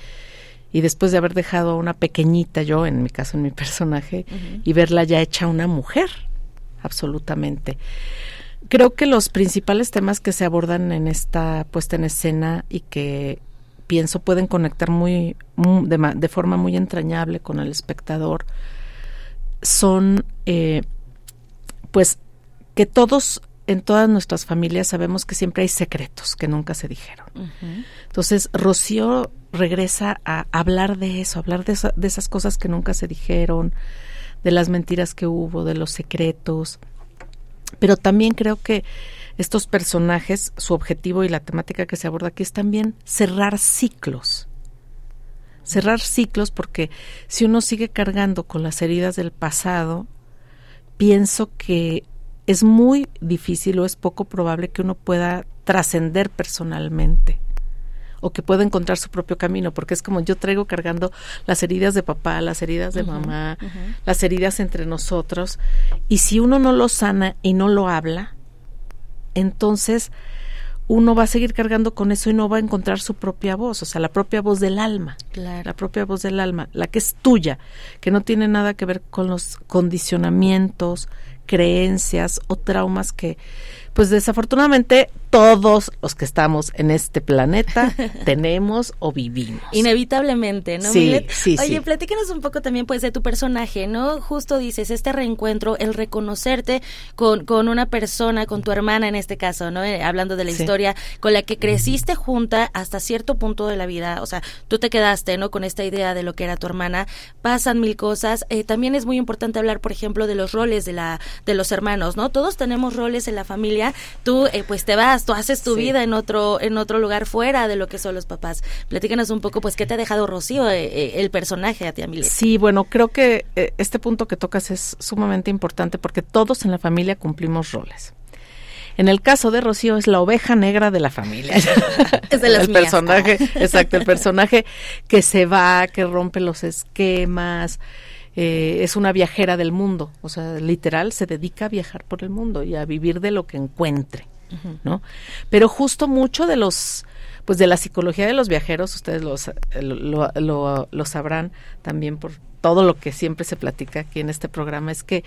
y después de haber dejado a una pequeñita, yo en mi caso, en mi personaje, y verla ya hecha una mujer, absolutamente. Creo que los principales temas que se abordan en esta puesta en escena y que pienso pueden conectar muy, de, forma muy entrañable con el espectador son eh, pues que todos en todas nuestras familias sabemos que siempre hay secretos que nunca se dijeron. Entonces, Rocío regresa a hablar de eso, hablar de, de, esas cosas que nunca se dijeron, de las mentiras que hubo, de los secretos. Pero también creo que estos personajes, su objetivo y la temática que se aborda aquí es también cerrar ciclos. Cerrar ciclos porque si uno sigue cargando con las heridas del pasado, pienso que es muy difícil o es poco probable que uno pueda trascender personalmente o que pueda encontrar su propio camino, porque es como yo traigo cargando las heridas de papá, las heridas de mamá, las heridas entre nosotros, y si uno no lo sana y no lo habla, entonces uno va a seguir cargando con eso y no va a encontrar su propia voz, o sea, la propia voz del alma, la propia voz del alma, la que es tuya, que no tiene nada que ver con los condicionamientos, creencias o traumas que, pues desafortunadamente, todos los que estamos en este planeta tenemos o vivimos. Inevitablemente, ¿no? Sí, sí, Oye, platícanos un poco también pues de tu personaje, ¿no? Justo dices, este reencuentro, el reconocerte con, con una persona, con tu hermana en este caso, ¿no? Eh, hablando de la historia, con la que creciste junta hasta cierto punto de la vida, o sea, tú te quedaste, ¿no? Con esta idea de lo que era tu hermana, pasan mil cosas, eh, también es muy importante hablar, por ejemplo, de los roles de la de los hermanos, ¿no? Todos tenemos roles en la familia, tú eh, pues te vas tú haces tu vida en otro, en otro lugar fuera de lo que son los papás. Platícanos un poco, pues, ¿qué te ha dejado Rocío, eh, eh, el personaje a ti, Amelia? Sí, bueno, creo que eh, este punto que tocas es sumamente importante porque todos en la familia cumplimos roles. En el caso de Rocío es la oveja negra de la familia. es de las el personaje, exacto, el personaje que se va, que rompe los esquemas, es una viajera del mundo, o sea, literal se dedica a viajar por el mundo y a vivir de lo que encuentre. ¿No? Pero justo mucho de los pues de la psicología de los viajeros, ustedes lo, lo, sabrán también por todo lo que siempre se platica aquí en este programa, es que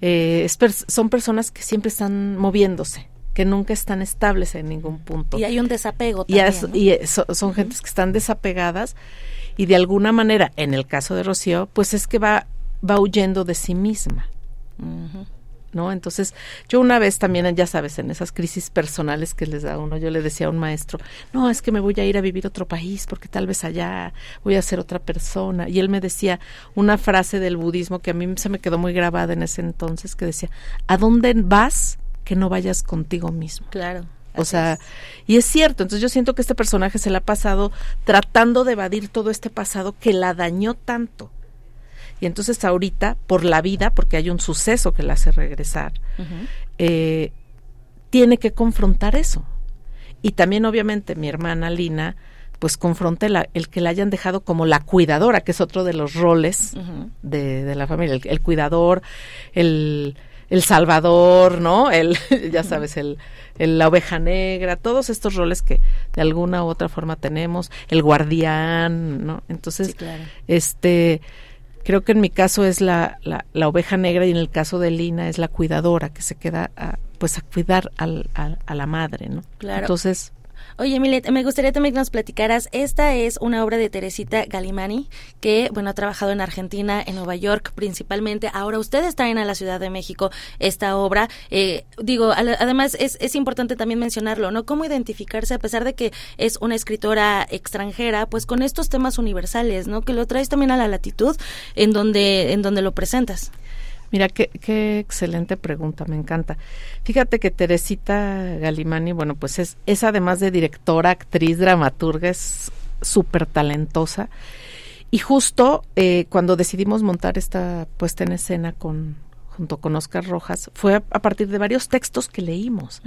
eh, son personas que siempre están moviéndose, que nunca están estables en ningún punto. Y hay un desapego también. Y, son gentes que están desapegadas y de alguna manera, en el caso de Rocío, pues es que va, va huyendo de sí misma. ¿No? Entonces, yo una vez también, ya sabes, en esas crisis personales que les da uno, yo le decía a un maestro, no, es que me voy a ir a vivir a otro país porque tal vez allá voy a ser otra persona. Y él me decía una frase del budismo que a mí se me quedó muy grabada en ese entonces, que decía, ¿a dónde vas que no vayas contigo mismo? Claro. O sea, y es cierto, entonces yo siento que este personaje se le ha pasado tratando de evadir todo este pasado que la dañó tanto y entonces ahorita, por la vida, porque hay un suceso que la hace regresar, eh, tiene que confrontar eso. Y también, obviamente, mi hermana Lina, pues confronta el que la hayan dejado como la cuidadora, que es otro de los roles de, la familia, el, cuidador, el, el, salvador, ¿no? El, ya sabes, el, la oveja negra, todos estos roles que de alguna u otra forma tenemos, el guardián, ¿no? Entonces, este Creo que en mi caso es la, la, oveja negra y en el caso de Lina es la cuidadora que se queda a, pues a cuidar al, a la madre, ¿no? Claro. Entonces, Oye, Milet, me gustaría también que nos platicaras, esta es una obra de Teresita Galimani, que, bueno, ha trabajado en Argentina, en Nueva York principalmente. Ahora ustedes traen a la Ciudad de México esta obra. Eh, digo, además es, es importante también mencionarlo, ¿no? Cómo identificarse, a pesar de que es una escritora extranjera, pues con estos temas universales, ¿no? Que lo traes también a la latitud en donde, en donde lo presentas. Mira, qué, qué excelente pregunta, me encanta. Fíjate que Teresita Galimani, bueno, pues es, es además de directora, actriz, dramaturga, es súper talentosa. Y justo eh, cuando decidimos montar esta puesta en escena con, junto con Oscar Rojas, fue a, partir de varios textos que leímos.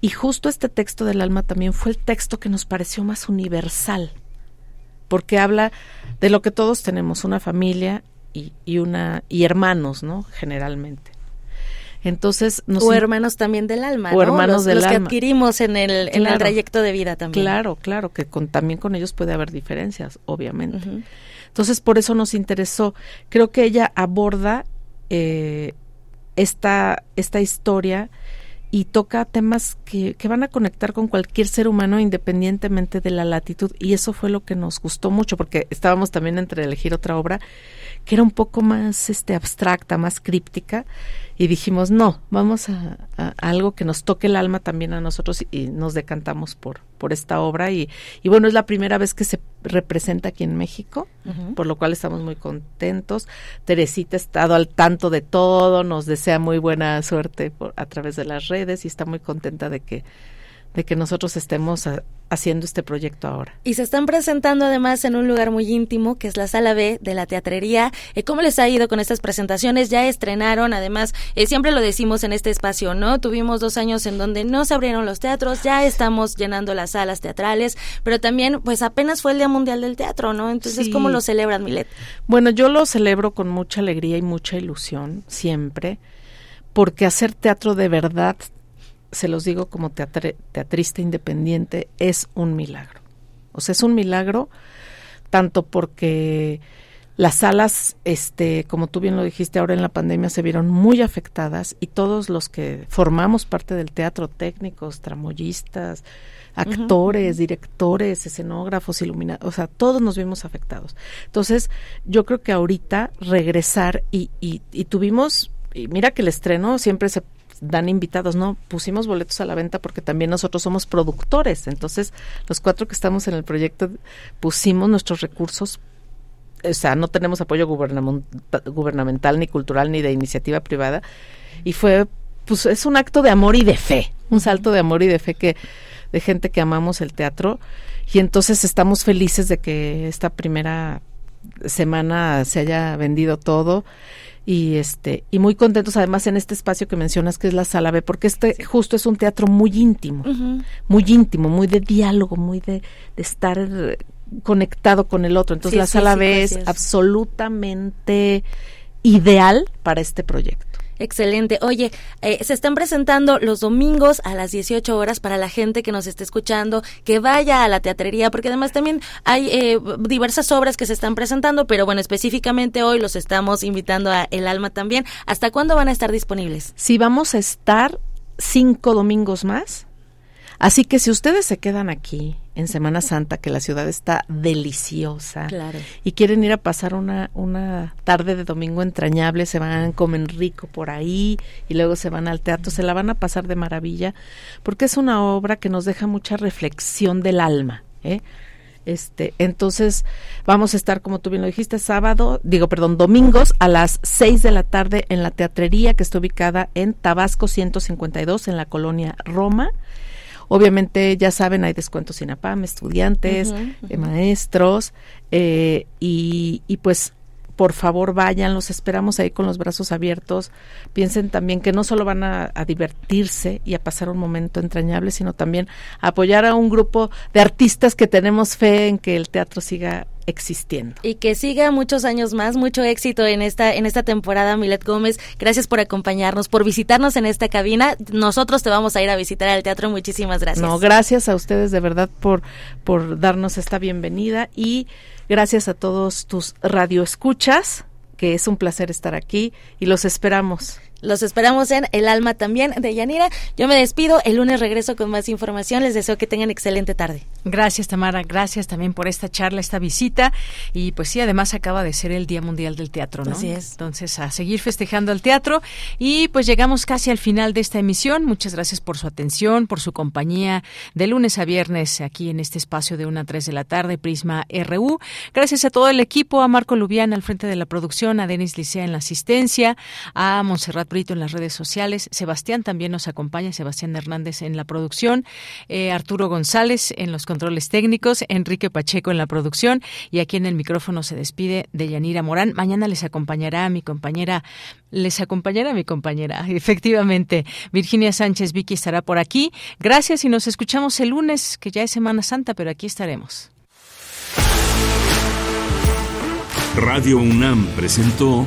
Y justo este texto del alma también fue el texto que nos pareció más universal, porque habla de lo que todos tenemos, una familia y, una y hermanos, ¿no? Generalmente. Entonces, o hermanos también del alma, o hermanos del los alma. que adquirimos en el, en el trayecto de vida también. Claro, claro, que con, también con ellos puede haber diferencias, obviamente. Entonces, por eso nos interesó. Creo que ella aborda eh, esta, esta historia y toca temas que, que, van a conectar con cualquier ser humano independientemente de la latitud. Y eso fue lo que nos gustó mucho porque estábamos también entre elegir otra obra que era un poco más este abstracta, más críptica y dijimos, no, vamos a, algo que nos toque el alma también a nosotros y, nos decantamos por, por esta obra y, y, bueno, es la primera vez que se representa aquí en México, por lo cual estamos muy contentos. Teresita ha estado al tanto de todo, nos desea muy buena suerte por, a través de las redes y está muy contenta de que de que nosotros estemos haciendo este proyecto ahora. Y se están presentando además en un lugar muy íntimo, que es la sala B de la teatrería. Eh, ¿Cómo les ha ido con estas presentaciones? Ya estrenaron, además, eh, siempre lo decimos en este espacio, ¿no? Tuvimos dos años en donde no se abrieron los teatros, ya estamos llenando las salas teatrales, pero también, pues apenas fue el Día Mundial del Teatro, ¿no? Entonces, ¿cómo lo celebran, Milet? Bueno, yo lo celebro con mucha alegría y mucha ilusión, siempre, porque hacer teatro de verdad se los digo como teatrista independiente, es un milagro. O sea, es un milagro tanto porque las salas, este, como tú bien lo dijiste, ahora en la pandemia se vieron muy afectadas y todos los que formamos parte del teatro, técnicos, tramoyistas, actores, directores, escenógrafos, iluminados, o sea, todos nos vimos afectados. Entonces, yo creo que ahorita regresar y, y, y tuvimos, y mira que el estreno siempre se dan invitados, no, pusimos boletos a la venta porque también nosotros somos productores, entonces los cuatro que estamos en el proyecto pusimos nuestros recursos, o sea, no tenemos apoyo gubernamental ni cultural ni de iniciativa privada. Y fue, pues es un acto de amor y de fe, un salto de amor y de fe que de gente que amamos el teatro. Y entonces estamos felices de que esta primera semana se haya vendido todo y este y muy contentos además en este espacio que mencionas que es la sala B porque este justo es un teatro muy íntimo muy íntimo muy de diálogo muy de, estar conectado con el otro. Entonces la sala B es. absolutamente ideal para este proyecto Excelente. Oye, eh, se están presentando los domingos a las 18 horas para la gente que nos esté escuchando, que vaya a la teatrería, porque además también hay eh, diversas obras que se están presentando, pero bueno, específicamente hoy los estamos invitando a El Alma también. ¿Hasta cuándo van a estar disponibles? Sí, vamos a estar cinco domingos más. Así que si ustedes se quedan aquí en Semana Santa, que la ciudad está deliciosa, y quieren ir a pasar una, una tarde de domingo entrañable, se van, comen rico por ahí y luego se van al teatro, se la van a pasar de maravilla, porque es una obra que nos deja mucha reflexión del alma. ¿eh? Este, entonces vamos a estar, como tú bien lo dijiste, sábado, digo, perdón, domingos a las 6 de la tarde en la teatrería que está ubicada en Tabasco 152 en la colonia Roma. Obviamente, ya saben, hay descuentos sin APAM, estudiantes, eh, maestros, eh, y, y pues por favor vayan, los esperamos ahí con los brazos abiertos. Piensen también que no solo van a, a, divertirse y a pasar un momento entrañable, sino también a apoyar a un grupo de artistas que tenemos fe en que el teatro siga existiendo. Y que siga muchos años más, mucho éxito en esta en esta temporada, Milet Gómez. Gracias por acompañarnos, por visitarnos en esta cabina. Nosotros te vamos a ir a visitar al teatro. Muchísimas gracias. No, gracias a ustedes de verdad por por darnos esta bienvenida y gracias a todos tus radioescuchas, que es un placer estar aquí y los esperamos. Los esperamos en El Alma también de Yanira. Yo me despido. El lunes regreso con más información. Les deseo que tengan excelente tarde. Gracias, Tamara. Gracias también por esta charla, esta visita. Y pues sí, además acaba de ser el Día Mundial del Teatro, ¿no? Así es. Entonces, a seguir festejando el teatro. Y pues llegamos casi al final de esta emisión. Muchas gracias por su atención, por su compañía de lunes a viernes aquí en este espacio de 1 a 3 de la tarde, Prisma RU. Gracias a todo el equipo, a Marco Lubián al frente de la producción, a Denis Licea en la asistencia, a Montserrat en las redes sociales. Sebastián también nos acompaña, Sebastián Hernández en la producción, eh, Arturo González en los controles técnicos, Enrique Pacheco en la producción y aquí en el micrófono se despide de Yanira Morán. Mañana les acompañará mi compañera, les acompañará mi compañera, efectivamente. Virginia Sánchez Vicky estará por aquí. Gracias y nos escuchamos el lunes, que ya es Semana Santa, pero aquí estaremos. Radio UNAM presentó